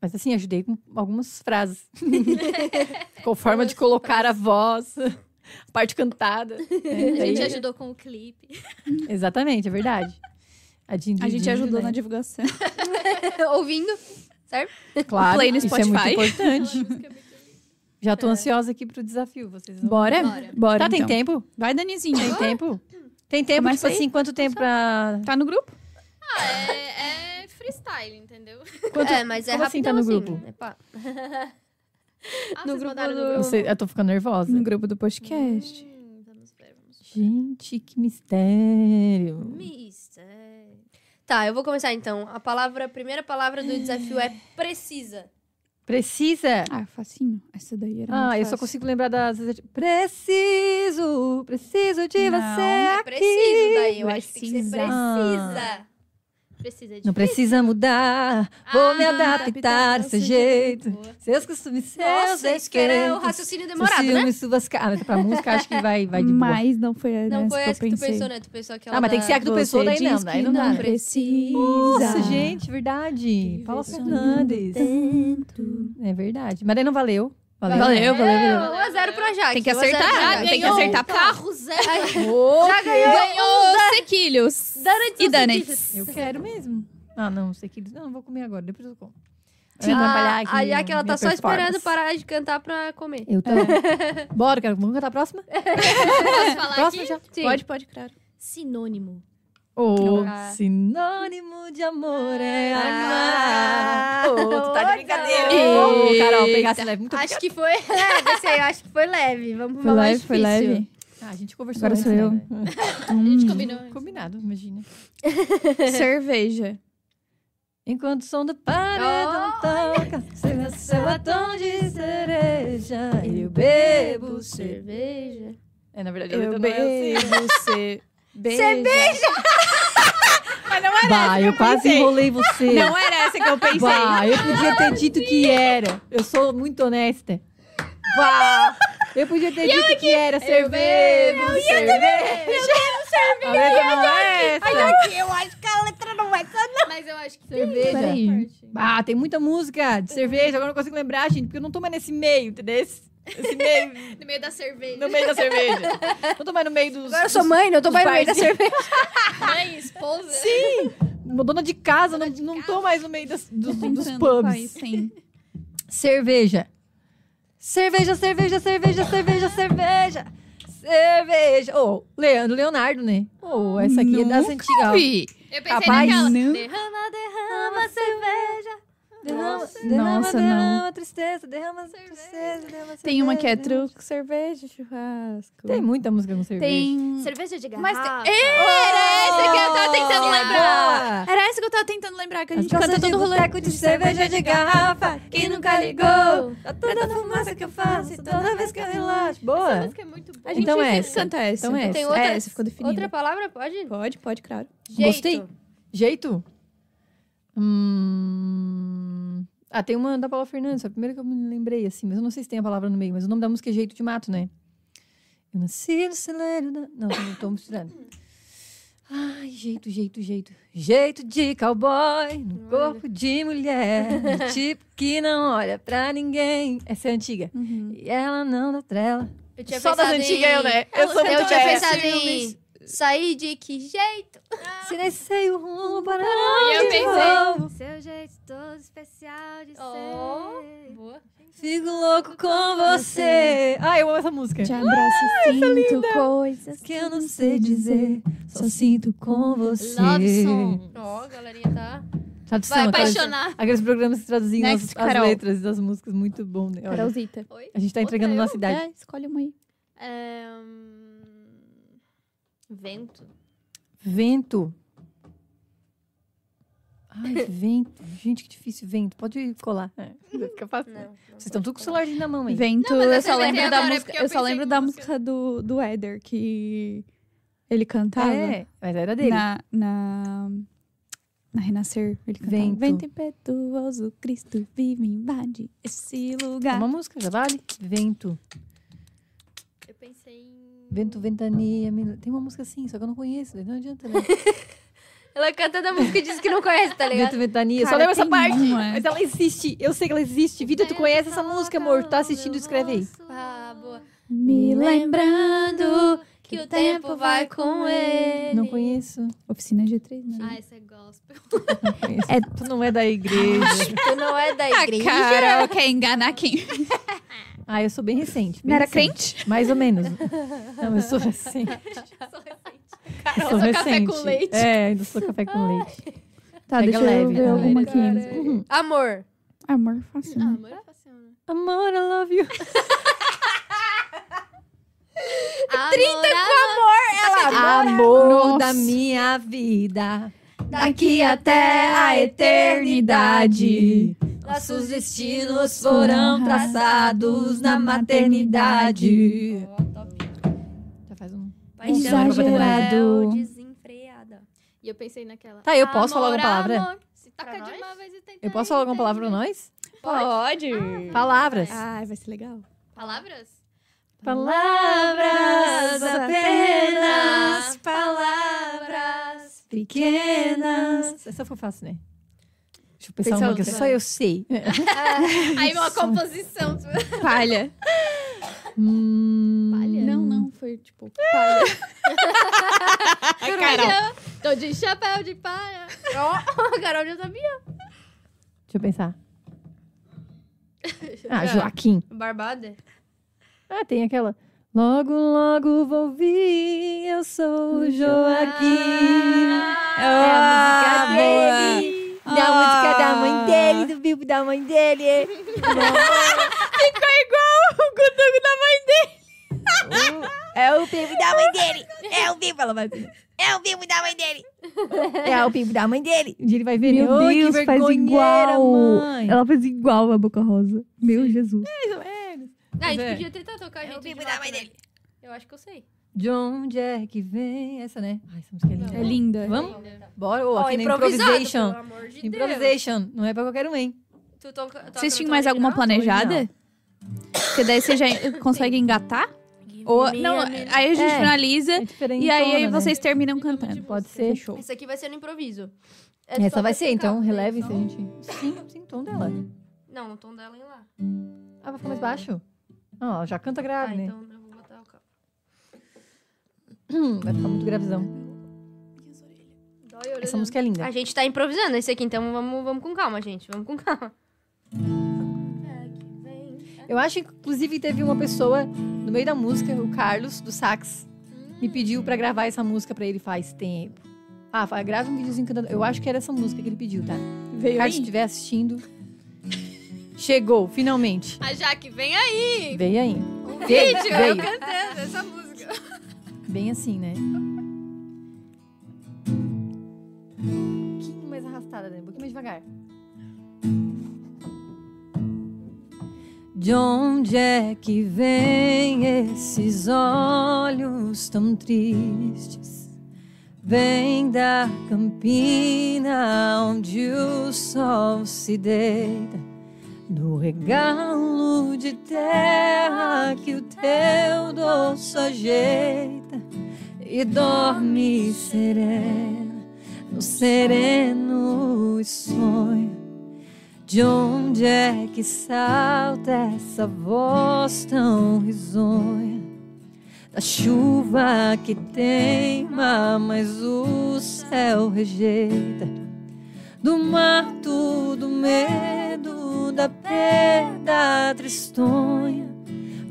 Speaker 3: Mas assim, ajudei com algumas frases. com forma de colocar a voz, a parte cantada. né?
Speaker 2: A gente
Speaker 3: Daí-
Speaker 2: ajudou com o clipe.
Speaker 3: Exatamente, é verdade. A,
Speaker 1: A gente ajudou na divulgação.
Speaker 4: Ouvindo.
Speaker 3: Claro,
Speaker 1: Play no
Speaker 3: isso é muito
Speaker 1: Spotify.
Speaker 3: importante. Já tô ansiosa aqui pro desafio. Vocês vão...
Speaker 1: Bora?
Speaker 2: Bora.
Speaker 1: Bora.
Speaker 3: Tá, tem
Speaker 1: então.
Speaker 3: tempo?
Speaker 1: Vai, Danizinha.
Speaker 3: Tem tempo? Tem tempo,
Speaker 1: Começa
Speaker 3: tipo assim, quanto tempo pra...
Speaker 1: Tá no grupo?
Speaker 2: Ah, é, é freestyle, entendeu?
Speaker 3: Quanto...
Speaker 4: É, mas é
Speaker 3: como assim tá no
Speaker 4: assim,
Speaker 3: grupo?
Speaker 4: É.
Speaker 2: Ah,
Speaker 4: No grupo do-
Speaker 2: no grupo?
Speaker 3: Você- Eu tô ficando nervosa.
Speaker 1: No grupo do podcast.
Speaker 2: Hum, vamos ver, vamos ver.
Speaker 3: Gente, que mistério.
Speaker 2: Mistério.
Speaker 4: Tá, eu vou começar então. A palavra, a primeira palavra do desafio é precisa.
Speaker 3: Precisa?
Speaker 1: Ah, facinho. Essa daí era
Speaker 3: Ah, eu só consigo lembrar das... Preciso, preciso de
Speaker 1: Não.
Speaker 3: você
Speaker 4: É
Speaker 3: aqui.
Speaker 4: preciso daí, eu acho que tem que ser
Speaker 1: Precisa.
Speaker 4: precisa.
Speaker 2: Precisa de
Speaker 3: Não precisa mudar, vou me
Speaker 2: Ah,
Speaker 3: adaptar desse jeito.
Speaker 2: Boa.
Speaker 3: Seus costumes, seus
Speaker 4: Nossa, isso que era o raciocínio
Speaker 3: seus
Speaker 4: demorado, né?
Speaker 3: suas caras. Pra música, acho que vai, vai de boa.
Speaker 1: Mas não foi
Speaker 4: Não
Speaker 1: nessa
Speaker 4: foi
Speaker 1: que eu
Speaker 4: essa que tu
Speaker 1: pensei.
Speaker 4: pensou, né? Tu pensou aquela
Speaker 3: Ah, mas tem que ser a que tu pensou, daí não, daí
Speaker 1: que
Speaker 3: não dá.
Speaker 1: não precisa.
Speaker 3: Nossa, gente, verdade. Paula Fernandes. É verdade. Mas daí não valeu. Valeu.
Speaker 1: Valeu, valeu, valeu.
Speaker 4: 1 a 0 pra Jaque.
Speaker 1: Tem que
Speaker 4: 1 a 0 pra
Speaker 1: acertar,
Speaker 4: Jaque.
Speaker 1: tem que acertar pra-
Speaker 2: Carro zero.
Speaker 4: Já ganhou.
Speaker 1: Ganhou sequilhos.
Speaker 4: Donuts
Speaker 1: E donuts.
Speaker 3: Eu quero mesmo. Ah, não, sei que eles. Não, vou comer agora, depois eu como.
Speaker 1: Sim.
Speaker 3: Atrapalhar aqui
Speaker 4: A Jaque, ela tá só esperando parar de cantar pra comer.
Speaker 3: Eu tô. Bora, quero. Vamos cantar a próxima?
Speaker 2: Posso falar
Speaker 3: Próxima
Speaker 2: aqui?
Speaker 3: já.
Speaker 4: Sim.
Speaker 1: Pode, pode, claro.
Speaker 2: Sinônimo.
Speaker 3: O
Speaker 4: Ah.
Speaker 3: sinônimo de amor é
Speaker 4: Ah.
Speaker 3: amar. Ô, tu tá de brincadeira. Carol, pegasse leve. Muito
Speaker 4: Acho que foi leve, esse aí eu acho que foi leve. Vamos
Speaker 1: Foi
Speaker 4: pra mais
Speaker 1: leve, foi
Speaker 4: difícil.
Speaker 1: leve.
Speaker 3: Ah, a gente conversou
Speaker 1: Agora sou eu.
Speaker 3: né?
Speaker 2: A gente
Speaker 1: Hum.
Speaker 2: combinou.
Speaker 3: Combinado, imagina.
Speaker 1: Cerveja.
Speaker 3: Enquanto o som do paredão toca, seu seu batom de cereja, eu bebo cerveja.
Speaker 4: Cerveja.
Speaker 3: É, na verdade, a
Speaker 1: Eu
Speaker 3: letra não é assim.
Speaker 1: bebo você. Beija. Mas não era
Speaker 3: Bah, eu quase
Speaker 1: pensei.
Speaker 3: enrolei você.
Speaker 1: Não era essa que eu pensei.
Speaker 3: Bah, eu podia ter dito que era. Eu sou muito honesta. Bah, eu podia ter dito que era cerveja. Eu cerveja. A letra não é essa.
Speaker 1: eu acho que a letra não é
Speaker 2: Mas eu acho que
Speaker 3: Cerveja.
Speaker 1: Peraí.
Speaker 3: Ah, tem muita música de cerveja, agora eu não consigo lembrar, gente, porque eu não tô mais nesse meio, entendeu? Meio,
Speaker 2: No meio da cerveja.
Speaker 3: no meio da cerveja. Não tô mais no meio dos...
Speaker 4: Agora eu sou mãe, não tô mais no meio da cerveja.
Speaker 2: Mãe, esposa.
Speaker 3: Sim! Dona de casa, não, não tô mais no meio das- dos, dos pubs.
Speaker 1: pai, sim.
Speaker 3: Cerveja. Cerveja, cerveja, cerveja, cerveja, cerveja. Cerveja. Ô, Leandro Leonardo, né? Ô, essa aqui é das
Speaker 1: Nunca
Speaker 3: antigas.
Speaker 1: vi.
Speaker 2: Eu pensei
Speaker 3: Capaz?
Speaker 2: naquela. Derrama. Derrama
Speaker 3: cerveja. Derrama,
Speaker 1: Nossa,
Speaker 3: derrama,
Speaker 1: nossa,
Speaker 3: derrama tristeza, derrama tristeza, derrama
Speaker 1: Tem uma que é
Speaker 3: cerveja.
Speaker 1: truco, cerveja, churrasco.
Speaker 3: Tem muita música com cerveja.
Speaker 1: Tem...
Speaker 2: Cerveja de
Speaker 1: Mas
Speaker 2: garrafa.
Speaker 1: tem- Era essa que eu tava tentando lembrar. Era essa que eu tava tentando lembrar, que a gente canta todo rolê.
Speaker 3: de cerveja de garrafa. Quem nunca ligou? Tá toda a fumaça que eu faço e toda vez que eu relaxo.
Speaker 2: Essa
Speaker 3: Boa.
Speaker 2: música é muito boa.
Speaker 1: A gente
Speaker 3: Então
Speaker 1: sempre
Speaker 3: essa.
Speaker 1: canta essa.
Speaker 3: Então essa.
Speaker 4: Tem
Speaker 1: É,
Speaker 4: outra,
Speaker 1: essa ficou definida.
Speaker 4: outra palavra, pode?
Speaker 1: Pode, pode, claro.
Speaker 4: Jeito.
Speaker 3: Gostei. Jeito? Hum... Ah, tem uma da Paula Fernandes, a primeira que eu me lembrei, assim, mas eu não sei se tem a palavra no meio, mas o nome da música é Jeito de Mato, né? Eu nasci no celeiro da... Não, não tô misturando. Ai, jeito, jeito, jeito. Jeito de cowboy, no corpo de mulher, do tipo que não olha pra ninguém. Essa é antiga. E ela não dá trela.
Speaker 4: Eu tinha
Speaker 3: Só das
Speaker 4: pensado
Speaker 3: antigas
Speaker 4: em...
Speaker 3: eu, né? Eu sou
Speaker 4: Eu
Speaker 3: muito
Speaker 4: tinha pensado em sair de que jeito?
Speaker 3: Se nem sei o rumo para onde
Speaker 2: eu pensei-
Speaker 3: vou.
Speaker 2: Seu jeito todo especial de
Speaker 4: Oh.
Speaker 2: ser. Boa.
Speaker 3: Fico louco com você. Ah, eu amo essa música.
Speaker 1: Te abraço e sinto coisas
Speaker 3: Que eu não sei dizer, só sinto com você.
Speaker 2: Love song.
Speaker 4: Ó, a galerinha tá...
Speaker 3: Tradução,
Speaker 2: Vai apaixonar.
Speaker 3: aqueles programas que traduziam as,
Speaker 1: Next,
Speaker 3: as letras das músicas, muito bom, né? Olha,
Speaker 1: Carolzita.
Speaker 2: Oi?
Speaker 3: a gente tá
Speaker 2: Outra
Speaker 3: entregando
Speaker 2: eu?
Speaker 3: nossa idade.
Speaker 1: É, escolhe uma aí.
Speaker 2: É, hum, Vento.
Speaker 3: Vento. Ai, vento. Gente, que difícil, vento. Pode colar. É, fica fácil.
Speaker 4: Não, não
Speaker 3: Vocês estão tudo com o celularzinho na mão aí.
Speaker 1: Vento,
Speaker 2: Não,
Speaker 1: eu só lembro da música.
Speaker 2: eu
Speaker 1: Eu só lembro
Speaker 2: em
Speaker 1: da
Speaker 2: música.
Speaker 1: música do, do Éder, que ele cantava.
Speaker 3: É, mas era dele.
Speaker 1: Na, na, na Renascer, ele cantava.
Speaker 3: Vento.
Speaker 1: Vento impetuoso, Cristo vive, invade esse lugar.
Speaker 3: uma música, já vale? Vento.
Speaker 2: Eu pensei em.
Speaker 3: Vento, ventania. Tem uma música assim, só que eu não conheço. Não adianta, né?
Speaker 4: Ela canta da música e diz que não conhece, tá ligado?
Speaker 3: Vento, Ventania. Eu só
Speaker 1: Cara,
Speaker 3: lembro essa parte.
Speaker 1: uma.
Speaker 3: Mas ela existe. Eu sei que ela existe. Vida, tu conhece essa música, amor? Tu tá assistindo? Escreve aí.
Speaker 4: Ah, boa.
Speaker 1: Me
Speaker 4: lembrando que o tempo vai com ele.
Speaker 3: Não conheço.
Speaker 1: Oficina G3, né?
Speaker 2: Ah, esse é gospel.
Speaker 1: É-
Speaker 3: Tu não é da igreja.
Speaker 4: Tu não é da
Speaker 1: A
Speaker 4: igreja.
Speaker 1: Carol quer enganar quem?
Speaker 3: Ah, eu sou bem recente. bem
Speaker 1: Não era
Speaker 3: recente.
Speaker 1: crente?
Speaker 3: Mais ou menos. Não, eu sou recente.
Speaker 2: Sou recente.
Speaker 3: Eu sou
Speaker 2: sou café
Speaker 3: recente.
Speaker 2: com leite.
Speaker 3: É, ainda sou café com leite.
Speaker 1: Tá,
Speaker 3: Pega
Speaker 1: deixa
Speaker 3: leve,
Speaker 1: eu ver
Speaker 3: né?
Speaker 1: alguma aqui.
Speaker 2: cara.
Speaker 3: Uhum.
Speaker 4: Amor.
Speaker 1: Amor, fácil,
Speaker 2: Ah,
Speaker 1: né?
Speaker 2: amor é fácil, né?
Speaker 3: Amor, I love you.
Speaker 2: 30 com amor!
Speaker 3: Amor
Speaker 1: Nossa.
Speaker 3: da minha vida.
Speaker 4: Daqui
Speaker 3: até a eternidade. Nossos destinos foram traçados na maternidade. Já faz um.
Speaker 1: Exagerado.
Speaker 4: Desenfreada.
Speaker 2: E eu pensei naquela.
Speaker 3: Tá, eu posso falar alguma palavra?
Speaker 2: Amor. Se toca de uma vez e tenta
Speaker 3: Eu posso falar alguma palavra pra nós?
Speaker 1: Pode.
Speaker 3: Palavras.
Speaker 1: Ai, vai ser legal.
Speaker 2: Palavras?
Speaker 3: Palavras
Speaker 2: apenas,
Speaker 3: palavras pequenas. Essa foi fácil, né? Deixa eu pensar
Speaker 1: Pensa
Speaker 3: uma que só eu sei.
Speaker 2: Aí uma composição.
Speaker 1: Palha.
Speaker 3: Hum,
Speaker 2: Palha?
Speaker 1: Não, não, foi tipo palha. Ai, Carol.
Speaker 2: Tô de chapéu de palha.
Speaker 4: Ó, a Carol já sabia.
Speaker 3: Deixa eu pensar. Ah, Joaquim.
Speaker 4: Barbada.
Speaker 3: Ah, tem aquela. Logo, logo vou vir, eu sou o Joaquim. É a música dele. Da música da mãe dele, do bico da mãe dele.
Speaker 1: Ficou igual o Gudugo da mãe dele.
Speaker 3: É o bico da mãe dele. É o bico, ela vai. É o bico da mãe dele. É o bico da mãe dele. Um dia ele vai ver.
Speaker 1: Meu
Speaker 3: né?
Speaker 1: Deus,
Speaker 3: que
Speaker 1: faz igual.
Speaker 3: Mãe.
Speaker 1: Ela fez igual a Boca Rosa. Meu Jesus.
Speaker 3: Mais ou menos.
Speaker 4: Ah, a gente
Speaker 3: É.
Speaker 4: podia tentar tocar
Speaker 3: É o
Speaker 4: gente
Speaker 3: bico
Speaker 4: de
Speaker 3: da
Speaker 4: volta,
Speaker 3: mãe
Speaker 4: né?
Speaker 3: dele.
Speaker 4: Eu acho que eu sei.
Speaker 3: De onde é que vem essa, né? Ai, essa música é linda.
Speaker 1: É linda.
Speaker 3: Vamos? Bora, ô,
Speaker 4: Ó,
Speaker 3: aqui na
Speaker 4: improvisado,
Speaker 3: improvisation.
Speaker 4: pelo amor de Deus.
Speaker 3: Improvisation. Não é pra qualquer um, hein?
Speaker 4: Tu toca
Speaker 1: Vocês
Speaker 4: no
Speaker 1: tinham mais alguma planejada? Porque daí você já consegue engatar? Ou, não, aí a gente
Speaker 3: É.
Speaker 1: finaliza
Speaker 3: É
Speaker 1: e aí vocês terminam cantando.
Speaker 3: Pode ser.
Speaker 1: Fechou.
Speaker 4: Esse aqui vai ser no improviso. É
Speaker 3: Essa vai ser, então.
Speaker 4: né?
Speaker 3: Releve se a gente. Sim, sim, tom dela.
Speaker 4: Não, no tom dela em lá.
Speaker 3: Ah, vai ficar mais baixo? Ó, já canta grave,
Speaker 4: Ah,
Speaker 3: né?
Speaker 4: então eu vou botar o cabo.
Speaker 3: Hum, vai ficar muito gravizão. Essa música é linda.
Speaker 4: A gente tá improvisando esse aqui, então vamos, vamos com calma, gente. Vamos com calma.
Speaker 3: Eu acho, inclusive, teve uma pessoa no meio da música, o Carlos, do sax, me pediu pra gravar essa música pra ele faz tempo. Ah, fala, grava um videozinho cantando. Eu acho que era essa música que ele pediu, tá?
Speaker 1: Veio
Speaker 3: Carlos, se estiver assistindo, chegou, finalmente.
Speaker 2: A Jaque, vem aí!
Speaker 3: Veio aí.
Speaker 2: Um vídeo,
Speaker 3: veio.
Speaker 2: eu cantando essa música.
Speaker 3: Bem assim, né? Um pouquinho mais arrastada, né? Um pouquinho mais devagar. De onde é que vem esses olhos tão tristes? Vem da campina onde o sol se deita, do regalo de terra que o teu doce ajeita e dorme serena no sereno sonho. De onde é que salta essa voz tão risonha? Da chuva que teima, mas o céu rejeita. Do mar tudo medo, da perda tristonha,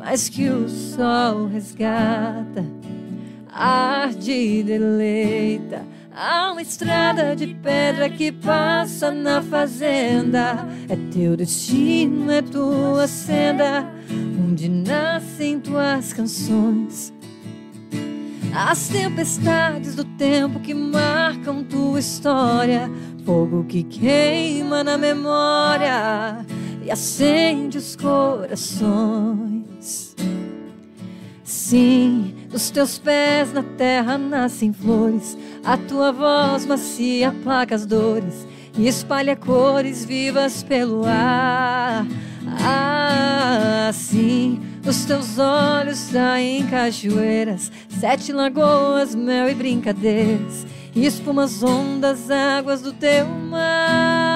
Speaker 3: mas que o sol resgata, arde e deleita. Há uma estrada de pedra que passa na fazenda. É teu destino, é tua senda, onde nascem tuas canções. As tempestades do tempo que marcam tua história, fogo que queima na memória e acende os corações. Sim, dos teus pés na terra nascem flores, a tua voz macia aplaca as dores e espalha cores vivas pelo ar. Ah, sim, os teus olhos saem cachoeiras, sete lagoas, mel e brincadeiras. e espuma as ondas, águas do teu mar.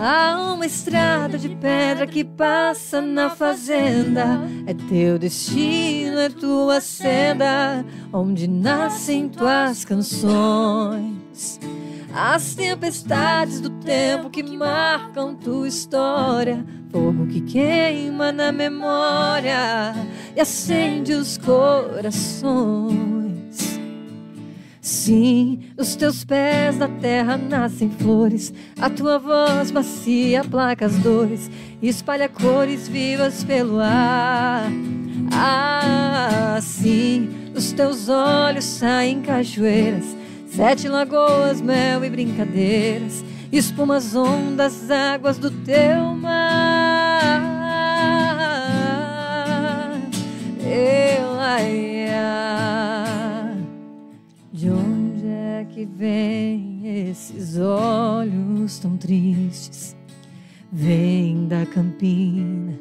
Speaker 3: Há uma estrada de pedra que passa na fazenda. É teu destino, é tua senda, onde nascem tuas canções. As tempestades do tempo que marcam tua história, fogo que queima na memória e acende os corações. Sim, os teus pés da terra nascem flores, a tua voz macia aplaca as dores, e espalha cores vivas pelo ar. Ah, sim, dos teus olhos saem cachoeiras, sete lagoas, mel e brincadeiras, espuma as ondas, águas do teu mar. Elaia. De onde é que vem esses olhos tão tristes? Vem da campina,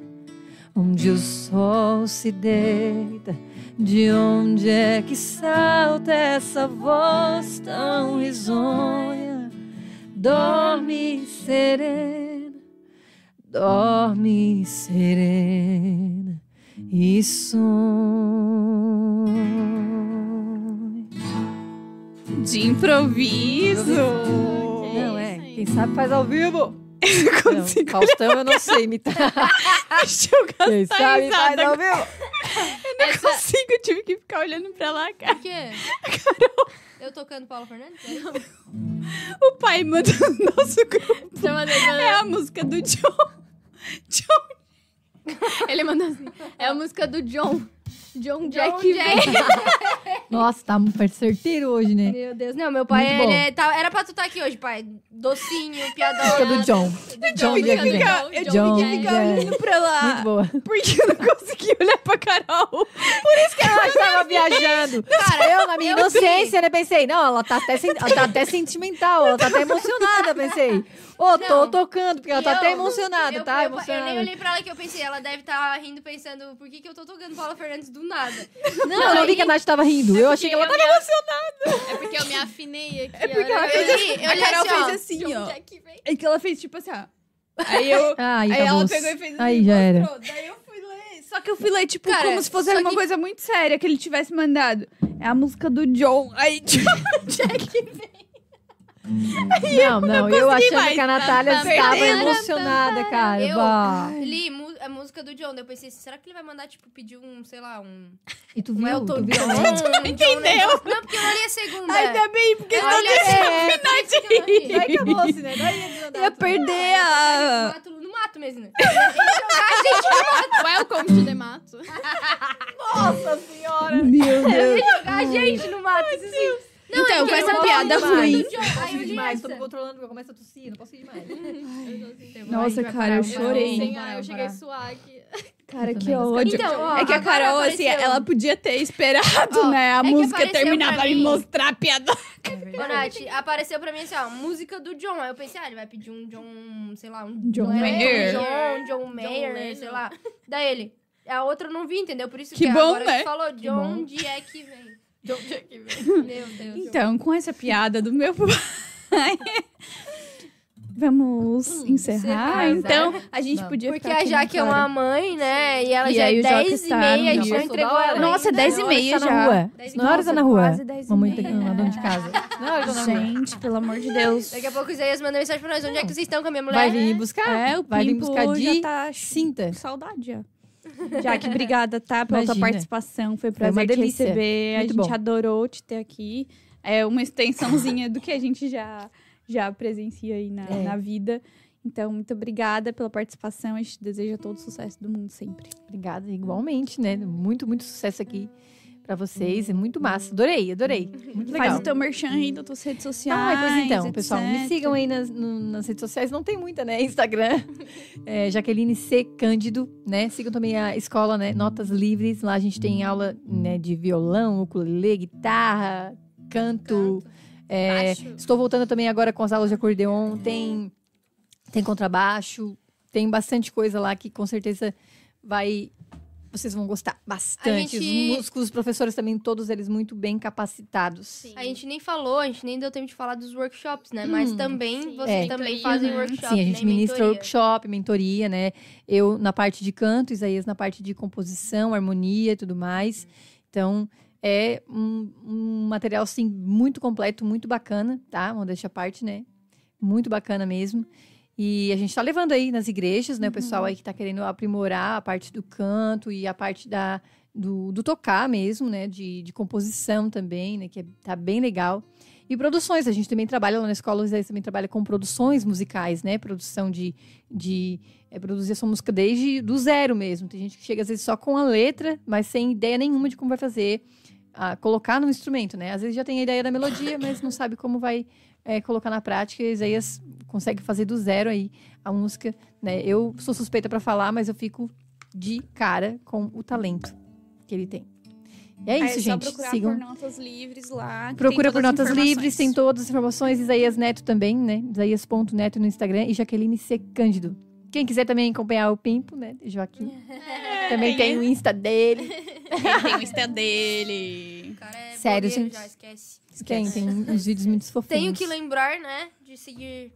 Speaker 3: onde o sol se deita. De onde é que salta essa voz tão risonha? Dorme serena, dorme serena e sonha.
Speaker 1: De improviso.
Speaker 3: Não, é. Quem sabe faz ao vivo.
Speaker 1: Eu
Speaker 3: Não, Faustão eu não sei imitar.
Speaker 1: Deixa eu
Speaker 3: Quem
Speaker 1: gastar
Speaker 3: sabe faz
Speaker 1: risada.
Speaker 3: ao vivo.
Speaker 1: Eu não consigo, eu tive que ficar olhando pra lá, cara.
Speaker 4: Por quê? Eu tocando Paula Fernandes?
Speaker 1: O pai mandou no nosso grupo.
Speaker 2: Mandou-
Speaker 1: É a música do John. John.
Speaker 2: Ele mandou assim. É a música do John. John Jack
Speaker 4: Jack.
Speaker 2: vem.
Speaker 3: Nossa, tá muito certeiro hoje, né?
Speaker 4: Meu Deus, não, meu pai,
Speaker 3: Muito bom.
Speaker 4: ele é- tá- era pra tu estar aqui hoje, pai. Docinho,
Speaker 3: Música
Speaker 4: piadona.
Speaker 3: do John. John
Speaker 1: Fica,
Speaker 3: Jack vem.
Speaker 1: fica,
Speaker 2: John
Speaker 1: eu
Speaker 3: John
Speaker 1: tive que ficar
Speaker 3: Jack.
Speaker 1: olhando pra lá.
Speaker 3: Muito boa.
Speaker 1: Porque eu não consegui olhar pra Carol.
Speaker 3: Ela estava viajando. Cara, eu, na minha
Speaker 4: eu
Speaker 3: inocência, né, pensei, não, ela tá até, sen- ela tá até sentimental, ela tá até emocionada, pensei. Ô, tô
Speaker 4: Não.
Speaker 3: tocando, porque ela tá até
Speaker 4: eu-
Speaker 3: emocionada,
Speaker 4: eu,
Speaker 3: tá?
Speaker 4: eu, eu nem
Speaker 3: emocionada.
Speaker 4: olhei pra ela que eu pensei, ela deve estar rindo pensando, por que, que eu tô tocando Paula Fernandes do nada?
Speaker 3: Não, eu não vi que a Nath tava rindo. Eu achei que ela tava
Speaker 2: emocionada. É porque eu me afinei aqui.
Speaker 1: É porque ela
Speaker 4: Eu
Speaker 1: fez
Speaker 4: eu
Speaker 1: A Carol
Speaker 4: assim, ó,
Speaker 1: fez assim, ó.
Speaker 2: Vem.
Speaker 1: É que ela fez tipo assim, ó. Aí eu.
Speaker 3: Aí,
Speaker 1: aí ela pegou e fez assim.
Speaker 3: Aí já era.
Speaker 1: Daí eu fui ler. Só que eu fui ler, tipo,
Speaker 4: Cara,
Speaker 1: como se fosse uma
Speaker 4: que-
Speaker 1: coisa muito séria que ele tivesse mandado. É a música do John. Aí, John Jack vem.
Speaker 3: Não, não, eu
Speaker 1: consegui
Speaker 3: achando
Speaker 1: mais.
Speaker 3: que a Natália
Speaker 1: Tá, tá,
Speaker 3: estava
Speaker 1: tá,
Speaker 3: emocionada, cara.
Speaker 4: Eu
Speaker 3: Bah.
Speaker 4: li a música do John, daí eu pensei, será que ele vai mandar, tipo, pedir um, sei lá, um...
Speaker 3: E tu
Speaker 4: Um
Speaker 3: viu?
Speaker 4: Elton? John, um
Speaker 1: entendeu?
Speaker 4: John, não, porque eu não li a segunda.
Speaker 1: Ainda bem, porque
Speaker 4: Eu
Speaker 1: senão
Speaker 4: li a segunda.
Speaker 1: de
Speaker 3: Daí acabou-se, né? Daí ia
Speaker 1: ia perder
Speaker 4: No
Speaker 1: a.
Speaker 4: mato, no mato mesmo, né?
Speaker 2: Welcome to the mato.
Speaker 3: Nossa senhora!
Speaker 1: Meu Deus.
Speaker 4: ia jogar a gente no mato. isso sim. Não,
Speaker 1: Então,
Speaker 4: é
Speaker 1: com essa piada ruim.
Speaker 4: Aí eu
Speaker 3: demais, tô me controlando porque eu começo a tossir, não posso ir demais.
Speaker 1: Nossa, cara, eu chorei.
Speaker 2: eu cheguei a suar aqui.
Speaker 1: Cara, que ódio.
Speaker 4: Então, ó,
Speaker 1: é que a Carol, assim, ela podia ter esperado,
Speaker 4: Ó,
Speaker 1: né? A
Speaker 4: é que
Speaker 1: música terminar
Speaker 4: pra
Speaker 1: pra me mostrar a piada.
Speaker 4: Ô, Nath, apareceu pra mim assim, ó, música do John. Aí eu pensei, ah, ele vai pedir um John, sei lá, um
Speaker 1: John Mayer.
Speaker 4: John, John Mayer, sei lá. Daí ele, a outra eu não vi, entendeu? Por isso
Speaker 1: Que
Speaker 4: que,
Speaker 1: bom,
Speaker 4: agora
Speaker 1: né?
Speaker 4: que falou, John
Speaker 3: bom.
Speaker 4: Jack vem.
Speaker 2: John Jack vem.
Speaker 4: Meu Deus.
Speaker 1: Então, com essa piada do meu pai. Vamos encerrar.
Speaker 3: encerrar.
Speaker 1: Então, a gente
Speaker 3: Vamos.
Speaker 1: podia
Speaker 4: Porque
Speaker 1: ficar
Speaker 4: a Jaque é
Speaker 1: uma
Speaker 4: mãe, né? E ela
Speaker 1: E
Speaker 4: já é
Speaker 1: o Joca
Speaker 4: 10 e meia, a gente não entregou
Speaker 3: Nossa,
Speaker 4: ela.
Speaker 1: Nossa,
Speaker 4: ainda.
Speaker 1: 10 e meia
Speaker 3: Está
Speaker 1: já.
Speaker 3: na rua. Na hora
Speaker 4: meia.
Speaker 3: tá na rua.
Speaker 1: Quase 10 e
Speaker 3: Mamãe tá na dona de casa. Tá rua.
Speaker 1: Gente, pelo amor de Deus.
Speaker 4: Daqui a pouco o Isaías manda mensagem pra nós. Onde é que vocês estão com a minha mulher?
Speaker 3: Vai vir buscar?
Speaker 1: É, o
Speaker 3: Vai vir buscar
Speaker 1: já
Speaker 3: de
Speaker 1: tá
Speaker 3: cinta.
Speaker 1: saudade já. Jaque, obrigada, tá? Pela tua
Speaker 3: Imagina.
Speaker 1: participação. Foi um
Speaker 3: Foi uma
Speaker 1: prazer te
Speaker 3: delícia.
Speaker 1: receber.
Speaker 3: Muito
Speaker 1: a gente
Speaker 3: bom.
Speaker 1: adorou te ter aqui. É uma extensãozinha do que a gente já, já presencia aí na,
Speaker 3: É.
Speaker 1: na vida. Então, muito obrigada pela participação. A gente deseja todo o sucesso do mundo sempre.
Speaker 3: Obrigada, igualmente, né? Muito, muito sucesso aqui pra vocês. É muito massa. Adorei, adorei. Muito legal.
Speaker 1: Faz o teu merchan aí das tuas redes sociais.
Speaker 3: Ah, pois então, pessoal, me sigam aí nas, no- nas redes sociais. Não tem muita, né? Instagram, é, Jaqueline C. Cândido, né? Sigam também a escola, né? Notas Livres. Lá a gente tem aula né, de violão, ukulele, guitarra, canto, É,
Speaker 2: Baixo.
Speaker 3: estou voltando também agora com as aulas de acordeon. Tem, tem contrabaixo, tem bastante coisa lá que com certeza vai. Vocês vão gostar bastante.
Speaker 4: Gente-
Speaker 3: Os músicos, os professores também, todos eles muito bem capacitados.
Speaker 2: Sim.
Speaker 4: A gente nem falou, a gente nem deu tempo de falar dos workshops, né? Mas também
Speaker 2: Sim.
Speaker 4: vocês
Speaker 3: É.
Speaker 4: também
Speaker 2: Mentoria,
Speaker 4: fazem
Speaker 1: né?
Speaker 4: workshop,
Speaker 3: Sim, a gente
Speaker 4: né?
Speaker 3: ministra
Speaker 4: Mentoria.
Speaker 3: workshop, mentoria, né? Eu na parte de canto, Isaías na parte de composição, harmonia e tudo mais. Então, é um, um material, assim, muito completo, muito bacana, tá? Modéstia à parte, né? Muito bacana mesmo. E a gente tá levando aí nas igrejas, né? O pessoal aí que tá querendo aprimorar a parte do canto e a parte da, do, do tocar mesmo, né? De, de composição também, né? Que é, tá bem legal. E produções, a gente também trabalha lá na escola, o Isaías também trabalha com produções musicais, né? Produção de, de é, produzir essa música desde do zero mesmo. Tem gente que chega às vezes só com a letra, mas sem ideia nenhuma de como vai fazer, a colocar no instrumento, né? Às vezes já tem a ideia da melodia, mas não sabe como vai é, colocar na prática. Isaías consegue fazer do zero aí a música, né? Eu sou suspeita para falar, mas eu fico de cara com o talento que ele tem. E é
Speaker 1: Aí
Speaker 3: isso,
Speaker 1: é só
Speaker 3: gente.
Speaker 1: procurar
Speaker 3: Sigam.
Speaker 1: por notas livres lá.
Speaker 3: Procura por Notas Livres, tem todas as informações. Isaías Neto também, né? Isaías.neto no Instagram e Jaqueline C. Cândido. Quem quiser também acompanhar o Pimpo, né? Joaquim. Também tem o Insta dele.
Speaker 1: Tem o Insta dele.
Speaker 4: O cara é
Speaker 3: Sério, gente?
Speaker 4: já, esquece.
Speaker 3: Tem, tem uns vídeos muito fofinhos.
Speaker 4: Tenho que lembrar, né, de seguir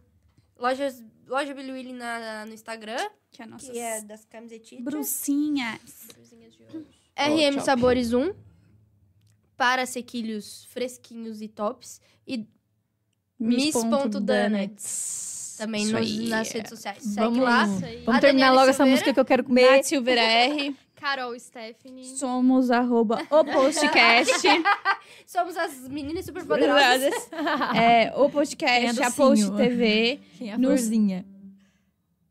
Speaker 4: lojas, loja Billy Willy na, no Instagram,
Speaker 1: Que é a nossa
Speaker 4: que é das camisetinhas.
Speaker 1: brucinha.
Speaker 2: Cruzinhas de ouro.
Speaker 4: RM
Speaker 1: Top.
Speaker 4: Sabores 1 para sequilhos fresquinhos e tops e Miss.donuts. também nos- nas redes sociais. Segue
Speaker 3: Vamos
Speaker 4: lá.
Speaker 3: Vamos terminar logo essa
Speaker 4: Silveira.
Speaker 3: música que eu quero comer.
Speaker 1: Nath Silveira R.
Speaker 2: Carol Stephanie.
Speaker 1: Somos arroba o postcast.
Speaker 4: Somos as meninas super poderosas.
Speaker 1: é, o podcast,
Speaker 3: é
Speaker 1: a Post
Speaker 3: docinho?
Speaker 1: TV.
Speaker 3: Quem é a
Speaker 1: Nos-
Speaker 3: florzinha?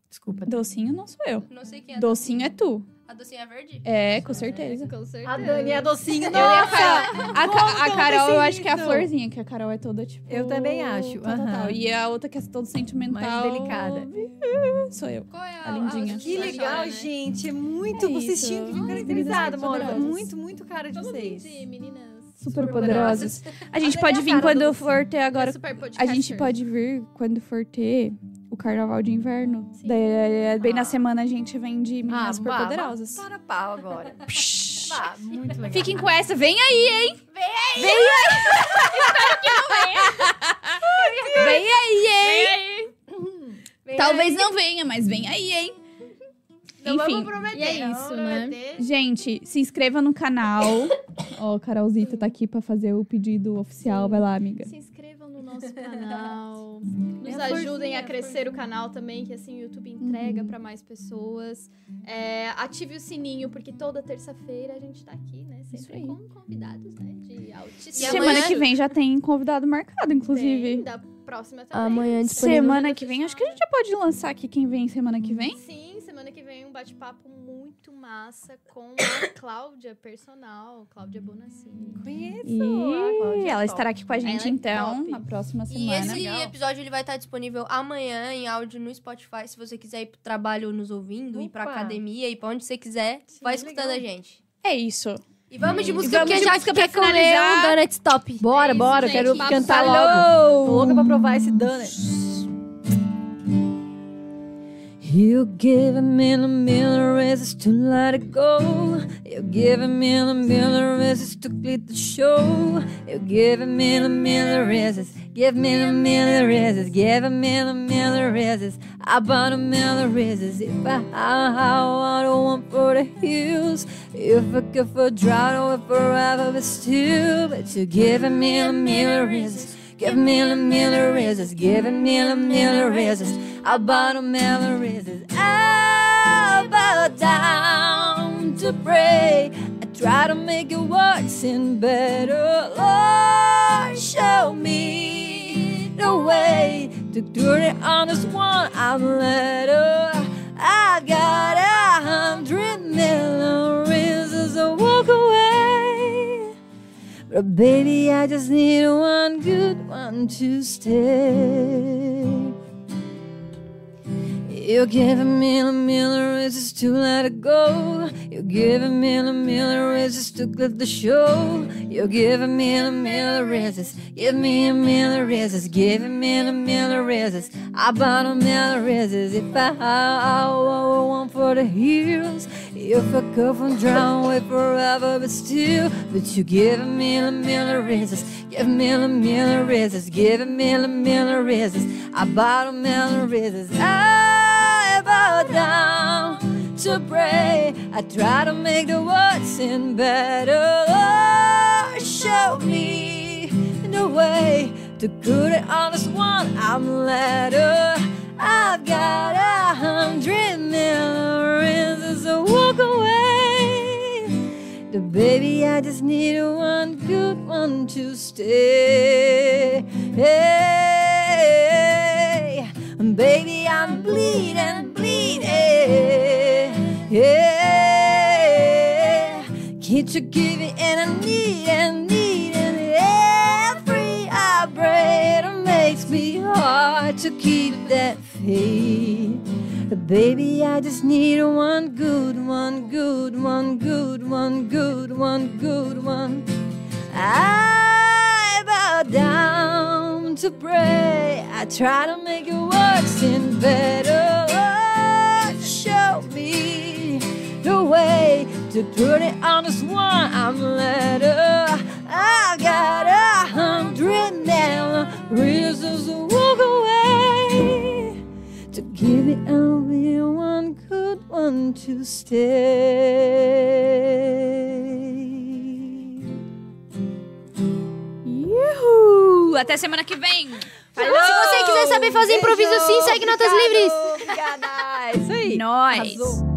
Speaker 3: Desculpa.
Speaker 1: Docinho não sou eu.
Speaker 4: Não sei quem é.
Speaker 1: Docinho é tu.
Speaker 4: A docinha verde?
Speaker 1: É, com certeza.
Speaker 2: Com certeza.
Speaker 3: A Dani é a docinha.
Speaker 1: A
Speaker 3: Nossa!
Speaker 1: Carol, a, Ca- a Carol eu acho que é a florzinha, que a Carol é toda tipo.
Speaker 3: Eu também acho,
Speaker 1: tal, tal,
Speaker 3: aham.
Speaker 1: tal. E a outra que é toda sentimental.
Speaker 3: Mais delicada.
Speaker 1: Sou eu.
Speaker 2: Qual é
Speaker 1: A lindinha.
Speaker 3: Que legal,
Speaker 2: história, né?
Speaker 3: gente. É muito.
Speaker 1: É
Speaker 3: vocês
Speaker 1: isso.
Speaker 3: tinham que vir
Speaker 1: Ai,
Speaker 3: caracterizado,
Speaker 1: meninas
Speaker 3: amor.
Speaker 1: poderosas.
Speaker 3: Muito, muito cara de
Speaker 2: Vamos
Speaker 3: vocês.
Speaker 2: vir de meninas
Speaker 1: Super poderosas. A gente
Speaker 3: Adorei
Speaker 1: pode
Speaker 3: a
Speaker 1: vir
Speaker 3: cara
Speaker 1: quando
Speaker 3: do
Speaker 1: for ter agora.
Speaker 2: Super
Speaker 1: A gente pode vir quando for ter o carnaval de inverno.
Speaker 2: Sim.
Speaker 1: Daí, é, bem
Speaker 3: Ah.
Speaker 1: na semana a gente vem de meninas super
Speaker 3: vá,
Speaker 1: poderosas.
Speaker 3: vá Para pau agora. Vá, muito legal.
Speaker 1: Fiquem com essa, vem aí, hein? Vem aí, hein?
Speaker 4: Vem
Speaker 1: Talvez
Speaker 4: aí.
Speaker 1: não venha, mas vem aí, hein?
Speaker 4: Não
Speaker 1: Enfim.
Speaker 4: vamos prometer.
Speaker 2: E é
Speaker 4: não
Speaker 2: isso,
Speaker 4: vamos
Speaker 2: né?
Speaker 4: prometer.
Speaker 1: Gente, se inscreva no canal. Ó, Carolzita tá aqui pra fazer o pedido oficial. Vai lá, amiga.
Speaker 2: Se nosso canal. Nos
Speaker 3: É
Speaker 2: ajudem a crescer o canal também, que assim o YouTube entrega
Speaker 1: Uhum.
Speaker 2: pra mais pessoas. É, ative o sininho, porque toda terça-feira a gente tá aqui, né? Sempre com convidados, né? De altíssimo
Speaker 4: E
Speaker 1: Semana
Speaker 4: amanhã-
Speaker 1: que vem já tem convidado marcado, inclusive.
Speaker 2: Tem, da próxima também.
Speaker 4: Amanhã.
Speaker 1: Semana que vem, acho que a gente já pode lançar aqui quem vem semana que vem.
Speaker 2: Sim, semana que vem um bate-papo muito massa com a Cláudia, personal, Cláudia Bonassini.
Speaker 3: Conheço.
Speaker 1: E
Speaker 3: é
Speaker 1: ela estará aqui com a gente,
Speaker 2: Ela é
Speaker 1: então,
Speaker 2: top.
Speaker 1: na próxima
Speaker 4: E
Speaker 1: semana.
Speaker 4: esse
Speaker 3: Legal.
Speaker 4: episódio ele vai estar disponível amanhã em áudio no Spotify, se você quiser ir pro trabalho nos ouvindo, ir pra
Speaker 3: Opa.
Speaker 4: academia, ir pra onde você quiser,
Speaker 3: Sim,
Speaker 4: vai escutando
Speaker 3: legal.
Speaker 4: a gente.
Speaker 1: É isso.
Speaker 4: E vamos de
Speaker 1: E
Speaker 4: música,
Speaker 1: vamos
Speaker 4: porque
Speaker 1: de
Speaker 4: já
Speaker 1: música
Speaker 4: quer
Speaker 1: pra
Speaker 4: comer
Speaker 1: finalizar.
Speaker 4: um donut top.
Speaker 3: Bora,
Speaker 2: É isso,
Speaker 3: bora.
Speaker 2: gente.
Speaker 3: Quero
Speaker 2: Papo
Speaker 3: cantar
Speaker 1: falou.
Speaker 3: logo. Tô louca pra provar esse donut. You give a million, reasons to let it go. You give a million, reasons to quit the show. You give a million, reasons. Give me a million reasons. Give me a million, reasons. I bought a million reasons. If I, I, I want for the hills. If I could for drought or forever, but still. But you're giving give a million, million reasons. Give me a million reasons, give me a million reasons, about a million reasons. I bow down to pray. I try to make it words seem better. Lord, show me the way to do the honest one. I'm letter. I got a hundred million reasons to walk away. But baby, I just need one good one to stay. You're giving me a million reasons to let it go. You're giving me a million reasons to quit the show. You're giving me a million reasons. Give me a million reasons. Giving me a million reasons. I bought a million reasons. If I had one for the heroes. If I could from drown away forever, but still. But you giving me a million reasons. Give me a million reasons. Giving me a million reasons. I bought a million reasons. I down to pray. I try to make the words seem better. Lord, show me the way to it on this one I'm letter. I've got a hundred million reasons to walk away. The baby, I just need one good one to stay. Hey, baby, I'm bleeding, bleeding. Yeah, can't you give it? And I need and need and every vibrator makes me hard to keep that faith. Baby, I just need one good one, good one, good one, good one, good one. I bow down to pray. I try to make it work seem better. Show me the way to put it on this one I'm letter. I got a hundred million reasons to walk away. To give it only one good one to stay.
Speaker 1: Até semana que vem!
Speaker 4: Se você quiser saber fazer improviso assim, segue Notas Livres.
Speaker 3: Obrigada. É isso aí.
Speaker 1: Nós!
Speaker 3: Arrasou.